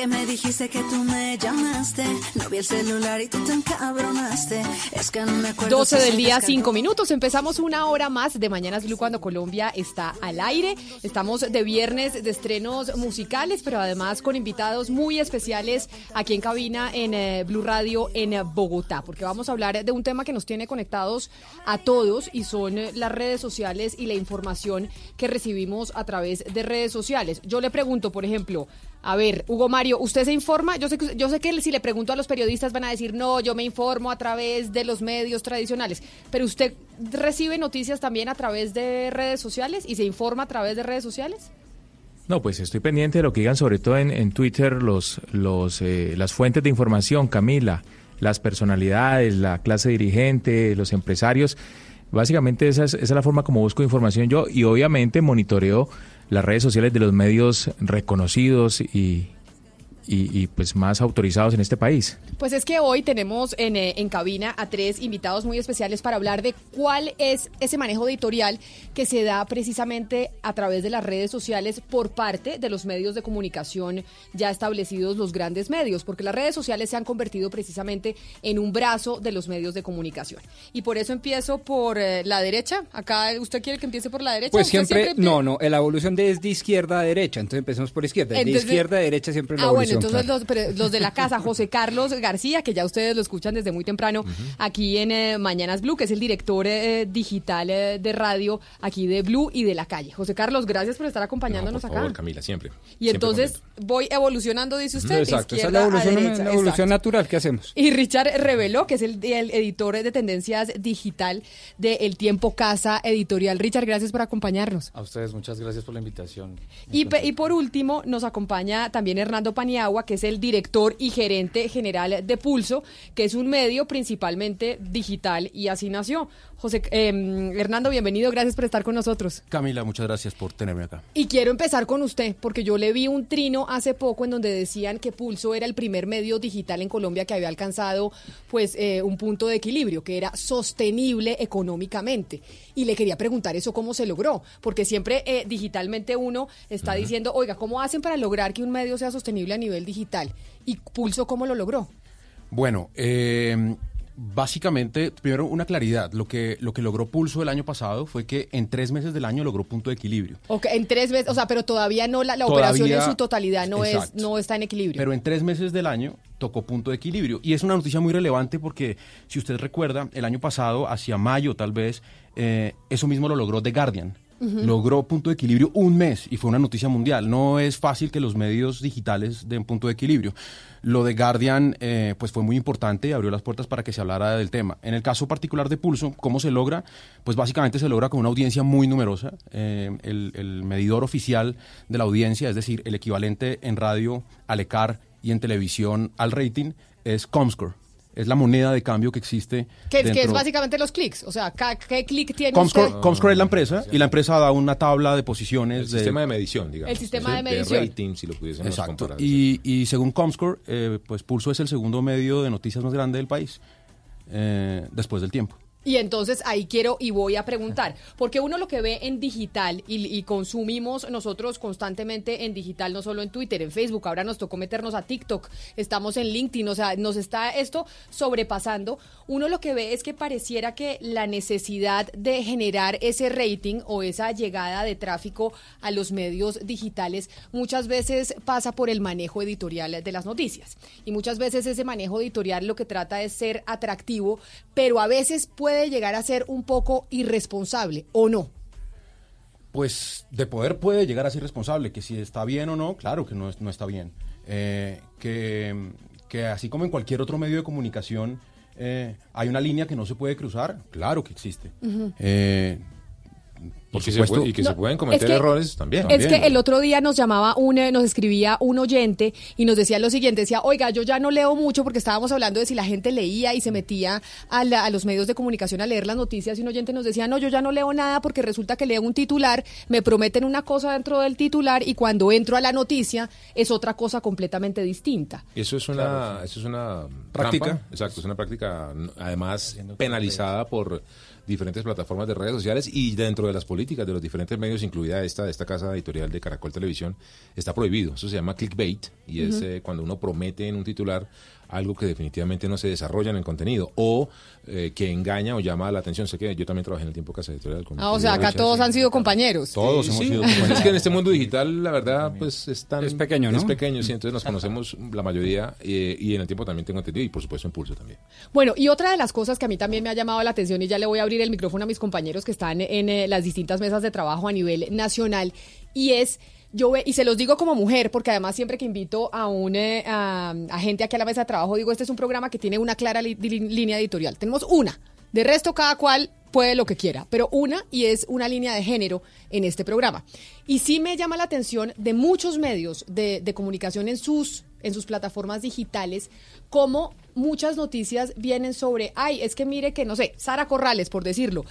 Que me dijiste que tú me llamaste. No vi el celular y tú te encabronaste. Es que no me acuerdo. 12 si del día, descargó. 5 minutos. Empezamos una hora más de Mañanas Blue cuando Colombia está al aire. Estamos de viernes de estrenos musicales, pero además con invitados muy especiales aquí en cabina en eh, Blue Radio en eh, Bogotá, porque vamos a hablar de un tema que nos tiene conectados a todos y son eh, las redes sociales y la información que recibimos a través de redes sociales. Yo le pregunto, por ejemplo, a ver, Hugo Mario, ¿usted se informa? Yo sé que, yo sé que si le pregunto a los periodistas van a decir, no, yo me informo a través de los medios tradicionales, pero usted recibe noticias también a través de redes sociales y se informa a través de redes sociales. No, pues estoy pendiente de lo que digan, sobre todo en, en Twitter, los, los, eh, las fuentes de información, Camila, las personalidades, la clase dirigente, los empresarios. Básicamente esa es, esa es la forma como busco información yo y obviamente monitoreo las redes sociales de los medios reconocidos y, y, y, pues más autorizados en este país. Pues es que hoy tenemos en, eh, en cabina a tres invitados muy especiales para hablar de cuál es ese manejo editorial que se da precisamente a través de las redes sociales por parte de los medios de comunicación ya establecidos, los grandes medios, porque las redes sociales se han convertido precisamente en un brazo de los medios de comunicación. Y por eso empiezo por eh, la derecha. Acá, ¿usted quiere que empiece por la derecha? Pues ¿Usted siempre, empie- no, no, la evolución de es de izquierda a derecha, entonces empecemos por izquierda, de Entonces- izquierda a derecha siempre la Ah, bueno, evolución. Entonces claro. los, de la casa, José Carlos García, que ya ustedes lo escuchan desde muy temprano aquí en eh, Mañanas Blue, que es el director eh, digital eh, de radio aquí de Blue y de la calle. José Carlos, gracias por estar acompañándonos por acá. favor, Camila, siempre. y entonces voy evolucionando, dice usted, Exacto, esa es la evolución, derecha. la evolución natural que hacemos. Y Richard reveló que es el, el editor de tendencias digital de El Tiempo Casa Editorial. Richard, gracias por acompañarnos. A ustedes muchas gracias por la invitación. Y, y por último, nos acompaña también Hernando Paniagua, Que es el director y gerente general de Pulso, que es un medio principalmente digital y así nació. José eh, Hernando, bienvenido, gracias por estar con nosotros. Camila, muchas gracias por tenerme acá. Y quiero empezar con usted, porque yo le vi un trino hace poco en donde decían que Pulso era el primer medio digital en Colombia que había alcanzado pues eh, un punto de equilibrio, que era sostenible económicamente. Y le quería preguntar eso cómo se logró, porque siempre eh, digitalmente uno está diciendo, oiga, ¿cómo hacen para lograr que un medio sea sostenible a nivel digital? ¿Y Pulso cómo lo logró? Bueno, eh, básicamente, primero una claridad. Lo que, lo que logró Pulso el año pasado fue que en tres meses del año logró punto de equilibrio. Ok, en tres veces, o sea, pero todavía no, la, la Todavía- operación en su totalidad no, es, no está en equilibrio. Pero en tres meses del año tocó punto de equilibrio. Y es una noticia muy relevante porque, si usted recuerda, el año pasado, hacia mayo tal vez, eh, eso mismo lo logró The Guardian. Logró punto de equilibrio un mes y fue una noticia mundial. No es fácil que los medios digitales den punto de equilibrio. Lo de Guardian eh, pues fue muy importante y abrió las puertas para que se hablara del tema. En el caso particular de Pulso, ¿cómo se logra? Pues básicamente se logra con una audiencia muy numerosa. Eh, el, el medidor oficial de la audiencia, es decir, el equivalente en radio al ECAR y en televisión al rating, es Comscore. Es la moneda de cambio que existe. que, que es básicamente los clics, o sea, ¿qué clic tiene Comscore, usted? Comscore es la empresa y la empresa da una tabla de posiciones. El sistema de medición, digamos. El sistema Sí, de medición. rating, si lo pudiésemos Exacto. comparar. Y, y según Comscore, eh, pues Pulso es el segundo medio de noticias más grande del país, eh, después del tiempo. Y entonces ahí quiero y voy a preguntar, porque uno lo que ve en digital y, consumimos nosotros constantemente en digital, no solo en Twitter, en Facebook, ahora nos tocó meternos a TikTok, estamos en LinkedIn, o sea, nos está esto sobrepasando. Uno lo que ve es que pareciera que la necesidad de generar ese rating o esa llegada de tráfico a los medios digitales muchas veces pasa por el manejo editorial de las noticias. Y muchas veces ese manejo editorial lo que trata es ser atractivo, pero a veces puede llegar a ser un poco irresponsable, ¿o no? Pues de poder puede llegar a ser responsable, que si está bien o no, claro que no, no está bien. Eh, que, que así como en cualquier otro medio de comunicación eh, hay una línea que no se puede cruzar, claro que existe. Eh, por Y que se supuesto- puede- y que se pueden cometer es que- errores también. Es que el otro día nos llamaba un, eh, nos escribía un oyente y nos decía lo siguiente, decía, oiga, yo ya no leo mucho porque estábamos hablando de si la gente leía y se metía a, la- a los medios de comunicación a leer las noticias y un oyente nos decía, no, yo ya no leo nada porque resulta que leo un titular, me prometen una cosa dentro del titular y cuando entro a la noticia es otra cosa completamente distinta. Eso es una, eso es una Práctica. trampa, exacto, es una práctica además penalizada por diferentes plataformas de redes sociales y dentro de las políticas de los diferentes medios, incluida esta esta casa editorial de Caracol Televisión, está prohibido. Eso se llama clickbait y es eh, cuando uno promete en un titular algo que definitivamente no se desarrolla en el contenido o eh, que engaña o llama la atención. Sé que yo también trabajé en el tiempo casa editorial. con Ah, o sea, acá Richard, todos han sido compañeros. Todos hemos sido compañeros. Es que en este mundo digital, la verdad, pues es tan... Es pequeño, ¿no? Es pequeño, sí. Entonces nos conocemos la mayoría eh, y en el tiempo también tengo entendido y por supuesto en Pulso también. Bueno, y otra de las cosas que a mí también me ha llamado la atención y ya le voy a abrir el micrófono a mis compañeros que están en eh, las distintas mesas de trabajo a nivel nacional y es yo ve- y se los digo como mujer porque además siempre que invito a un eh, a, gente aquí a la mesa de trabajo digo este es un programa que tiene una clara línea editorial. Tenemos una. De resto cada cual puede lo que quiera, pero una y es una línea de género en este programa. Y sí me llama la atención de muchos medios de, de comunicación en sus, en sus plataformas digitales, como muchas noticias vienen sobre, ay, es que mire que, no sé, Sara Corrales, por decirlo,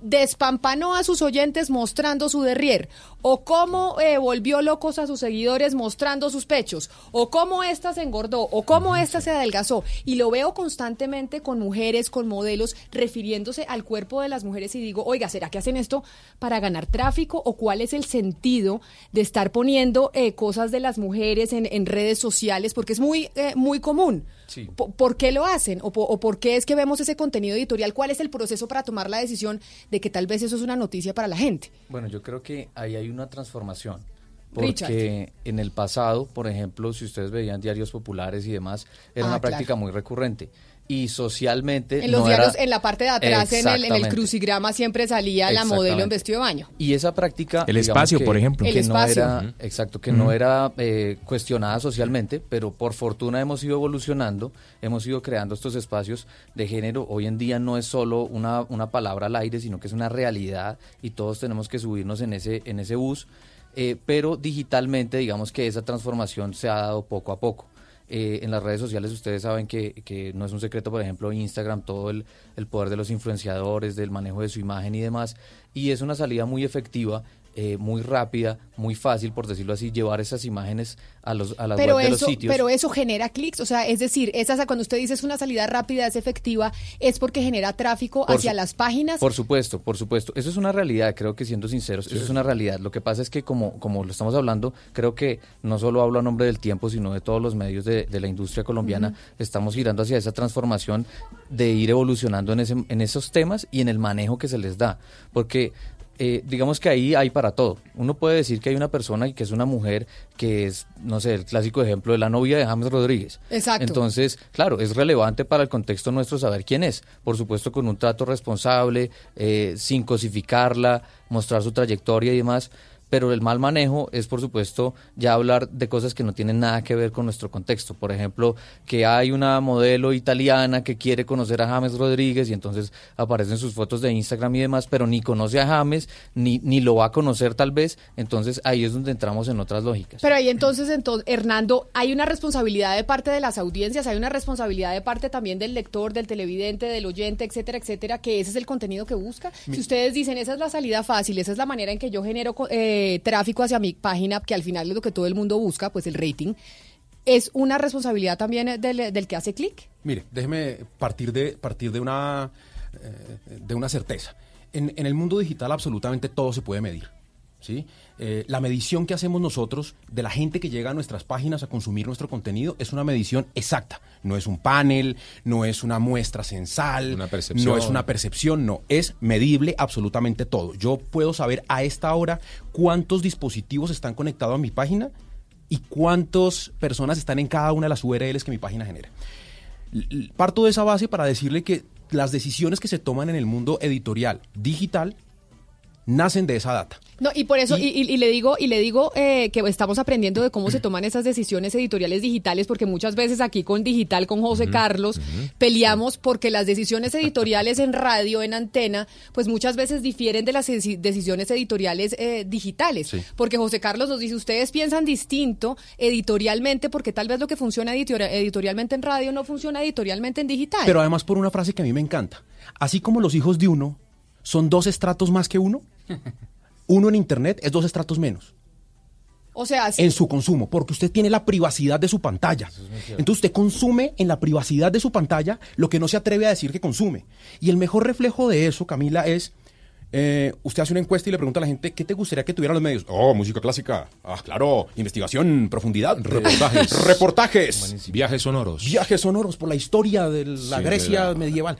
despampanó a sus oyentes mostrando su derrier, o cómo eh, volvió locos a sus seguidores mostrando sus pechos, o cómo ésta se engordó, o cómo ésta se adelgazó. Y lo veo constantemente con mujeres, con modelos, refiriéndose al cuerpo de las mujeres y digo, oiga, ¿será que hacen esto para ganar tráfico? ¿O cuál es el sentido de estar poniendo eh, cosas de las mujeres en, en redes sociales? Porque es muy, eh, muy común. Sí. ¿Por qué lo hacen? ¿O, po- ¿O por qué es que vemos ese contenido editorial? ¿Cuál es el proceso para tomar la decisión de que tal vez eso es una noticia para la gente? Bueno, yo creo que ahí hay una transformación. Richard. Porque en el pasado, por ejemplo, si ustedes veían diarios populares y demás, era Ah, una claro. práctica muy recurrente. Y socialmente En los no diarios, era- en la parte de atrás, en el, en el Exactamente. crucigrama, siempre salía la modelo en vestido de baño. Y esa práctica. El espacio, que- por ejemplo. Que El no era, exacto, que no era eh, cuestionada socialmente, pero por fortuna hemos ido evolucionando, hemos ido creando estos espacios de género. Hoy en día no es solo una, una palabra al aire, sino que es una realidad y todos tenemos que subirnos en ese, en ese bus. eh, pero digitalmente digamos que esa transformación se ha dado poco a poco. Eh, en las redes sociales ustedes saben que, que, no es un secreto, por ejemplo, Instagram, todo el, el, poder de los influenciadores, del manejo de su imagen y demás, y es una salida muy efectiva eh, muy rápida, muy fácil, por decirlo así, llevar esas imágenes a, los, a las pero web eso, de los sitios. Pero eso genera clics, o sea, es decir, esa, cuando usted dice es una salida rápida, es efectiva, es porque genera tráfico Por hacia su- las páginas. Por supuesto, por supuesto. Eso es una realidad, creo que siendo sinceros, eso es una realidad. Lo que pasa es que como, como lo estamos hablando, creo que no solo hablo a nombre del tiempo, sino de todos los medios de, de la industria colombiana, estamos girando hacia esa transformación de ir evolucionando en, ese, en esos temas y en el manejo que se les da. Porque eh, digamos que ahí hay para todo. Uno puede decir que hay una persona y que es una mujer que es, no sé, el clásico ejemplo de la novia de James Rodríguez. Exacto. Entonces, claro, es relevante para el contexto nuestro saber quién es. Por supuesto, con un trato responsable, eh, sin cosificarla, mostrar su trayectoria y demás. Pero el mal manejo es, por supuesto, ya hablar de cosas que no tienen nada que ver con nuestro contexto. Por ejemplo, que hay una modelo italiana que quiere conocer a James Rodríguez y entonces aparecen sus fotos de Instagram y demás, pero ni conoce a James, ni, ni lo va a conocer tal vez. Entonces ahí es donde entramos en otras lógicas. Pero ahí entonces, entonces, Hernando, hay una responsabilidad de parte de las audiencias, hay una responsabilidad de parte también del lector, del televidente, del oyente, etcétera, etcétera, que ese es el contenido que busca. Mi- Si ustedes dicen, esa es la salida fácil, esa es la manera en que yo genero co- eh, tráfico hacia mi página, que al final es lo que todo el mundo busca, pues el rating, es una responsabilidad también del, del que hace clic. Mire, déjeme partir de, partir de, una, eh, de una certeza. En, en el mundo digital absolutamente todo se puede medir. ¿Sí? Eh, la medición que hacemos nosotros de la gente que llega a nuestras páginas a consumir nuestro contenido es una medición exacta. No es un panel, no es una muestra censal, no es una percepción, no. Es medible absolutamente todo. Yo puedo saber a esta hora cuántos dispositivos están conectados a mi página y cuántas personas están en cada una de las URLs que mi página genera. Parto de esa base para decirle que las decisiones que se toman en el mundo editorial digital nacen de esa data. No, y por eso, y, y- y le digo, y le digo eh, que estamos aprendiendo de cómo se toman esas decisiones editoriales digitales, porque muchas veces aquí con digital, con José Carlos, peleamos porque las decisiones editoriales en radio, en antena, pues muchas veces difieren de las deci- decisiones editoriales eh, digitales. Sí. Porque José Carlos nos dice, ustedes piensan distinto editorialmente, porque tal vez lo que funciona editori- editorialmente en radio no funciona editorialmente en digital. Pero además por una frase que a mí me encanta. Así como los hijos de uno son dos estratos más que uno, uno en Internet es dos estratos menos. o sea, sí. en su consumo, porque usted tiene la privacidad de su pantalla. Entonces usted consume en la privacidad de su pantalla lo que no se atreve a decir que consume. Y el mejor reflejo de eso, Camila, es, eh, usted hace una encuesta y le pregunta a la gente, ¿qué te gustaría que tuvieran los medios? Oh, música clásica. Ah, claro. Investigación, profundidad. Reportajes. Reportajes. Viajes sonoros. Viajes sonoros por la historia de la Sí, Grecia medieval.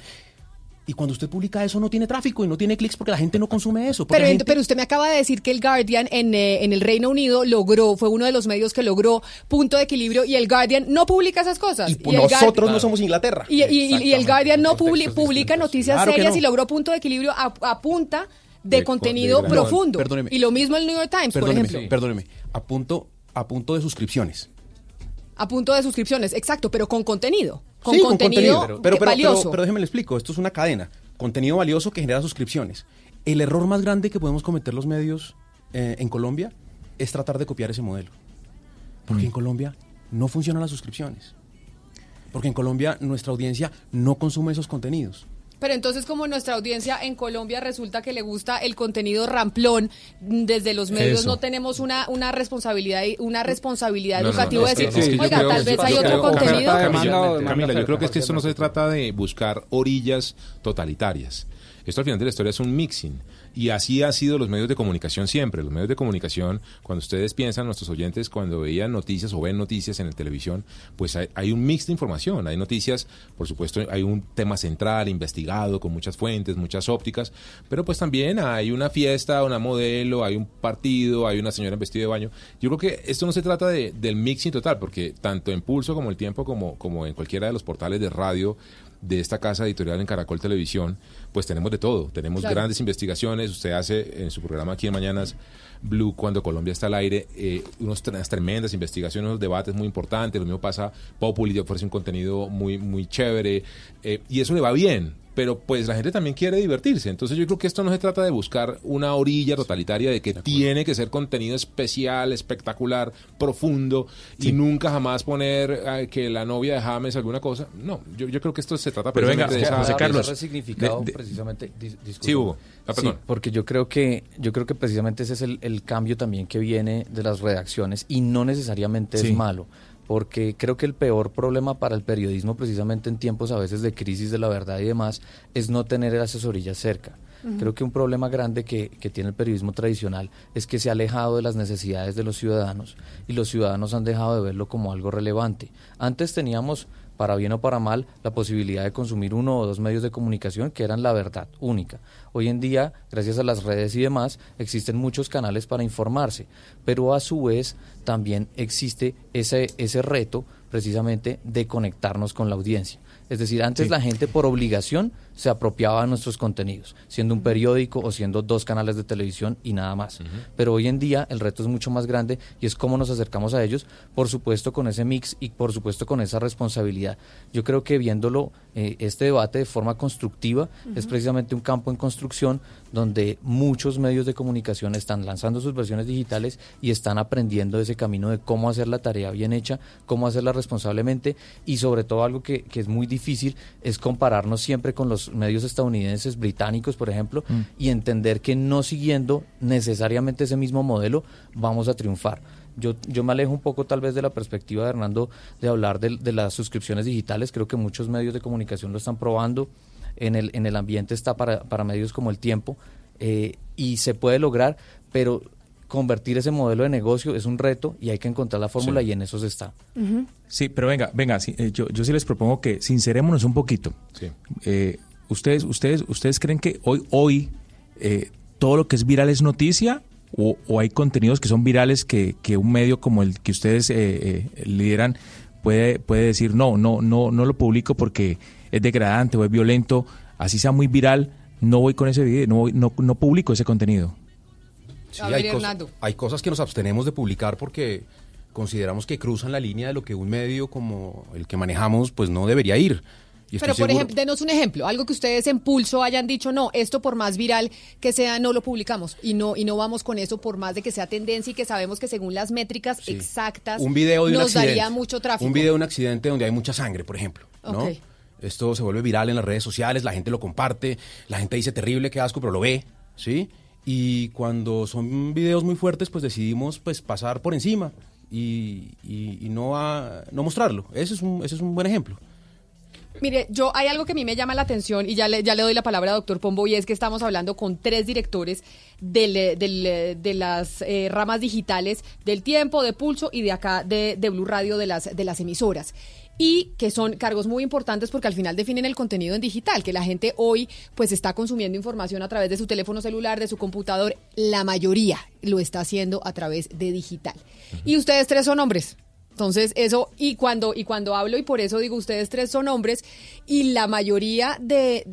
Y cuando usted publica eso no tiene tráfico y no tiene clics porque la gente no consume eso. Pero, gente- pero usted me acaba de decir que el Guardian en, eh, en el Reino Unido logró, fue uno de los medios que logró punto de equilibrio y el Guardian no publica esas cosas. y nosotros no somos Inglaterra. y, y- y el Guardian no publi- publica noticias Claro serias no. y logró punto de equilibrio a, a punta de, De co- contenido de- profundo. Perdóneme. Y lo mismo el New York Times, por Perdóneme, ejemplo. perdóneme. A punto, a punto de suscripciones. A punto de suscripciones, exacto, pero con contenido. Con Sí, contenido, Pero, pero, pero, valioso. pero déjeme le explico. Esto es una cadena. Contenido valioso que genera suscripciones. El error más grande que podemos cometer los medios eh, en Colombia es tratar de copiar ese modelo. Porque Mm. en Colombia no funcionan las suscripciones. Porque en Colombia nuestra audiencia no consume esos contenidos. Pero entonces como nuestra audiencia en Colombia resulta que le gusta el contenido ramplón, mm, desde los medios Eso. no tenemos una, una responsabilidad una responsabilidad No, no, no, educativa de decir, oiga, creo- tal vez hay otro Camila, contenido. Camila, Camila, yo creo que es que esto no se trata de buscar orillas totalitarias. Esto al final de la historia es un mixing. Y así ha sido los medios de comunicación siempre. Los medios de comunicación, cuando ustedes piensan, nuestros oyentes, cuando veían noticias o ven noticias en la televisión, pues hay, hay un mix de información. Hay noticias, por supuesto, hay un tema central, investigado, con muchas fuentes, muchas ópticas, pero pues también hay una fiesta, una modelo, hay un partido, hay una señora en vestido de baño. Yo creo que esto no se trata de, del mixing total, porque tanto en Pulso como el Tiempo, como, como en cualquiera de los portales de radio, de esta casa editorial en Caracol Televisión, pues tenemos de todo. Tenemos Claro. grandes investigaciones. Usted hace en su programa aquí en Mañanas Blue, cuando Colombia está al aire, eh, unos, unas tremendas investigaciones, unos debates muy importantes. Lo mismo pasa Populi, ofrece un contenido muy, muy chévere. eh, y eso le va bien. Pero pues la gente también quiere divertirse. Entonces yo creo que esto no se trata de buscar una orilla totalitaria de que tiene que ser contenido especial, espectacular, profundo y nunca jamás poner eh, que la novia de James alguna cosa. No, yo, yo creo que esto se trata Pero venga, precisamente de esa- José Carlos, de- resignificado de- precisamente. dis- disculpa. Sí, Hugo. Ah, Sí, perdón. porque yo creo que yo creo que precisamente ese es el, el cambio también que viene de las redacciones y no necesariamente Sí. es malo, porque creo que el peor problema para el periodismo precisamente en tiempos a veces de crisis de la verdad y demás es no tener el asesoría cerca. Creo que un problema grande que, que tiene el periodismo tradicional es que se ha alejado de las necesidades de los ciudadanos y los ciudadanos han dejado de verlo como algo relevante. Antes teníamos, para bien o para mal, la posibilidad de consumir uno o dos medios de comunicación que eran la verdad única. Hoy en día, gracias a las redes y demás, existen muchos canales para informarse, pero a su vez también existe ese, ese reto precisamente de conectarnos con la audiencia. Es decir, antes Sí. la gente por obligación se apropiaba de nuestros contenidos, siendo un periódico o siendo dos canales de televisión y nada más. Pero hoy en día el reto es mucho más grande y es cómo nos acercamos a ellos, por supuesto con ese mix y por supuesto con esa responsabilidad. Yo creo que viéndolo, eh, este debate de forma constructiva es precisamente un campo en construcción donde muchos medios de comunicación están lanzando sus versiones digitales y están aprendiendo ese camino de cómo hacer la tarea bien hecha, cómo hacerla responsablemente y sobre todo algo que, que es muy difícil es compararnos siempre con los medios estadounidenses, británicos, por ejemplo, Mm. y entender que no siguiendo necesariamente ese mismo modelo vamos a triunfar. Yo, yo me alejo un poco tal vez de la perspectiva de Hernando de hablar de, de las suscripciones digitales. Creo que muchos medios de comunicación lo están probando. En el, en el ambiente está para, para medios como El Tiempo eh, y se puede lograr, pero convertir ese modelo de negocio es un reto y hay que encontrar la fórmula Sí. y en eso se está. Sí, pero venga, venga, sí, eh, yo, yo sí les propongo que sincerémonos un poquito. Eh, ustedes, ustedes, ustedes creen que hoy, hoy eh, todo lo que es viral es noticia o, o hay contenidos que son virales que, que un medio como el que ustedes eh, eh, lideran puede, puede decir no, no, no, no lo publico porque es degradante o es violento, así sea muy viral, no voy con ese video, no, voy- no, no publico ese contenido. Sí, hay, hay cosas que nos abstenemos de publicar porque consideramos que cruzan la línea de lo que un medio como el que manejamos pues no debería ir. Y Pero, por ejemplo, denos un ejemplo, algo que ustedes en pulso hayan dicho, no, esto por más viral que sea, no lo publicamos y no y no vamos con eso por más de que sea tendencia y que sabemos que según las métricas Sí. exactas un video de nos daría mucho tráfico. Un video de un accidente donde hay mucha sangre, por ejemplo. ¿no? Esto se vuelve viral en las redes sociales, la gente lo comparte, la gente dice terrible, qué asco, pero lo ve, ¿sí? Y cuando son videos muy fuertes, pues decidimos pues pasar por encima y, y- y no, a- no mostrarlo. Ese es, un, ese es un buen ejemplo. Mire, yo hay algo que a mí me llama la atención y ya le, ya le doy la palabra a doctor Pombo y es que estamos hablando con tres directores del- del- de las eh, ramas digitales del tiempo, de pulso y de acá de, de Blue Radio de las, de las emisoras. Y que son cargos muy importantes porque al final definen el contenido en digital, que la gente hoy pues está consumiendo información a través de su teléfono celular, de su computador, la mayoría lo está haciendo a través de digital. Y ustedes tres son hombres. Entonces, eso, y cuando, y cuando hablo, y por eso digo, ustedes tres son hombres, y la mayoría de,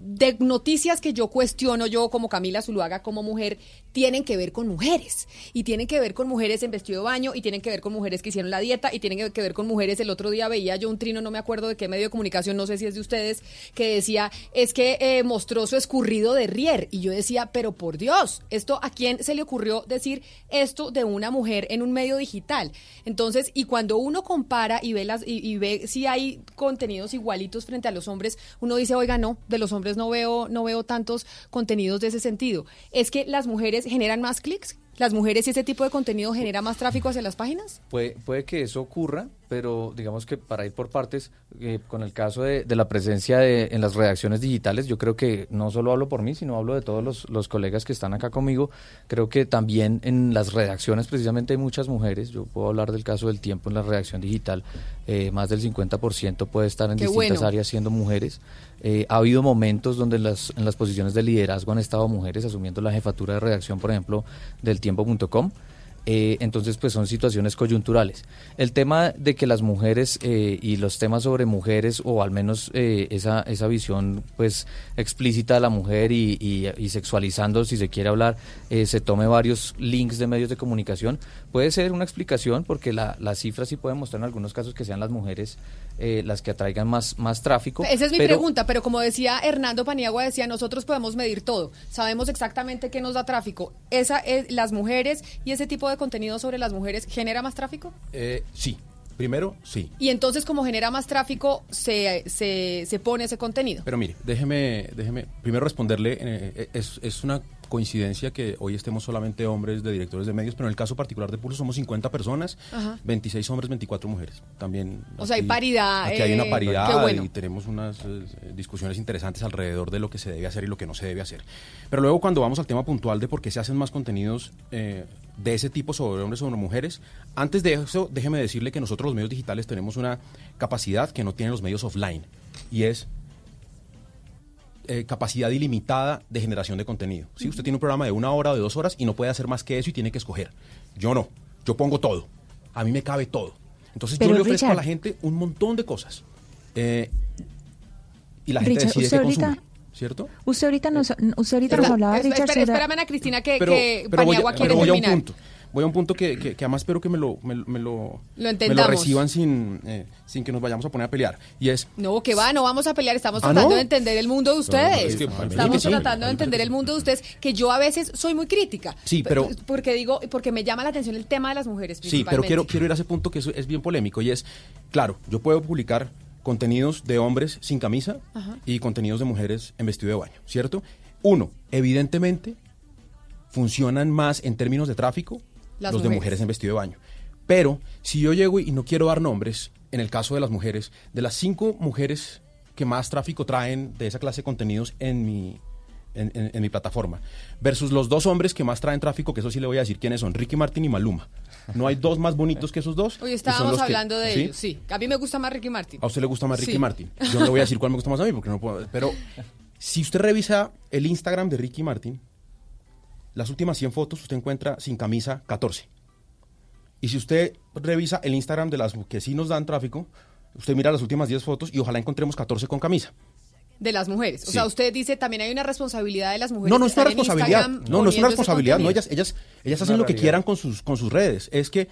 de noticias que yo cuestiono, yo como Camila Zuluaga, como mujer, tienen que ver con mujeres. Y tienen que ver con mujeres en vestido de baño, y tienen que ver con mujeres que hicieron la dieta, y tienen que ver con mujeres. El otro día veía yo un trino, no me acuerdo de qué medio de comunicación, no sé si es de ustedes, que decía, es que eh, mostró su escurrido de Rier. Y yo decía, pero por Dios, ¿esto a quién se le ocurrió decir esto de una mujer en un medio digital? Entonces, y cuando uno compara y ve las y, y ve si hay contenidos igualitos frente a los hombres, uno dice, oiga, no, de los hombres no veo, no veo tantos contenidos de ese sentido. Es que las mujeres generan más clics, las mujeres y ese tipo de contenido genera más tráfico hacia las páginas. Puede, puede que eso ocurra, pero digamos que para ir por partes, eh, con el caso de, de la presencia de, en las redacciones digitales, yo creo que no solo hablo por mí, sino hablo de todos los, los colegas que están acá conmigo. Creo que también en las redacciones precisamente hay muchas mujeres. Yo puedo hablar del caso del tiempo en la redacción digital. eh, más del 50% puede estar en Qué distintas bueno. áreas siendo mujeres. Eh, ha habido momentos donde las, en las posiciones de liderazgo han estado mujeres asumiendo la jefatura de redacción, por ejemplo, del tiempo.com. Eh, entonces, pues son situaciones coyunturales. El tema de que las mujeres eh, y los temas sobre mujeres, o al menos eh, esa, esa visión pues explícita de la mujer y, sexualizando, si se quiere hablar, se tome varios links de medios de comunicación, puede ser una explicación porque la, las cifras sí pueden mostrar en algunos casos que sean las mujeres eh, las que atraigan más, más tráfico. Esa es mi pero- pregunta, pero como decía Hernando Paniagua, decía, nosotros podemos medir todo, sabemos exactamente qué nos da tráfico. Esa es, ¿Las mujeres y ese tipo de contenido sobre las mujeres genera más tráfico? Eh, sí, primero sí. Y entonces, como genera más tráfico, se, se, se pone ese contenido. Pero mire, déjeme, déjeme primero responderle, eh, es, es una coincidencia que hoy estemos solamente hombres de directores de medios, pero en el caso particular de Pulso somos 50 personas, Ajá. 26 hombres, 24 mujeres. También O sea, hay paridad, Aquí hay eh, una qué paridad bueno. y tenemos unas eh, discusiones interesantes alrededor de lo que se debe hacer y lo que no se debe hacer. Pero luego cuando vamos al tema puntual de por qué se hacen más contenidos eh, de ese tipo sobre hombres sobre mujeres, antes de eso déjeme decirle que nosotros los medios digitales tenemos una capacidad que no tienen los medios offline y es eh, capacidad ilimitada de generación de contenido. Si usted tiene un programa de una hora o de dos horas y no puede hacer más que eso y tiene que escoger. Yo no, yo pongo todo. A mí me cabe todo. Entonces Pero, yo le ofrezco a la gente un montón de cosas. Eh, y la gente Richard, decide qué ¿cierto? Usted ahorita nos, usted ahorita Espera, nos hablaba, espera, Richard, espera, espérame, Ana Cristina, que, Pero, que pero voy, Paniagua a- quiere pero voy a un punto. Voy a un punto que, que- que además espero que me lo, me, lo- me lo, Lo me lo reciban sin, eh, sin que nos vayamos a poner a pelear. Y es, No, que va, no vamos a pelear, estamos ¿Ah, tratando no? de entender el mundo de ustedes. es que estamos sí. tratando de entender el mundo de ustedes, que yo a veces soy muy crítica. Sí, pero- Porque digo, porque me llama la atención el tema de las mujeres Sí, pero quiero, quiero ir a ese punto que es, es bien polémico y es, claro, yo puedo publicar contenidos de hombres sin camisa Ajá. y contenidos de mujeres en vestido de baño, ¿cierto? Uno, evidentemente funcionan más en términos de tráfico Las los de mujeres en vestido de baño. Pero si yo llego y no quiero dar nombres, en el caso de las mujeres, de las cinco mujeres que más tráfico traen de esa clase de contenidos en mi, en, en- en mi plataforma, versus los dos hombres que más traen tráfico, que eso sí le voy a decir quiénes son, Ricky Martin y Maluma. ¿No hay dos más bonitos que esos dos? Hoy estábamos que- hablando de ¿sí? ellos, sí. A mí me gusta más Ricky Martin. A usted le gusta más Ricky Sí. Martin. Yo no le voy a decir cuál me gusta más a mí porque no puedo. Pero si usted revisa el Instagram de Ricky Martin, las últimas 100 fotos usted encuentra sin camisa 14. Y si usted revisa el Instagram de las que sí nos dan tráfico, usted mira las últimas 10 fotos y ojalá encontremos 14 con camisa. De las mujeres. O Sí. sea, usted dice también hay una responsabilidad de las mujeres. No, no es una responsabilidad. No, no es una responsabilidad. No, ellas, ellas, ellas hacen lo que quieran con sus, con sus redes. Es que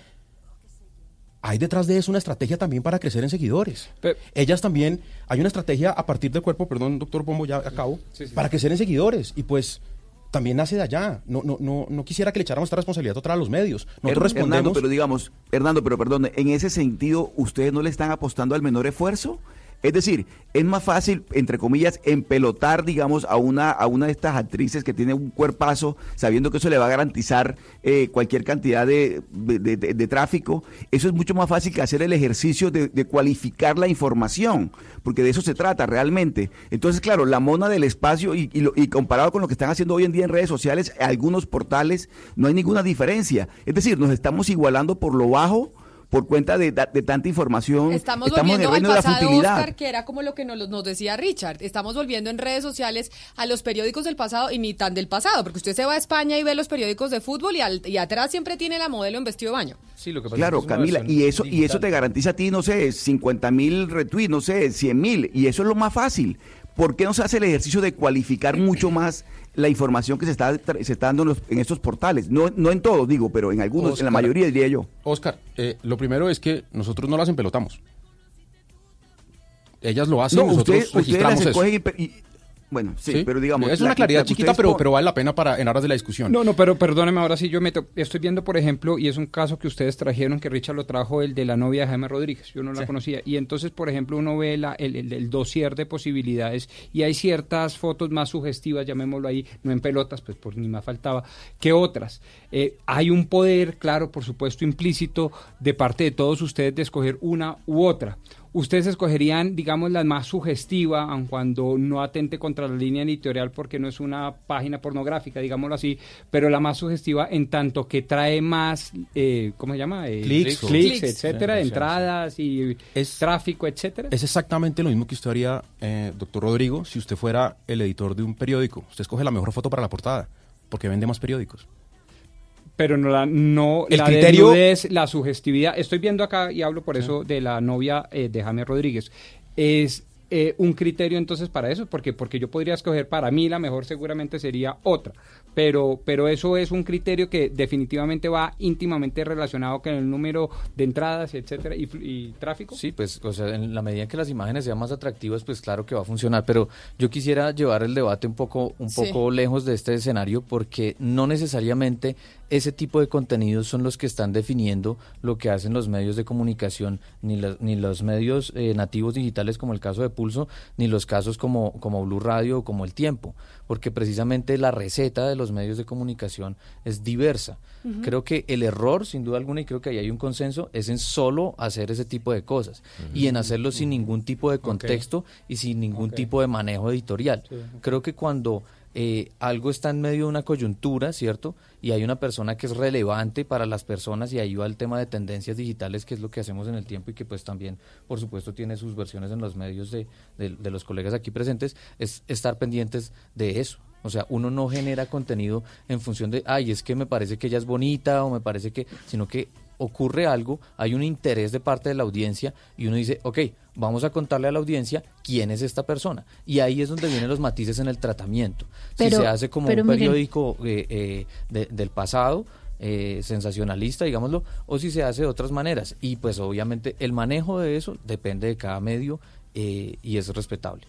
hay detrás de eso una estrategia también para crecer en seguidores. ellas también, hay una estrategia a partir del cuerpo, perdón, doctor Pombo, ya acabo, Sí, sí. para crecer en seguidores. Y pues también nace de allá. No, no, no, no quisiera que le echáramos esta responsabilidad total a los medios. Nosotros respondemos. Hernando, pero digamos, Hernando, pero perdón, en ese sentido, ¿ustedes no le están apostando al menor esfuerzo? Es decir, es más fácil, entre comillas, empelotar, digamos, a una, a una de estas actrices que tiene un cuerpazo, sabiendo que eso le va a garantizar eh, cualquier cantidad de, de- tráfico. Eso es mucho más fácil que hacer el ejercicio de, de cualificar la información, porque de eso se trata realmente. Entonces, claro, la mona del espacio y, y lo- y comparado con lo que están haciendo hoy en día en redes sociales, algunos portales, no hay ninguna diferencia. Es decir, nos estamos igualando por lo bajo por cuenta de, de tanta información. Estamos, en el volviendo al reino de la pasado, futilidad. Oscar, que era como lo que nos, nos decía Richard. Estamos volviendo en redes sociales a los periódicos del pasado y ni tan del pasado, porque usted se va a España y ve los periódicos de fútbol y, al- y atrás siempre tiene la modelo en vestido de baño. Sí, lo que pasa Claro, es que es una Camila, y eso, y eso te garantiza a ti, no sé, 50 mil retweets, no sé, 100 mil, y eso es lo más fácil. ¿Por qué no se hace el ejercicio de cualificar mucho más la información que se está, se está dando en, los- en estos portales? No, no en todos, digo, pero en algunos, en la mayoría diría yo. Oscar, eh, lo primero es que nosotros no las empelotamos. Ellas lo hacen, No, nosotros las registramos eso. escogen y pe- y, bueno, sí, pero digamos... Es una claridad la chiquita, pero, pero vale la pena para en aras de la discusión. No, no, pero perdóneme, ahora sí yo meto, estoy viendo, por ejemplo, y es un caso que ustedes trajeron, que Richard lo trajo, el de la novia de Jaime Rodríguez, yo no la Sí. conocía, y entonces, por ejemplo, uno ve la, el, el, el dossier de posibilidades y hay ciertas fotos más sugestivas, llamémoslo ahí, no en pelotas, pues por ni más faltaba, que otras. Eh, hay un poder, claro, por supuesto, implícito de parte de todos ustedes de escoger una u otra. Ustedes escogerían, digamos, la más sugestiva, aun cuando no atente contra la línea editorial porque no es una página pornográfica, digámoslo así, pero la más sugestiva en tanto que trae más, eh, ¿cómo se llama? Eh, Clics. clics, Clics. etcétera, Sí, sí, entradas y tráfico, etcétera. Es exactamente lo mismo que usted haría, eh, doctor Rodrigo, si usted fuera el editor de un periódico. Usted escoge la mejor foto para la portada, porque vende más periódicos. Pero no la, no, El la criterio- desnudez, la sugestividad. Estoy viendo acá y hablo por eso de la novia eh, de James Rodríguez. Es eh, un criterio entonces para eso, porque porque yo podría escoger para mí la mejor seguramente sería otra, pero pero eso es un criterio que definitivamente va íntimamente relacionado con el número de entradas, etcétera, y, tráfico. Sí, pues, o sea, en la medida en que las imágenes sean más atractivas, pues claro que va a funcionar. Pero yo quisiera llevar el debate un poco, un Sí. poco lejos de este escenario, porque no necesariamente ese tipo de contenidos son los que están definiendo lo que hacen los medios de comunicación, ni, la- ni los medios eh, nativos digitales como el caso de Pulso, ni los casos como, como Blue Radio o como El Tiempo, porque precisamente la receta de los medios de comunicación es diversa. Creo que el error, sin duda alguna, y creo que ahí hay un consenso, es en solo hacer ese tipo de cosas y en hacerlo sin ningún tipo de contexto y sin ningún tipo de manejo editorial. Creo que cuando eh, algo está en medio de una coyuntura, ¿cierto? Y hay una persona que es relevante para las personas y ahí va el tema de tendencias digitales, que es lo que hacemos en el tiempo y que pues también, por supuesto, tiene sus versiones en los medios de, de- de los colegas aquí presentes, es estar pendientes de eso. O sea, uno no genera contenido en función de, ay, es que me parece que ella es bonita o me parece que, sino que ocurre algo, hay un interés de parte de la audiencia y uno dice, ok, vamos a contarle a la audiencia quién es esta persona. Y ahí es donde vienen los matices en el tratamiento. Pero- si se hace como un miren- periódico eh, eh, de- del pasado, eh, sensacionalista, digámoslo, o si se hace de otras maneras. Y pues obviamente el manejo de eso depende de cada medio eh, y es respetable.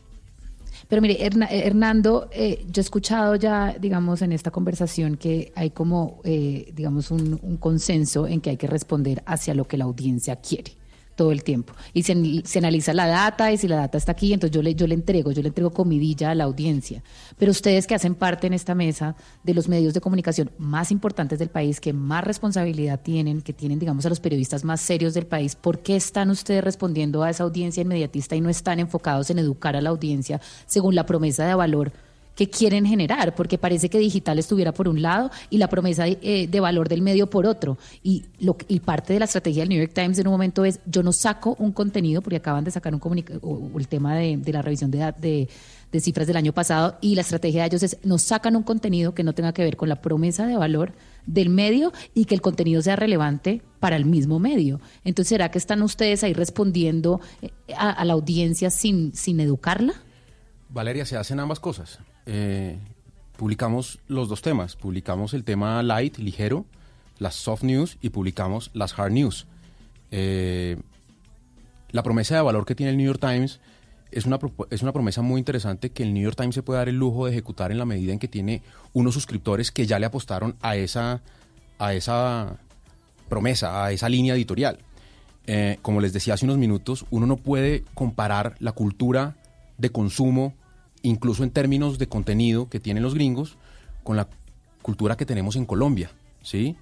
Pero mire, eh, Hernando, eh, yo he escuchado ya, digamos, en esta conversación que hay como, eh, digamos, un consenso en que hay que responder hacia lo que la audiencia quiere todo el tiempo. Y se, se analiza la data y si la data está aquí, entonces yo le, yo le entrego, yo le entrego comidilla a la audiencia. Pero ustedes que hacen parte en esta mesa de los medios de comunicación más importantes del país, que más responsabilidad tienen, que tienen, digamos, a los periodistas más serios del país, ¿por qué están ustedes respondiendo a esa audiencia inmediatista y no están enfocados en educar a la audiencia según la promesa de valor? Que quieren generar, porque parece que digital estuviera por un lado y la promesa eh, de valor del medio por otro. Y, lo, y parte de la estrategia del New York Times en un momento es, yo no saco un contenido, porque acaban de sacar un comunicado, el tema de, la revisión de cifras del año pasado, y la estrategia de ellos es, nos sacan un contenido que no tenga que ver con la promesa de valor del medio y que el contenido sea relevante para el mismo medio. Entonces, ¿será que están ustedes ahí respondiendo eh, a, a la audiencia sin, sin educarla? Valeria, se hacen ambas cosas. Eh, publicamos los dos temas. Publicamos el tema light, ligero, las soft news y publicamos las hard news. Eh, la promesa de valor que tiene el New York Times es una, es una promesa muy interesante que el New York Times se puede dar el lujo de ejecutar en la medida en que tiene unos suscriptores que ya le apostaron a esa, a esa promesa, a esa línea editorial. Eh, como les decía hace unos minutos, uno no puede comparar la cultura de consumo, incluso en términos de contenido que tienen los gringos, con la cultura que tenemos en Colombia, ¿sí?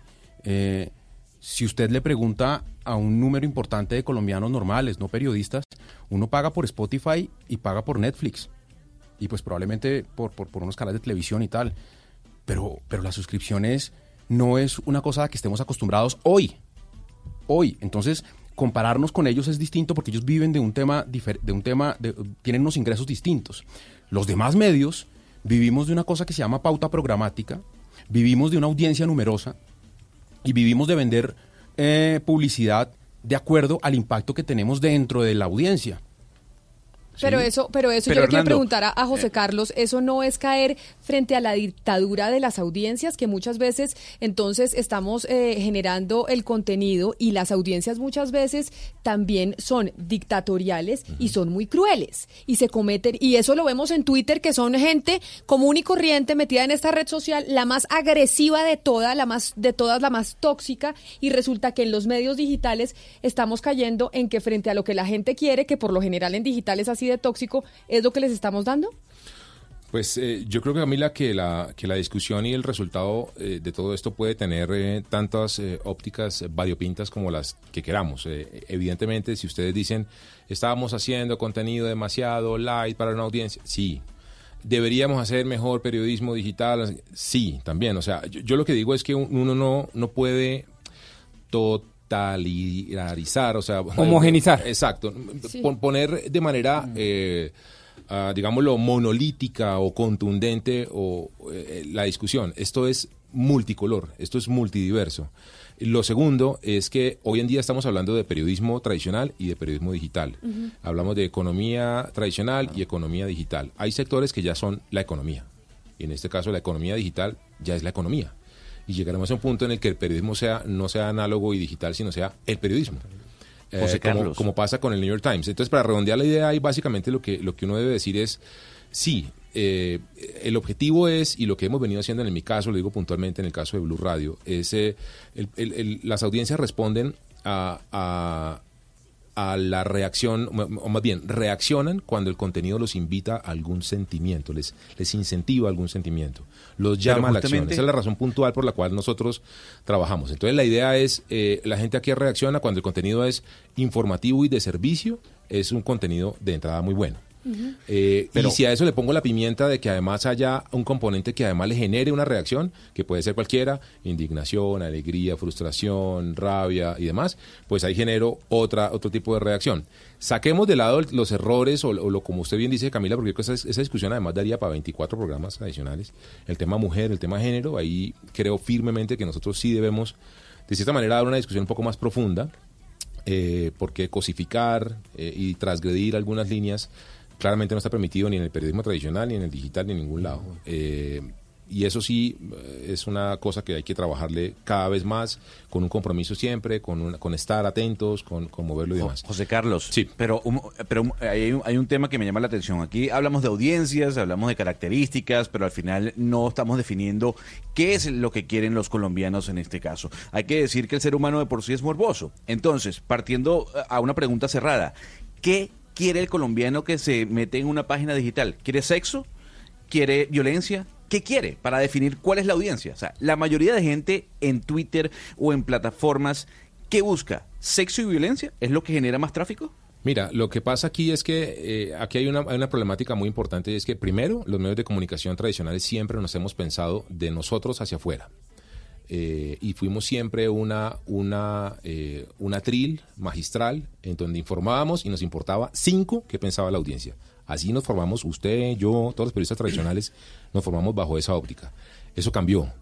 Eh, si usted le pregunta a un número importante de colombianos normales, no periodistas, uno paga por Spotify y paga por Netflix. Y pues probablemente por, por, por unos canales de televisión y tal. Pero, pero las suscripciones no es una cosa a que estemos acostumbrados hoy. Hoy. Entonces, compararnos con ellos es distinto porque ellos viven de un tema, de un tema, tienen unos ingresos distintos. Los demás medios vivimos de una cosa que se llama pauta programática, vivimos de una audiencia numerosa y vivimos de vender eh, publicidad de acuerdo al impacto que tenemos dentro de la audiencia. Pero eso, pero eso Pero, yo le quiero preguntar a, a José Carlos, ¿eso no es caer frente a la dictadura de las audiencias? Que muchas veces entonces estamos eh, generando el contenido y las audiencias muchas veces también son dictatoriales y son muy crueles y se cometen, y eso lo vemos en Twitter, que son gente común y corriente metida en esta red social, la más agresiva de todas, la más, de todas, la más tóxica, y resulta que en los medios digitales estamos cayendo en que frente a lo que la gente quiere, que por lo general en digital es así de tóxico, es lo que les estamos dando? Pues eh, yo creo que Camila que la que la discusión y el resultado eh, de todo esto puede tener eh, tantas ópticas variopintas como las que queramos. Evidentemente, si ustedes dicen estábamos haciendo contenido demasiado light para una audiencia, sí. Deberíamos hacer mejor periodismo digital, sí, también. O sea, yo, lo que digo es que un- uno no no puede totalizar, o sea, Homogenizar. Exacto. Sí. Poner de manera, eh, ah, digámoslo, monolítica o contundente o eh, la discusión. Esto es multicolor, esto es multidiverso. Lo segundo es que hoy en día estamos hablando de periodismo tradicional y de periodismo digital. Hablamos de economía tradicional y economía digital. Hay sectores que ya son la economía. Y en este caso la economía digital ya es la economía. Y llegaremos a un punto en el que el periodismo sea no sea análogo y digital, sino sea el periodismo. Eh, José como- pasa con el New York Times. Entonces, para redondear la idea, ahí básicamente lo que, lo que uno debe decir es, sí, eh, el objetivo es, y lo que hemos venido haciendo en mi caso, lo digo puntualmente en el caso de Blue Radio, es, eh, el- el- el- las audiencias responden a, a- a la reacción, o más bien, reaccionan cuando el contenido los invita a algún sentimiento, les, les incentiva algún sentimiento, los llama a la acción. Esa es la razón puntual por la cual nosotros trabajamos. Entonces la idea es, eh, la gente aquí reacciona cuando el contenido es informativo y de servicio, es un contenido de entrada muy bueno. Eh, Pero- y si a eso le pongo la pimienta de que además haya un componente que además le genere una reacción, que puede ser cualquiera, indignación, alegría, frustración, rabia y demás, pues ahí genero otra, otro tipo de reacción. Saquemos de lado los errores o, o lo como usted bien dice, Camila, porque esa discusión además daría para 24 programas adicionales. El tema mujer, el tema género, ahí creo firmemente que nosotros sí debemos, de cierta manera, dar una discusión un poco más profunda eh, porque cosificar eh, y transgredir algunas líneas claramente no está permitido ni en el periodismo tradicional, ni en el digital, ni en ningún lado. Eh, y eso sí eh, es una cosa que hay que trabajarle cada vez más, con un compromiso siempre, con, una- con estar atentos, con, con moverlo y demás. José Carlos, sí. pero, un- pero hay, un- hay un tema que me llama la atención. Aquí hablamos de audiencias, hablamos de características, pero al final no estamos definiendo qué es lo que quieren los colombianos en este caso. Hay que decir que el ser humano de por sí es morboso. Entonces, partiendo eh, a una pregunta cerrada, ¿qué quiere el colombiano que se mete en una página digital? ¿Quiere sexo? ¿Quiere violencia? ¿Qué quiere para definir cuál es la audiencia? O sea, la mayoría de gente en Twitter o en plataformas, ¿qué busca? ¿Sexo y violencia? ¿Es lo que genera más tráfico? Mira, lo que pasa aquí es que eh, aquí hay una, hay una problemática muy importante y es que primero los medios de comunicación tradicionales siempre nos hemos pensado de nosotros hacia afuera. Eh, y fuimos siempre una, una, eh, una tril magistral en donde informábamos y nos importaba cinco qué pensaba la audiencia. Así nos formamos, usted, yo, todos los periodistas tradicionales, nos formamos bajo esa óptica. Eso cambió.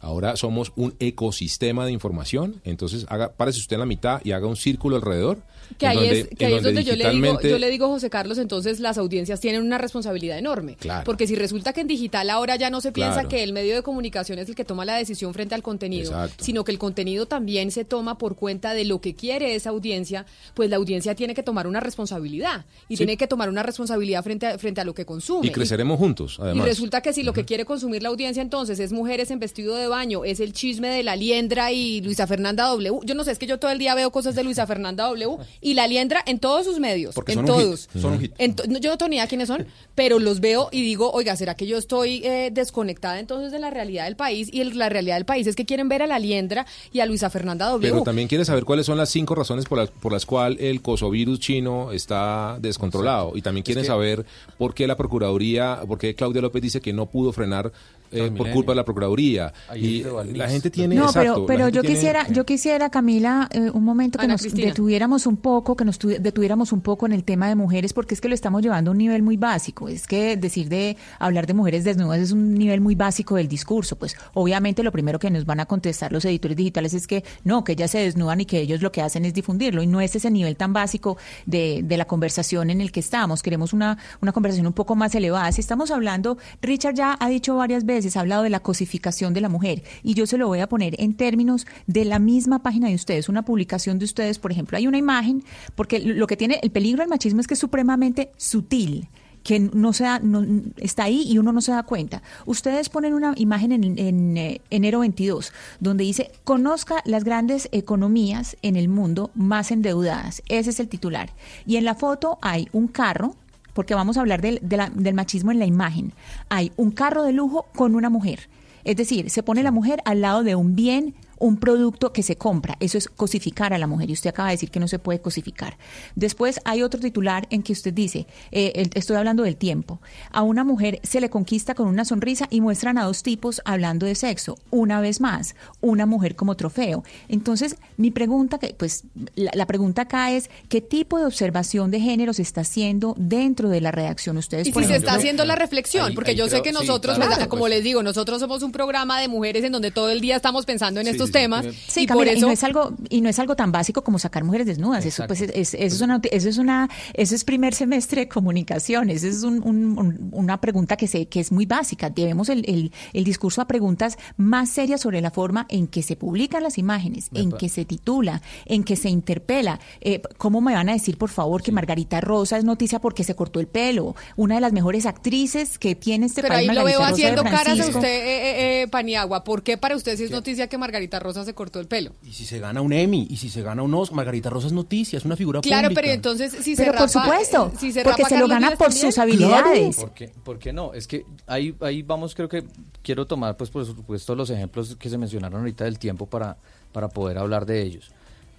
Ahora somos un ecosistema de información, entonces haga, párese usted en la mitad y haga un círculo alrededor. Que ahí donde- es, que ahí es donde yo le, digo, yo le digo, José Carlos, entonces las audiencias tienen una responsabilidad enorme. Claro. Porque si resulta que en digital ahora ya no se piensa Claro. que el medio de comunicación es el que toma la decisión frente al contenido, Exacto. sino que el contenido también se toma por cuenta de lo que quiere esa audiencia, pues la audiencia tiene que tomar una responsabilidad y Sí. tiene que tomar una responsabilidad frente a, frente a lo que consume. Y creceremos juntos, Y además. resulta que si lo que quiere consumir la audiencia entonces es mujeres en vestido de baño, es el chisme de la liendra y Luisa Fernanda W. Yo no sé, es que yo todo el día veo cosas de Luisa Fernanda W y la liendra en todos sus medios, Porque en son un hit, todos. son un hit. En to- no, yo no tengo ni idea quiénes son, pero los veo y digo, oiga, ¿será que yo estoy eh, desconectada entonces de la realidad del país? Y el- la realidad del país es que quieren ver a la liendra y a Luisa Fernanda W. Pero también quiere saber cuáles son las cinco razones por las, por las cuales el cosovirus chino está descontrolado. Y también quieren que- saber por qué la Procuraduría, por qué Claudia López dice que no pudo frenar eh, por culpa de la Procuraduría. Ahí Y Valmis. la gente tiene... No, exacto, pero, pero yo tiene- quisiera, yo quisiera, Camila, eh, un momento que Ana nos Cristina. detuviéramos un poco, que nos tu- detuviéramos un poco en el tema de mujeres, porque es que lo estamos llevando a un nivel muy básico. Es que decir de hablar de mujeres desnudas es un nivel muy básico del discurso. Pues obviamente lo primero que nos van a contestar los editores digitales es que no, que ellas se desnudan y que ellos lo que hacen es difundirlo. Y no es ese nivel tan básico de, de la conversación en el que estamos. Queremos una, una conversación un poco más elevada. Si estamos hablando, Richard ya ha dicho varias veces, ha hablado de la cosificación de la mujer. Y yo se lo voy a poner en términos de la misma página de ustedes, una publicación de ustedes, por ejemplo, hay una imagen, porque lo que tiene el peligro del machismo es que es supremamente sutil que no se da- no- está ahí y uno no se da cuenta. Ustedes ponen una imagen en, en, eh, enero 22 donde dice, conozca las grandes economías en el mundo más endeudadas. Ese es el titular. Y en la foto hay un carro, porque vamos a hablar del, de la- del machismo en la imagen. Hay un carro de lujo con una mujer. Es decir, se pone la mujer al lado de un bien un producto que se compra. Eso es cosificar a la mujer y usted acaba de decir que no se puede cosificar. Después hay otro titular en que usted dice, eh, el- estoy hablando del tiempo, a una mujer se le conquista con una sonrisa y muestran a dos tipos hablando de sexo. Una vez más, una mujer como trofeo. Entonces, mi pregunta, que pues la, la pregunta acá es, ¿qué tipo de observación de género se está haciendo dentro de la redacción? Ustedes, Y si se está haciendo la reflexión, Ahí- porque ahí yo sé que sí, nosotros, claro, pues, como pues. les digo, nosotros somos un programa de mujeres en donde todo el día estamos pensando en Sí, estos. Temas. Sí, y Camila, por y eso no es algo y no es algo tan básico como sacar mujeres desnudas. Eso pues es, es- eso es una eso es una eso es primer semestre de comunicaciones. Eso es un- un- un- una pregunta que se que es muy básica. Llevemos el, el, el discurso a preguntas más serias sobre la forma en que se publican las imágenes, en pa- que se titula, en que se interpela. Eh, ¿Cómo me van a decir, por favor, que Margarita Rosa es noticia porque se cortó el pelo? Una de las mejores actrices que tiene este Pero país. ahí lo veo Margarita Rosa de haciendo caras a usted, eh, eh, eh, Paniagua. ¿Por qué para usted sí es noticia que Margarita Rosa se cortó el pelo? Y si se gana un Emmy, y si se gana un Oscar, Margarita Rosa es noticia, es una figura Claro, pública. pero entonces si se Pero por rapa, supuesto, eh, si se porque rapa se lo gana por también. sus habilidades. ¿Por qué, por qué no? Es que ahí, ahí vamos, creo que quiero tomar, pues por supuesto, los ejemplos que se mencionaron ahorita del tiempo para, para poder hablar de ellos.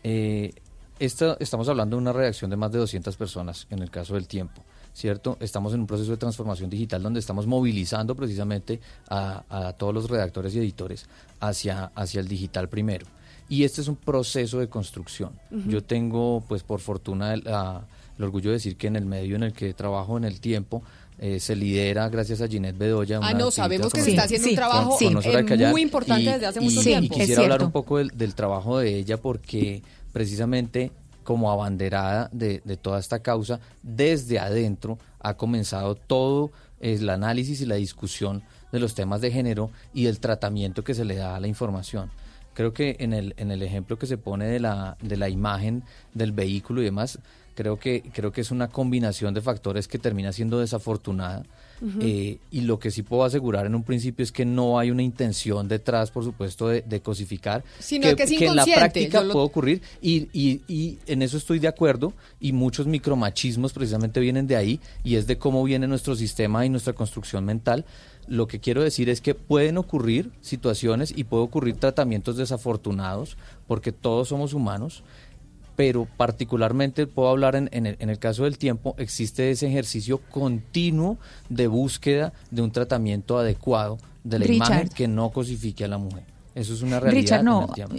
Eh, esta- estamos hablando de una redacción de más de 200 personas en el caso del tiempo, ¿cierto? Estamos en un proceso de transformación digital donde estamos movilizando precisamente a, a todos los redactores y editores hacia, hacia el digital primero. Y este es un proceso de construcción. Yo tengo, pues por fortuna, el, ah, el orgullo de decir que en el medio en el que trabajo en el tiempo, eh, se lidera gracias a Ginette Bedoya. Ah, una no, sabemos que se está haciendo un trabajo con- con Nora Callar. muy importante desde hace mucho y- tiempo. Y quisiera hablar un poco del, del trabajo de ella porque precisamente como abanderada de, toda esta causa, desde adentro ha comenzado todo el análisis y la discusión de los temas de género y del tratamiento que se le da a la información. Creo que en el, en el ejemplo que se pone de la, de la imagen del vehículo y demás, creo que, creo que es una combinación de factores que termina siendo desafortunada. Eh, y lo que sí puedo asegurar en un principio es que no hay una intención detrás, por supuesto, de, de cosificar. Sino que es en la práctica lo- puede ocurrir y, y, y en eso estoy de acuerdo y muchos micromachismos precisamente vienen de ahí y es de cómo viene nuestro sistema y nuestra construcción mental. Lo que quiero decir es que pueden ocurrir situaciones y puede ocurrir tratamientos desafortunados porque todos somos humanos pero particularmente puedo hablar en, en el, en el caso del tiempo, existe ese ejercicio continuo de búsqueda de un tratamiento adecuado de la Richard. imagen que no cosifique a la mujer. Eso es una realidad. Richard, en no. el tiempo.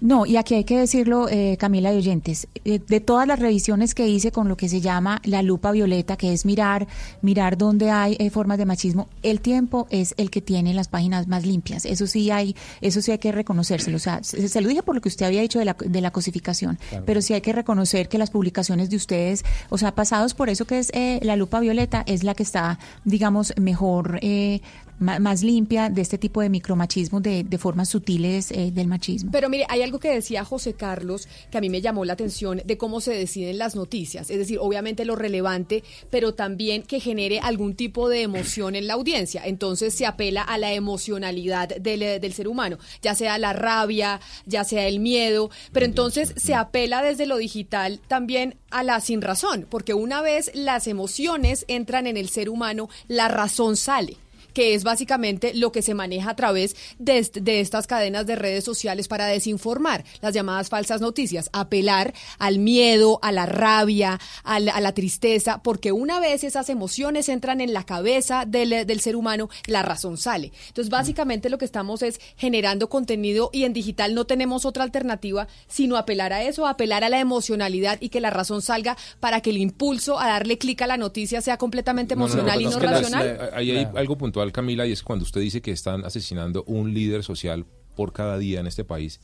No, y aquí hay que decirlo, eh, Camila y oyentes, eh, de todas las revisiones que hice con lo que se llama la lupa violeta, que es mirar, mirar dónde hay eh, formas de machismo, el tiempo es el que tiene las páginas más limpias. Eso sí hay, eso sí hay que reconocérselo. O sea, se, se lo dije por lo que usted había dicho de la, de la cosificación, Claro. pero sí hay que reconocer que las publicaciones de ustedes, o sea, pasados por eso que es eh, la lupa violeta, es la que está, digamos, mejor, eh, más limpia de este tipo de micromachismo, de, de formas sutiles eh, del machismo. Pero mire, hay algo que decía José Carlos que a mí me llamó la atención de cómo se deciden las noticias. Es decir, obviamente lo relevante, pero también que genere algún tipo de emoción en la audiencia. Entonces se apela a la emocionalidad del, eh, del ser humano, ya sea la rabia, ya sea el miedo, pero entonces se apela desde lo digital también a la sin razón, porque una vez las emociones entran en el ser humano, la razón sale que es básicamente lo que se maneja a través de, est- de estas cadenas de redes sociales para desinformar, las llamadas falsas noticias, apelar al miedo, a la rabia, a la, a la tristeza, porque una vez esas emociones entran en la cabeza del, del ser humano, la razón sale. Entonces, básicamente lo que estamos es generando contenido y en digital no tenemos otra alternativa sino apelar a eso, apelar a la emocionalidad y que la razón salga para que el impulso a darle clic a la noticia sea completamente No, no, no, emocional y no racional. la- ahí hay algo puntual, Camila, y es cuando usted dice que están asesinando un líder social por cada día en este país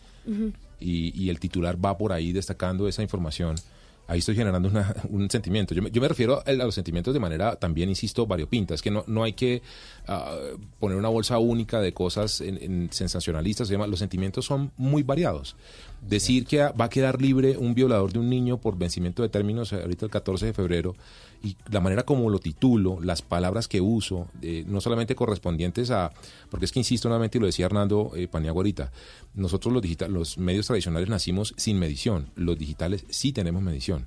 y, y el titular va por ahí destacando esa información. Ahí estoy generando una- un sentimiento. Yo me, yo me refiero a los sentimientos de manera también, insisto, variopinta. Es que no, no hay que ah, poner una bolsa única de cosas en, en sensacionalistas. demás. Los sentimientos son muy variados. Decir que va a quedar libre un violador de un niño por vencimiento de términos ahorita el 14 de febrero y la manera como lo titulo, las palabras que uso, eh, no solamente correspondientes a, porque es que insisto nuevamente y lo decía Hernando eh, Paniagua ahorita, nosotros los digital, los medios tradicionales nacimos sin medición, los digitales sí tenemos medición.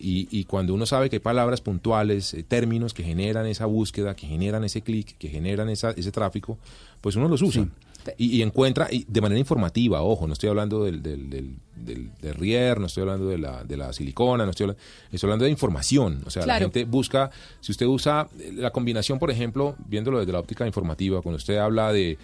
Y, y cuando uno sabe que hay palabras puntuales, eh, términos que generan esa búsqueda, que generan ese clic, que generan esa, ese tráfico, pues uno los usa. Y, y encuentra, y de manera informativa, ojo, no estoy hablando del, del, del, del, del Rier, no estoy hablando de la, de la silicona, no estoy hablando, estoy hablando de información. O sea, la gente busca, si usted usa eh, la combinación, por ejemplo, viéndolo desde la óptica informativa, cuando usted habla de,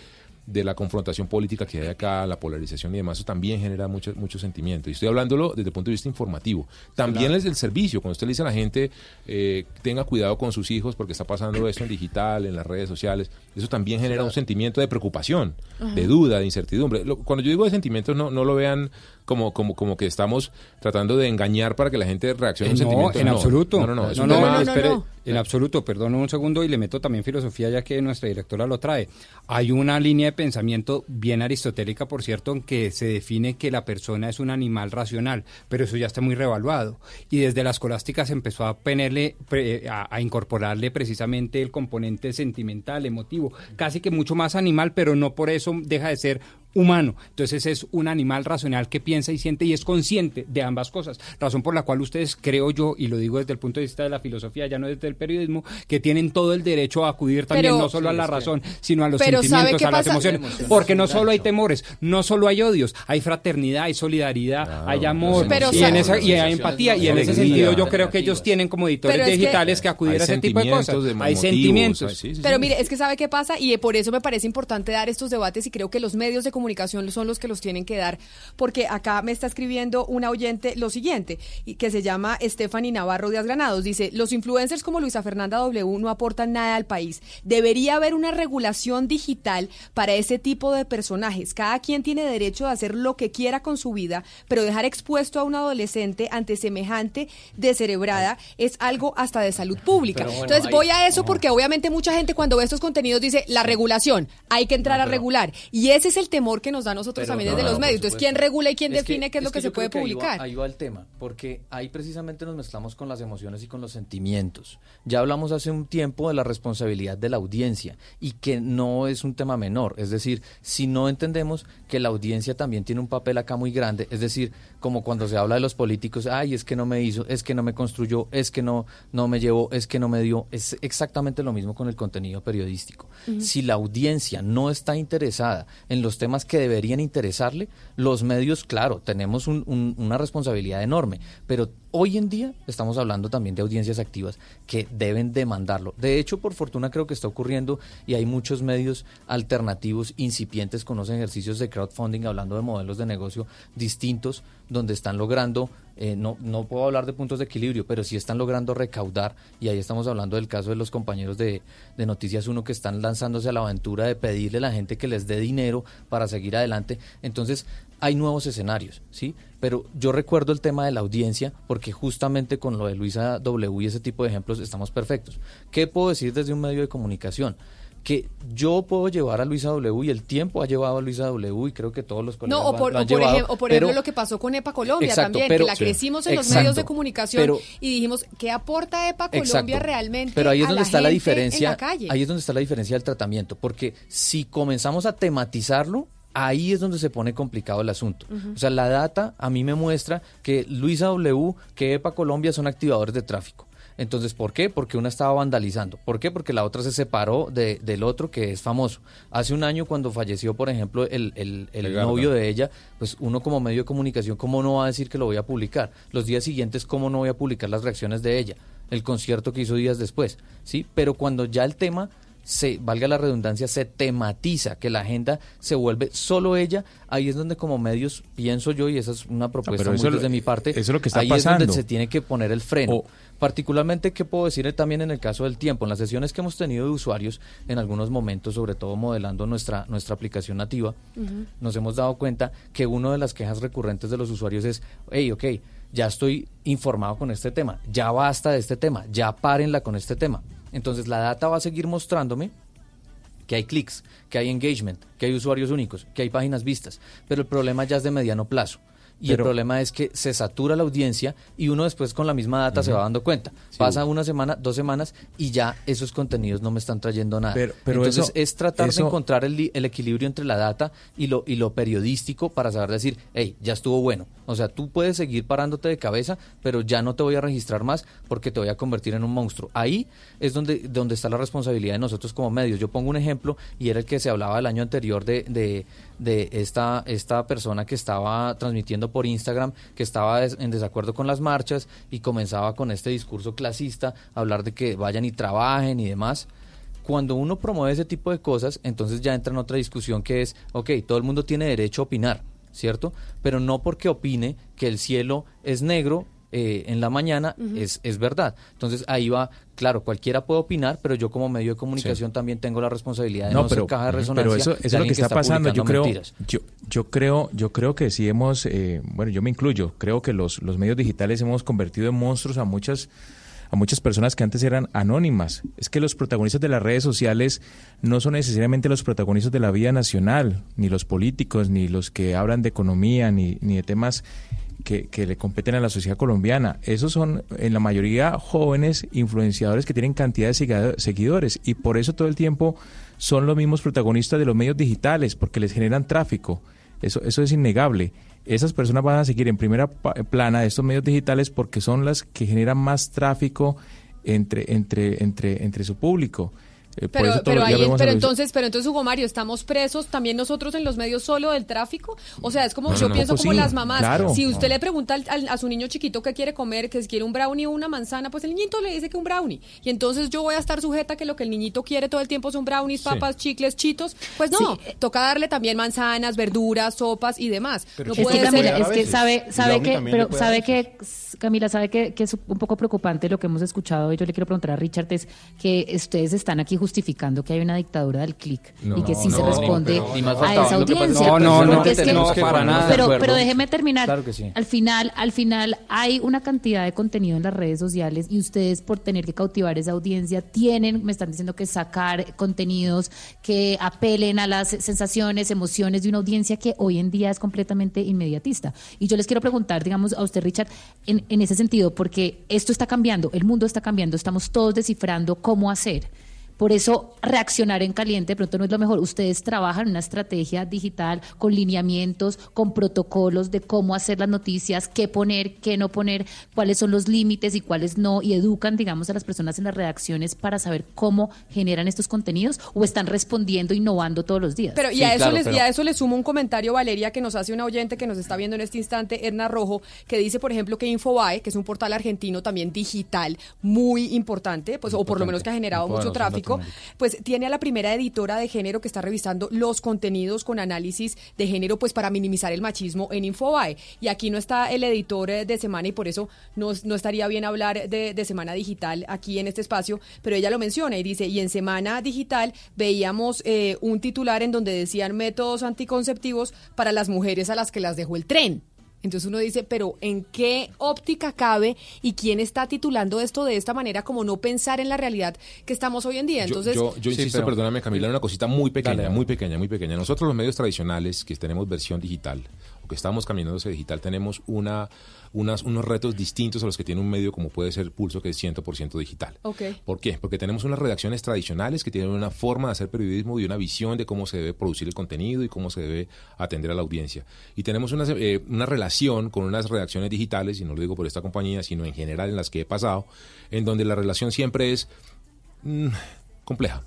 de la confrontación política que hay acá, la polarización y demás, eso también genera mucho, mucho sentimiento. Y estoy hablándolo desde el punto de vista informativo. También Claro. es el servicio, cuando usted le dice a la gente, eh, tenga cuidado con sus hijos porque está pasando esto en digital, en las redes sociales, eso también genera un sentimiento de preocupación, Ajá. de duda, de incertidumbre. Lo- cuando yo digo de sentimientos, no, no lo vean como, como, como que estamos tratando de engañar para que la gente reaccione a un Eh, no, sentimiento. en absoluto. No, no, no. es no, un no, tema- espere, en absoluto. Perdón un segundo y le meto también filosofía ya que nuestra directora lo trae. Hay una línea de pensamiento bien aristotélica, por cierto, en que se define que la persona es un animal racional, pero eso ya está muy revaluado. Y desde la escolástica se empezó a, ponerle, pre- a, a incorporarle precisamente el componente sentimental, emotivo, casi que mucho más animal, pero no por eso deja de ser humano. Entonces es un animal racional que piensa y siente y es consciente de ambas cosas. Razón por la cual ustedes, creo yo, y lo digo desde el punto de vista de la filosofía, ya no desde el periodismo, que tienen todo el derecho a acudir también Pero- no solo a la razón, sino a los Pero ¿sabe sentimientos, a las emociones. Emociones. Porque no solo hay temores, no solo hay odios, hay fraternidad, hay solidaridad, hay amor, Pero y, en esa, y hay empatía. Y en ese sentido yo creo que ellos tienen como editores Pero es que- digitales que, acudir a ese tipo de cosas. de hay sentimientos. hay- sí, sí, Pero mire, es que sabe qué pasa y por eso me parece importante dar estos debates y creo que los medios de comunicación son los que los tienen que dar, porque acá me está escribiendo una oyente lo siguiente, que se llama Stephanie Navarro Díaz Granados, dice, los influencers como Luisa Fernanda W no aportan nada al país. Debería haber una regulación digital para ese tipo de personajes. Cada quien tiene derecho a hacer lo que quiera con su vida, pero dejar expuesto a un adolescente ante semejante descerebrada es algo hasta de salud pública. Bueno, Entonces voy a eso porque obviamente mucha gente cuando ve estos contenidos dice la regulación, hay que entrar a regular. Y ese es el temor que nos da a nosotros también no, desde no, los medios. Entonces. ¿quién regula y quién Es que- define qué es lo que, se puede ahí va- publicar? Ahí va el tema, porque ahí precisamente nos mezclamos con las emociones y con los sentimientos. Ya hablamos hace un tiempo de la responsabilidad de la audiencia y que no es un tema menor. Es decir, si no entendemos que la audiencia también tiene un papel acá muy grande, es decir, como cuando se habla de los políticos, ay, es que no me hizo, es que no me construyó, es que no, no me llevó, es que no me dio, es exactamente lo mismo con el contenido periodístico. Si la audiencia no está interesada en los temas que deberían interesarle, los medios, claro, tenemos un- un- una responsabilidad enorme, pero hoy en día estamos hablando también de audiencias activas que deben demandarlo. De hecho, por fortuna creo que está ocurriendo y hay muchos medios alternativos incipientes con los ejercicios de crowdfunding hablando de modelos de negocio distintos donde están logrando, eh, no, no puedo hablar de puntos de equilibrio, pero sí están logrando recaudar y ahí estamos hablando del caso de los compañeros de, Noticias Uno que están lanzándose a la aventura de pedirle a la gente que les dé dinero para seguir adelante. Entonces, hay nuevos escenarios, ¿sí? Pero yo recuerdo el tema de la audiencia porque justamente con lo de Luisa W y ese tipo de ejemplos estamos perfectos. ¿Qué puedo decir desde un medio de comunicación? Que yo puedo llevar a Luisa W y el tiempo ha llevado a Luisa W y creo que todos los colegas No, o lo han- por, lo o han por, llevado, ejem- o por pero- ejemplo lo que pasó con EPA Colombia Exacto, también, pero- que la Sí. crecimos en los Exacto, medios de comunicación pero- y dijimos, ¿qué aporta EPA Colombia Exacto. realmente Pero ahí es a donde está la diferencia. en la calle? Ahí es donde está la diferencia del tratamiento, porque si comenzamos a tematizarlo, ahí es donde se pone complicado el asunto. O sea, la data a mí me muestra que Luisa W, que EPA Colombia son activadores de tráfico. Entonces, ¿por qué? Porque una estaba vandalizando. ¿Por qué? Porque la otra se separó de- del otro que es famoso. Hace un año cuando falleció, por ejemplo, el, el- el novio de ella, pues uno como medio de comunicación, ¿cómo no va a decir que lo voy a publicar? Los días siguientes, ¿cómo no voy a publicar las reacciones de ella? El concierto que hizo días después, ¿sí? Pero cuando ya el tema se, valga la redundancia, se tematiza, que la agenda se vuelve solo ella, ahí es donde como medios, pienso yo, y esa es una propuesta pero muy eso lo- desde mi parte, eso es lo que está ahí es donde se tiene que poner el freno. Particularmente, ¿qué puedo decir también en el caso del tiempo? En las sesiones que hemos tenido de usuarios, en algunos momentos, sobre todo modelando nuestra, nuestra aplicación nativa, nos hemos dado cuenta que una de las quejas recurrentes de los usuarios es, hey, ok, ya estoy informado con este tema, ya basta de este tema, ya párenla con este tema. Entonces la data va a seguir mostrándome que hay clics, que hay engagement, que hay usuarios únicos, que hay páginas vistas, pero el problema ya es de mediano plazo. Y el problema es que se satura la audiencia y uno después con la misma data se va dando cuenta. Pasa una semana, dos semanas y ya esos contenidos no me están trayendo nada. Pero- pero Entonces eso- es tratar eso- de encontrar el equilibrio entre la data y lo, y lo periodístico para saber decir, hey, ya estuvo bueno. O sea, tú puedes seguir parándote de cabeza, pero ya no te voy a registrar más porque te voy a convertir en un monstruo. Ahí es donde, donde está la responsabilidad de nosotros como medios. Yo pongo un ejemplo y era el que se hablaba el año anterior de, de, de esta, esta persona que estaba transmitiendo por Instagram, que estaba en desacuerdo con las marchas y comenzaba con este discurso clasista, hablar de que vayan y trabajen y demás cuando uno promueve ese tipo de cosas, entonces ya entra en otra discusión que es, ok, todo el mundo tiene derecho a opinar, ¿cierto? Pero no porque opine que el cielo es negro eh, en la mañana es, es verdad. Entonces ahí va, claro, cualquiera puede opinar, pero yo como medio de comunicación tambije tengo la responsabilidad de no, ser caja de resonancia. pero eso, de eso es lo que está, pasando. Yo creo, mentiras. yo, yo creo, yo creo que sí hemos, eh, bueno, yo me incluyo. Creo que los, los medios digitales hemos convertido en monstruos a muchas a muchas personas que antes eran anónimas. Es que los protagonistas de las redes sociales no son necesariamente los protagonistas de la vida nacional, ni los políticos, ni los que hablan de economía, ni, ni de temas que, le competen a la sociedad colombiana. Esos son en la mayoría jóvenes influenciadores que tienen cantidad de seguidores y por eso todo el tiempo son los mismos protagonistas de los medios digitales porque les generan tráfico. Eso, eso es innegable. Esas personas van a seguir en primera plana de estos medios digitales porque son las que generan más tráfico entre, entre, entre, entre su público. Eh, Pero, eso pero, ahí, pero entonces, pero entonces, Hugo Mario, ¿estamos presos también nosotros en los medios solo del tráfico? O sea, es como, No, yo no, no, pienso pues como sí, las mamás. claro. si usted No. le pregunta al- al- a su niño chiquito qué quiere comer, que si quiere un brownie o una manzana, pues el niñito le dice que un brownie. Y entonces yo voy a estar sujeta a que lo que el niñito quiere todo el tiempo son brownies, Sí. papas, chicles, chitos. Pues no, toca darle también manzanas, verduras, sopas y demás. no es que puede Camila, ser... es que sabe, sabe que, pero sabe que, Camila, sabe que, que es un poco preocupante lo que hemos escuchado y yo le quiero preguntar a Richard es que ustedes están aquí justificando que hay una dictadura del clic No, y que sí se no, responde pero- a esa audiencia. No, no, no, es que- tenemos que para nada pero, pero déjeme terminar. Claro que sí. Al final, al final hay una cantidad de contenido en las redes sociales y ustedes por tener que cautivar esa audiencia tienen, me están diciendo que sacar contenidos que apelen a las sensaciones, emociones de una audiencia que hoy en día es completamente inmediatista. Y yo les quiero preguntar, digamos, a usted, Richard, en, en ese sentido, porque esto está cambiando, el mundo está cambiando, estamos todos descifrando cómo hacer. Por eso reaccionar en caliente de pronto no es lo mejor. Ustedes trabajan una estrategia digital con lineamientos, con protocolos de cómo hacer las noticias, qué poner, qué no poner, cuáles son los límites y cuáles no, y educan, digamos, a las personas en las redacciones para saber cómo generan estos contenidos o están respondiendo, innovando todos los días. Pero y, a eso les, y a eso le sumo un comentario, Valeria, que nos hace una oyente que nos está viendo en este instante, Edna Rojo, que dice, por ejemplo, que Infobae, que es un portal argentino también digital muy importante, pues o por lo menos que ha generado mucho pues tiene a la primera editora de género que está revisando los contenidos con análisis de género, pues para minimizar el machismo en Infobae. Y aquí no está el editor eh, de Semana y por eso no, no estaría bien hablar de, de Semana Digital aquí en este espacio, pero ella lo menciona y dice, y en Semana Digital veíamos eh, un titular en donde decían métodos anticonceptivos para las mujeres a las que las dejó el tren. Entonces uno dice, pero ¿en qué óptica cabe y quién está titulando esto de esta manera como no pensar en la realidad que estamos hoy en día? Yo- Entonces, yo, yo insisto, pero- perdóname Camila, en una cosita muy pequeña, Dale. muy pequeña, muy pequeña. Nosotros los medios tradicionales que tenemos versión digital o que estamos caminando hacia digital tenemos una, unas, unos retos distintos a los que tiene un medio como puede ser Pulso que es 100% digital. ¿Por qué? Porque tenemos unas redacciones tradicionales que tienen una forma de hacer periodismo y una visión de cómo se debe producir el contenido y cómo se debe atender a la audiencia. Y tenemos una, eh, una relación con unas redacciones digitales, y no lo digo por esta compañía, sino en general en las que he pasado, en donde la relación siempre es mm, compleja.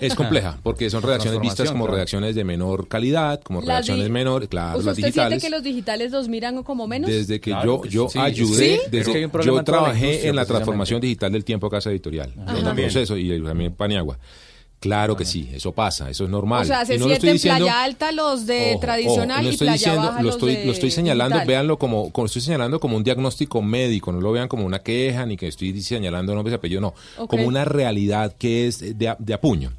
Es compleja, porque son redacciones vistas como claro. redacciones de menor calidad, como Las redacciones menores, claro, sea, las ¿Usted siente digitales. que los digitales los miran como menos? Desde que Claro yo, yo sí. ayudé, yo trabajé en la transformación digital del tiempo Casa Editorial, en el proceso y también Paniagua. Claro que sí, eso pasa, eso es normal. o sea, se Y no lo sienten estoy diciendo- playa alta los de Ojo, tradicional ojo, no y estoy playa diciendo- baja lo los estoy, de lo estoy señalando, digital. véanlo como, como estoy señalando como un diagnóstico médico, no lo vean como una queja ni que estoy señalando nombres y apellidos, no, como una realidad que es de, a- de apuño.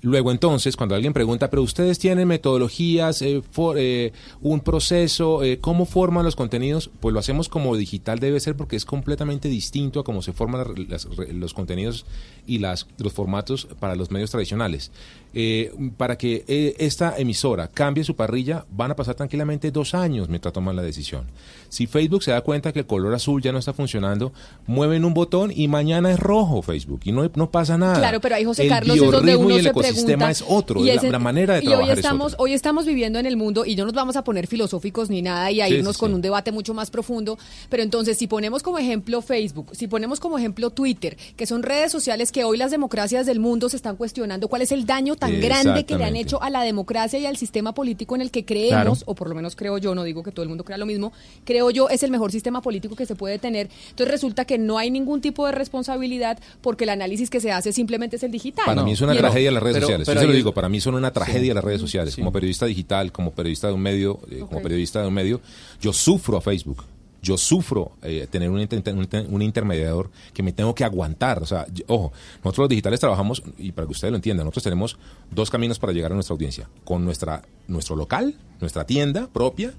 Luego entonces, cuando alguien pregunta, pero ustedes tienen metodologías, eh, for- eh, un proceso, eh, ¿cómo forman los contenidos? Pues lo hacemos como digital debe ser porque es completamente distinto a cómo se forman las- los contenidos y las, los formatos para los medios tradicionales. Eh, para que eh, esta emisora cambie su parrilla, van a pasar tranquilamente dos años mientras toman la decisión. Si Facebook se da cuenta que el color azul ya no está funcionando, mueven un botón y mañana es rojo Facebook y no, no pasa nada. Claro, pero ahí José el Carlos es donde uno y el se ecosistema pregunta es otro, y la, manera de y trabajar hoy es estamos, otra. hoy estamos viviendo en el mundo y no nos vamos a poner filosóficos ni nada y a Sí, irnos sí, con sí. un debate mucho más profundo, pero entonces si ponemos como ejemplo Facebook, si ponemos como ejemplo Twitter, que son redes sociales que hoy las democracias del mundo se están cuestionando cuál es el daño tan grande que le han hecho a la democracia y al sistema político en el que creemos, Claro. o por lo menos creo yo, no digo que todo el mundo crea lo mismo, creo yo es el mejor sistema político que se puede tener. Entonces resulta que no hay ningún tipo de responsabilidad porque el análisis que se hace simplemente es el digital. Para mí es una tragedia las redes Pero- sociales. pero Yo se lo digo, para mí son una tragedia las redes sociales. Como periodista digital, como periodista de un medio, eh, como periodista de un medio, yo sufro a Facebook. Yo sufro eh, tener un, un un intermediador que me tengo que aguantar. O sea, yo- ojo, nosotros los digitales trabajamos, y para que ustedes lo entiendan, nosotros tenemos dos caminos para llegar a nuestra audiencia. Con nuestra, nuestro local, nuestra tienda propia,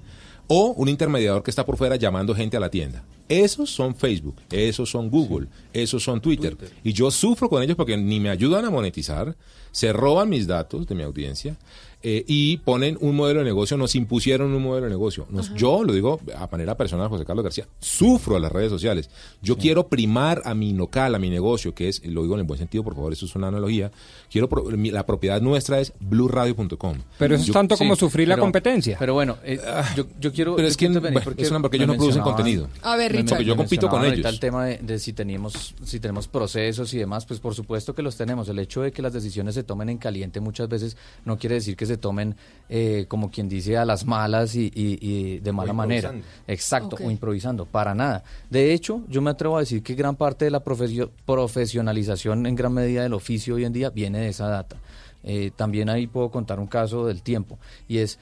o un intermediador que está por fuera llamando gente a la tienda. Esos son Facebook, esos son Google, esos son Twitter. Y yo sufro con ellos porque ni me ayudan a monetizar, se roban mis datos de mi audiencia eh, y ponen un modelo de negocio, nos impusieron un modelo de negocio. Nos- yo, lo digo a manera personal, José Carlos García, sufro a las redes sociales. Yo quiero primar a mi local, a mi negocio, que es, lo digo en el buen sentido, por favor, eso es una analogía. Quiero pro- mi- la propiedad nuestra es blueradio.com. Pero eso es tanto como sí, sufrir la competencia. Pero bueno, eh, yo, yo quiero... Pero es que, bueno, porque es una- porque ellos no producen contenido. A ver, Richard. Porque yo compito con ellos. el tema de, de si tenemos si tenemos procesos y demás, pues por supuesto que los tenemos. El hecho de que las decisiones se tomen en caliente muchas veces no quiere decir que se tomen, eh, como quien dice, a las malas y, y- y de mala manera. Exacto, o improvisando, para nada. De hecho, yo me atrevo a decir que gran parte de la profesio- profesionalización en gran medida del oficio hoy en día viene de esa data. Eh, también ahí puedo contar un caso del tiempo y es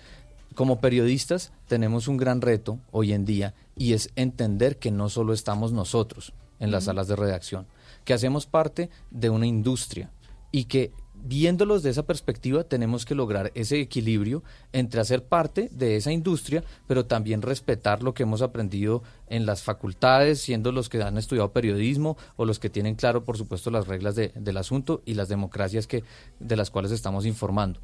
como periodistas tenemos un gran reto hoy en día y es entender que no solo estamos nosotros en las salas de redacción, que hacemos parte de una industria y que viéndolos de esa perspectiva tenemos que lograr ese equilibrio entre hacer parte de esa industria, pero también respetar lo que hemos aprendido en las facultades, siendo los que han estudiado periodismo o los que tienen claro, por supuesto, las reglas de- del asunto y las democracias que, de las cuales estamos informando.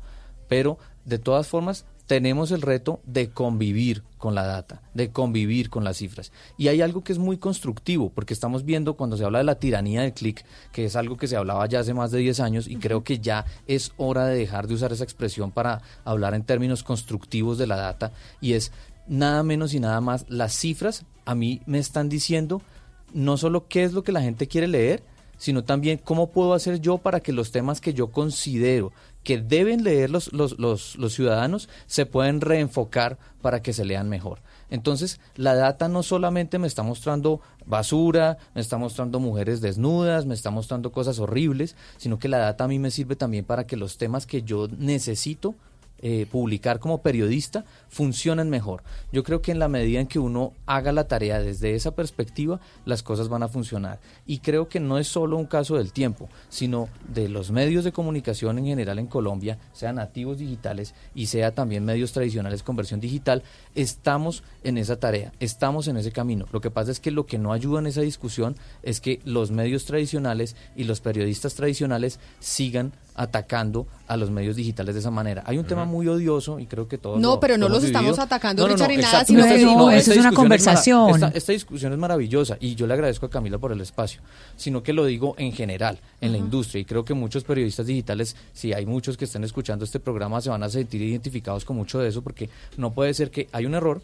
Pero de todas formas tenemos el reto de convivir con la data, de convivir con las cifras. Y hay algo que es muy constructivo, porque estamos viendo cuando se habla de la tiranía del clic, que es algo que se hablaba ya hace más de 10 años, y creo que ya es hora de dejar de usar esa expresión para hablar en términos constructivos de la data, y es nada menos y nada más, las cifras a mí me están diciendo no solo qué es lo que la gente quiere leer, sino también cómo puedo hacer yo para que los temas que yo considero que deben leer los, los, los, los ciudadanos se pueden reenfocar para que se lean mejor. Entonces, la data no solamente me está mostrando basura, me está mostrando mujeres desnudas, me está mostrando cosas horribles, sino que la data a mí me sirve también para que los temas que yo necesito eh, publicar como periodista funcionen mejor. Yo creo que en la medida en que uno haga la tarea desde esa perspectiva, las cosas van a funcionar. Y creo que no es solo un caso del tiempo, sino de los medios de comunicación en general en Colombia, sean nativos digitales y sea también medios tradicionales con versión digital, estamos en esa tarea, estamos en ese camino. Lo que pasa es que lo que no ayuda en esa discusión es que los medios tradicionales y los periodistas tradicionales sigan atacando a los medios digitales de esa manera. Hay un tema muy odioso y creo que todos No, lo- pero no los estamos vivido. atacando, Richard, ni nada, exacto. sino que Esta- no, eso es una conversación. esta, esta discusión es maravillosa y yo le agradezco a Camila por el espacio, sino que lo digo en general, en la industria y creo que muchos periodistas digitales, si hay muchos que estén escuchando este programa, se van a sentir identificados con mucho de eso porque no puede ser que hay un error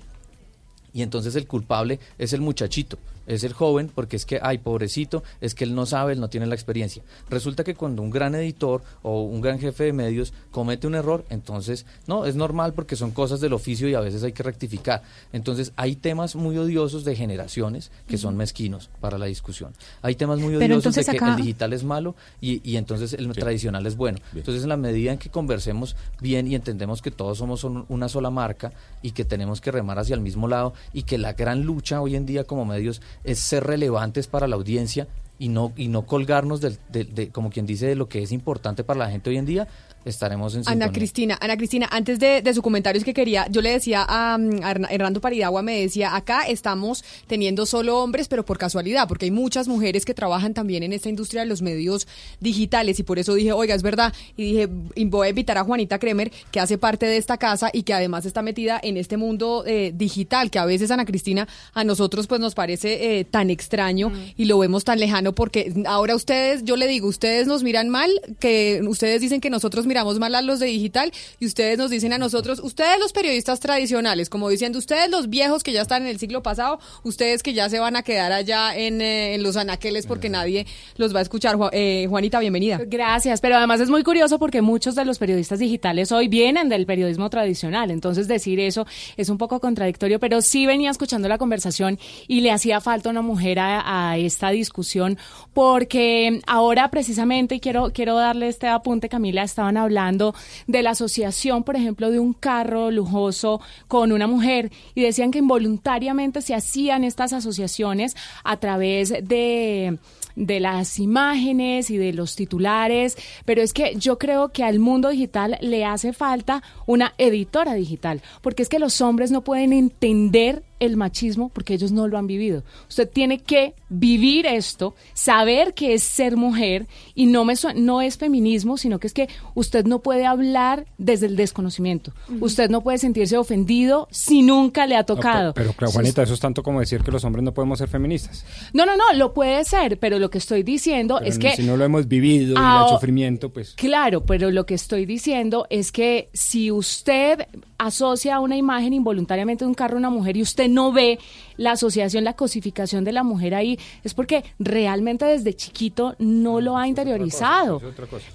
y entonces el culpable es el muchachito, es el joven, porque es que, ay, pobrecito, es que él no sabe, él no tiene la experiencia. Resulta que cuando un gran editor o un gran jefe de medios comete un error, entonces, no, es normal porque son cosas del oficio y a veces hay que rectificar. Entonces, hay temas muy odiosos de generaciones que son mezquinos para la discusión. Hay temas muy odiosos de que acá- el digital es malo y, y entonces el tradicional es bueno. Entonces, en la medida en que conversemos bien y entendemos que todos somos un- una sola marca y que tenemos que remar hacia el mismo lado y que la gran lucha hoy en día como medios es ser relevantes para la audiencia y no y no colgarnos del, de, como quien dice de lo que es importante para la gente hoy en día estaremos en Ana sintonía. Cristina, Ana Cristina, antes de, de su comentario es que quería, yo le decía a, mm, a Hernando Paridagua, me decía, acá estamos teniendo solo hombres, pero por casualidad, porque hay muchas mujeres que trabajan también en esta industria de los medios digitales y por eso dije, oiga, es verdad, y dije, y voy a invitar a Juanita Kremer, que hace parte de esta casa y que además está metida en este mundo eh, digital, que a veces, Ana Cristina, a nosotros pues nos parece eh, tan extraño y lo vemos tan lejano, porque ahora ustedes, yo le digo, ustedes nos miran mal, que ustedes dicen que nosotros miramos mal a los de digital y ustedes nos dicen a nosotros, ustedes los periodistas tradicionales, como diciendo, ustedes los viejos que ya están en el siglo pasado, ustedes que ya se van a quedar allá en, eh, en los anaqueles porque nadie los va a escuchar. Ju- eh, Juanita, bienvenida. Gracias, pero además es muy curioso porque muchos de los periodistas digitales hoy vienen del periodismo tradicional, entonces decir eso es un poco contradictorio, pero sí venía escuchando la conversación y le hacía falta una mujer a, a esta discusión porque ahora precisamente, y quiero, quiero darle este apunte, Camila, estaban hablando de la asociación, por ejemplo, de un carro lujoso con una mujer y decían que involuntariamente se hacían estas asociaciones a través de de las imágenes y de los titulares, pero es que yo creo que al mundo digital le hace falta una editora digital, porque es que los hombres no pueden entender el machismo porque ellos no lo han vivido. Usted tiene que vivir esto, saber que es ser mujer y no me no es feminismo, sino que es que usted no puede hablar desde el desconocimiento. Usted no puede sentirse ofendido si nunca le ha No, tocado. pero, pero, claro, Juanita, eso es tanto como decir que los hombres no podemos ser feministas. No, no, no, lo puede ser, pero lo que estoy diciendo Pero es que si no lo hemos vivido y el sufrimiento, pues... Claro, pero lo que estoy diciendo es que si usted asocia una imagen involuntariamente de un carro a una mujer y usted no ve la asociación, la cosificación de la mujer ahí, es porque realmente desde chiquito no lo ha interiorizado.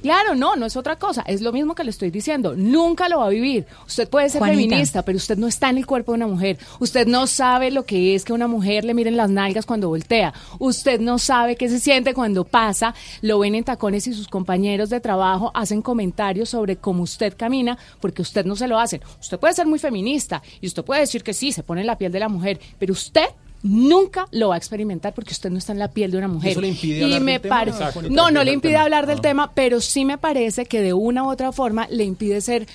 Claro, no, no es otra cosa, es lo mismo que le estoy diciendo, nunca lo va a vivir. Usted puede ser Juanita. feminista, pero usted no está en el cuerpo de una mujer. Usted no sabe lo que es que una mujer le miren las nalgas cuando voltea. Usted no sabe qué se siente cuando pasa, lo ven en tacones y sus compañeros de trabajo hacen comentarios sobre cómo usted camina, porque usted no se lo hacen. Usted puede ser muy feminista y usted puede decir que sí, se pone en la piel de la mujer, pero usted nunca lo va a experimentar porque usted no está en la piel de una mujer. eso le impide y hablar me del tema, no, no le impide hablar del Ah. tema, pero sí me parece que de una u otra forma le impide ser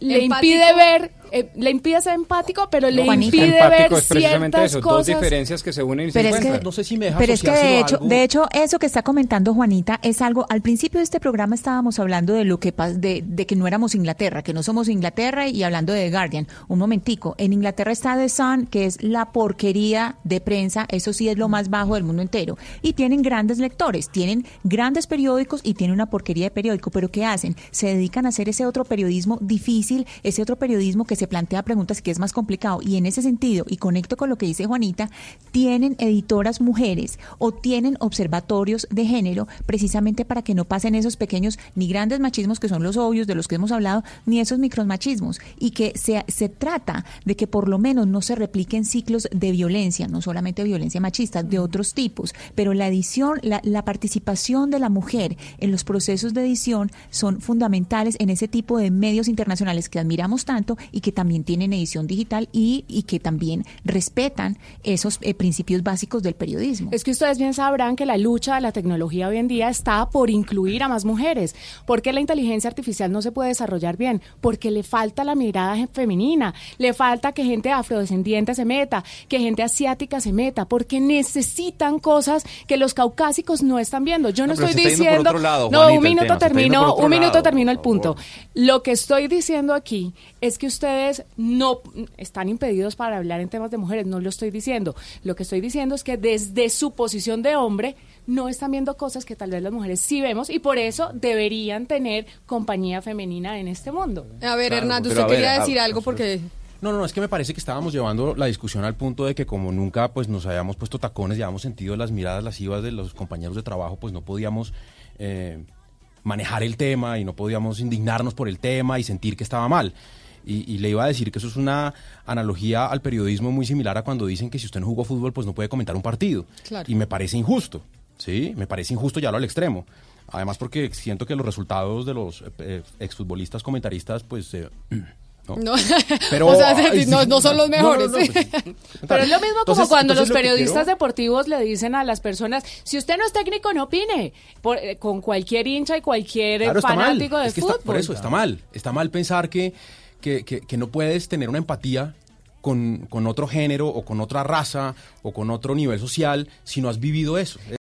le Empático. impide ver eh, le impide ser empático, pero le Juanita, impide empático ver es precisamente ciertas eso, dos cosas. diferencias que se unen y se Pero es que, encuentran. No sé si me deja pero es que de hecho, algo. de hecho, eso que está comentando Juanita es algo. Al principio de este programa estábamos hablando de lo que pas- de, de que no éramos Inglaterra, que no somos Inglaterra y hablando de The Guardian. Un momentico. En Inglaterra está The Sun, que es la porquería de prensa. Eso sí es lo más bajo del mundo entero. Y tienen grandes lectores, tienen grandes periódicos y tienen una porquería de periódico. Pero ¿qué hacen? Se dedican a hacer ese otro periodismo difícil, ese otro periodismo que se plantea preguntas que es más complicado. Y en ese sentido, y conecto con lo que dice Juanita, tienen editoras mujeres o tienen observatorios de género precisamente para que no pasen esos pequeños ni grandes machismos que son los obvios de los que hemos hablado, ni esos micromachismos. Y que se, se trata de que por lo menos no se repliquen ciclos de violencia, no solamente violencia machista, de otros tipos. Pero la edición, la, la participación de la mujer en los procesos de edición son fundamentales en ese tipo de medios internacionales que admiramos tanto y que también tienen edición digital y, y que también respetan esos eh, principios básicos del periodismo. Es que ustedes bien sabrán que la lucha de la tecnología hoy en día está por incluir a más mujeres. porque la inteligencia artificial no se puede desarrollar bien? Porque le falta la mirada femenina, le falta que gente afrodescendiente se meta, que gente asiática se meta, porque necesitan cosas que los caucásicos no están viendo. Yo no, estoy por diciendo, no, un minuto tema, termino, por un minuto termino el por punto. Lo que estoy diciendo aquí es que ustedes no están impedidos para hablar en temas de mujeres, no lo estoy diciendo. Lo que estoy diciendo es que desde su posición de hombre no están viendo cosas que tal vez las mujeres sí vemos y por eso deberían tener compañía femenina en este mundo. A ver, Claro, Hernando, usted ver, quería decir algo porque... No, no, es que me parece que estábamos llevando la discusión al punto de que como nunca pues nos habíamos puesto tacones, ya habíamos sentido las miradas lascivas de los compañeros de trabajo, pues no podíamos eh, manejar el tema y no podíamos indignarnos por el tema y sentir que estaba mal. Y, y, le iba a decir que eso es una analogía al periodismo muy similar a cuando dicen que si usted no jugó fútbol, pues no puede comentar un partido. Y me parece injusto, ¿sí? Me parece injusto llevarlo al extremo. Además porque siento que los resultados de los eh, eh, exfutbolistas comentaristas, pues... Eh, no. no. O sea, no, no, son los mejores. No, pues, pero es lo mismo como cuando los periodistas deportivos le dicen a las personas, si usted no es técnico, no opine. Eh, con cualquier hincha y cualquier fanático de fútbol. Por eso, está mal. Está mal pensar que que, que, que no puedes tener una empatía con, con, otro género o con otra raza o con otro nivel social si no has vivido eso.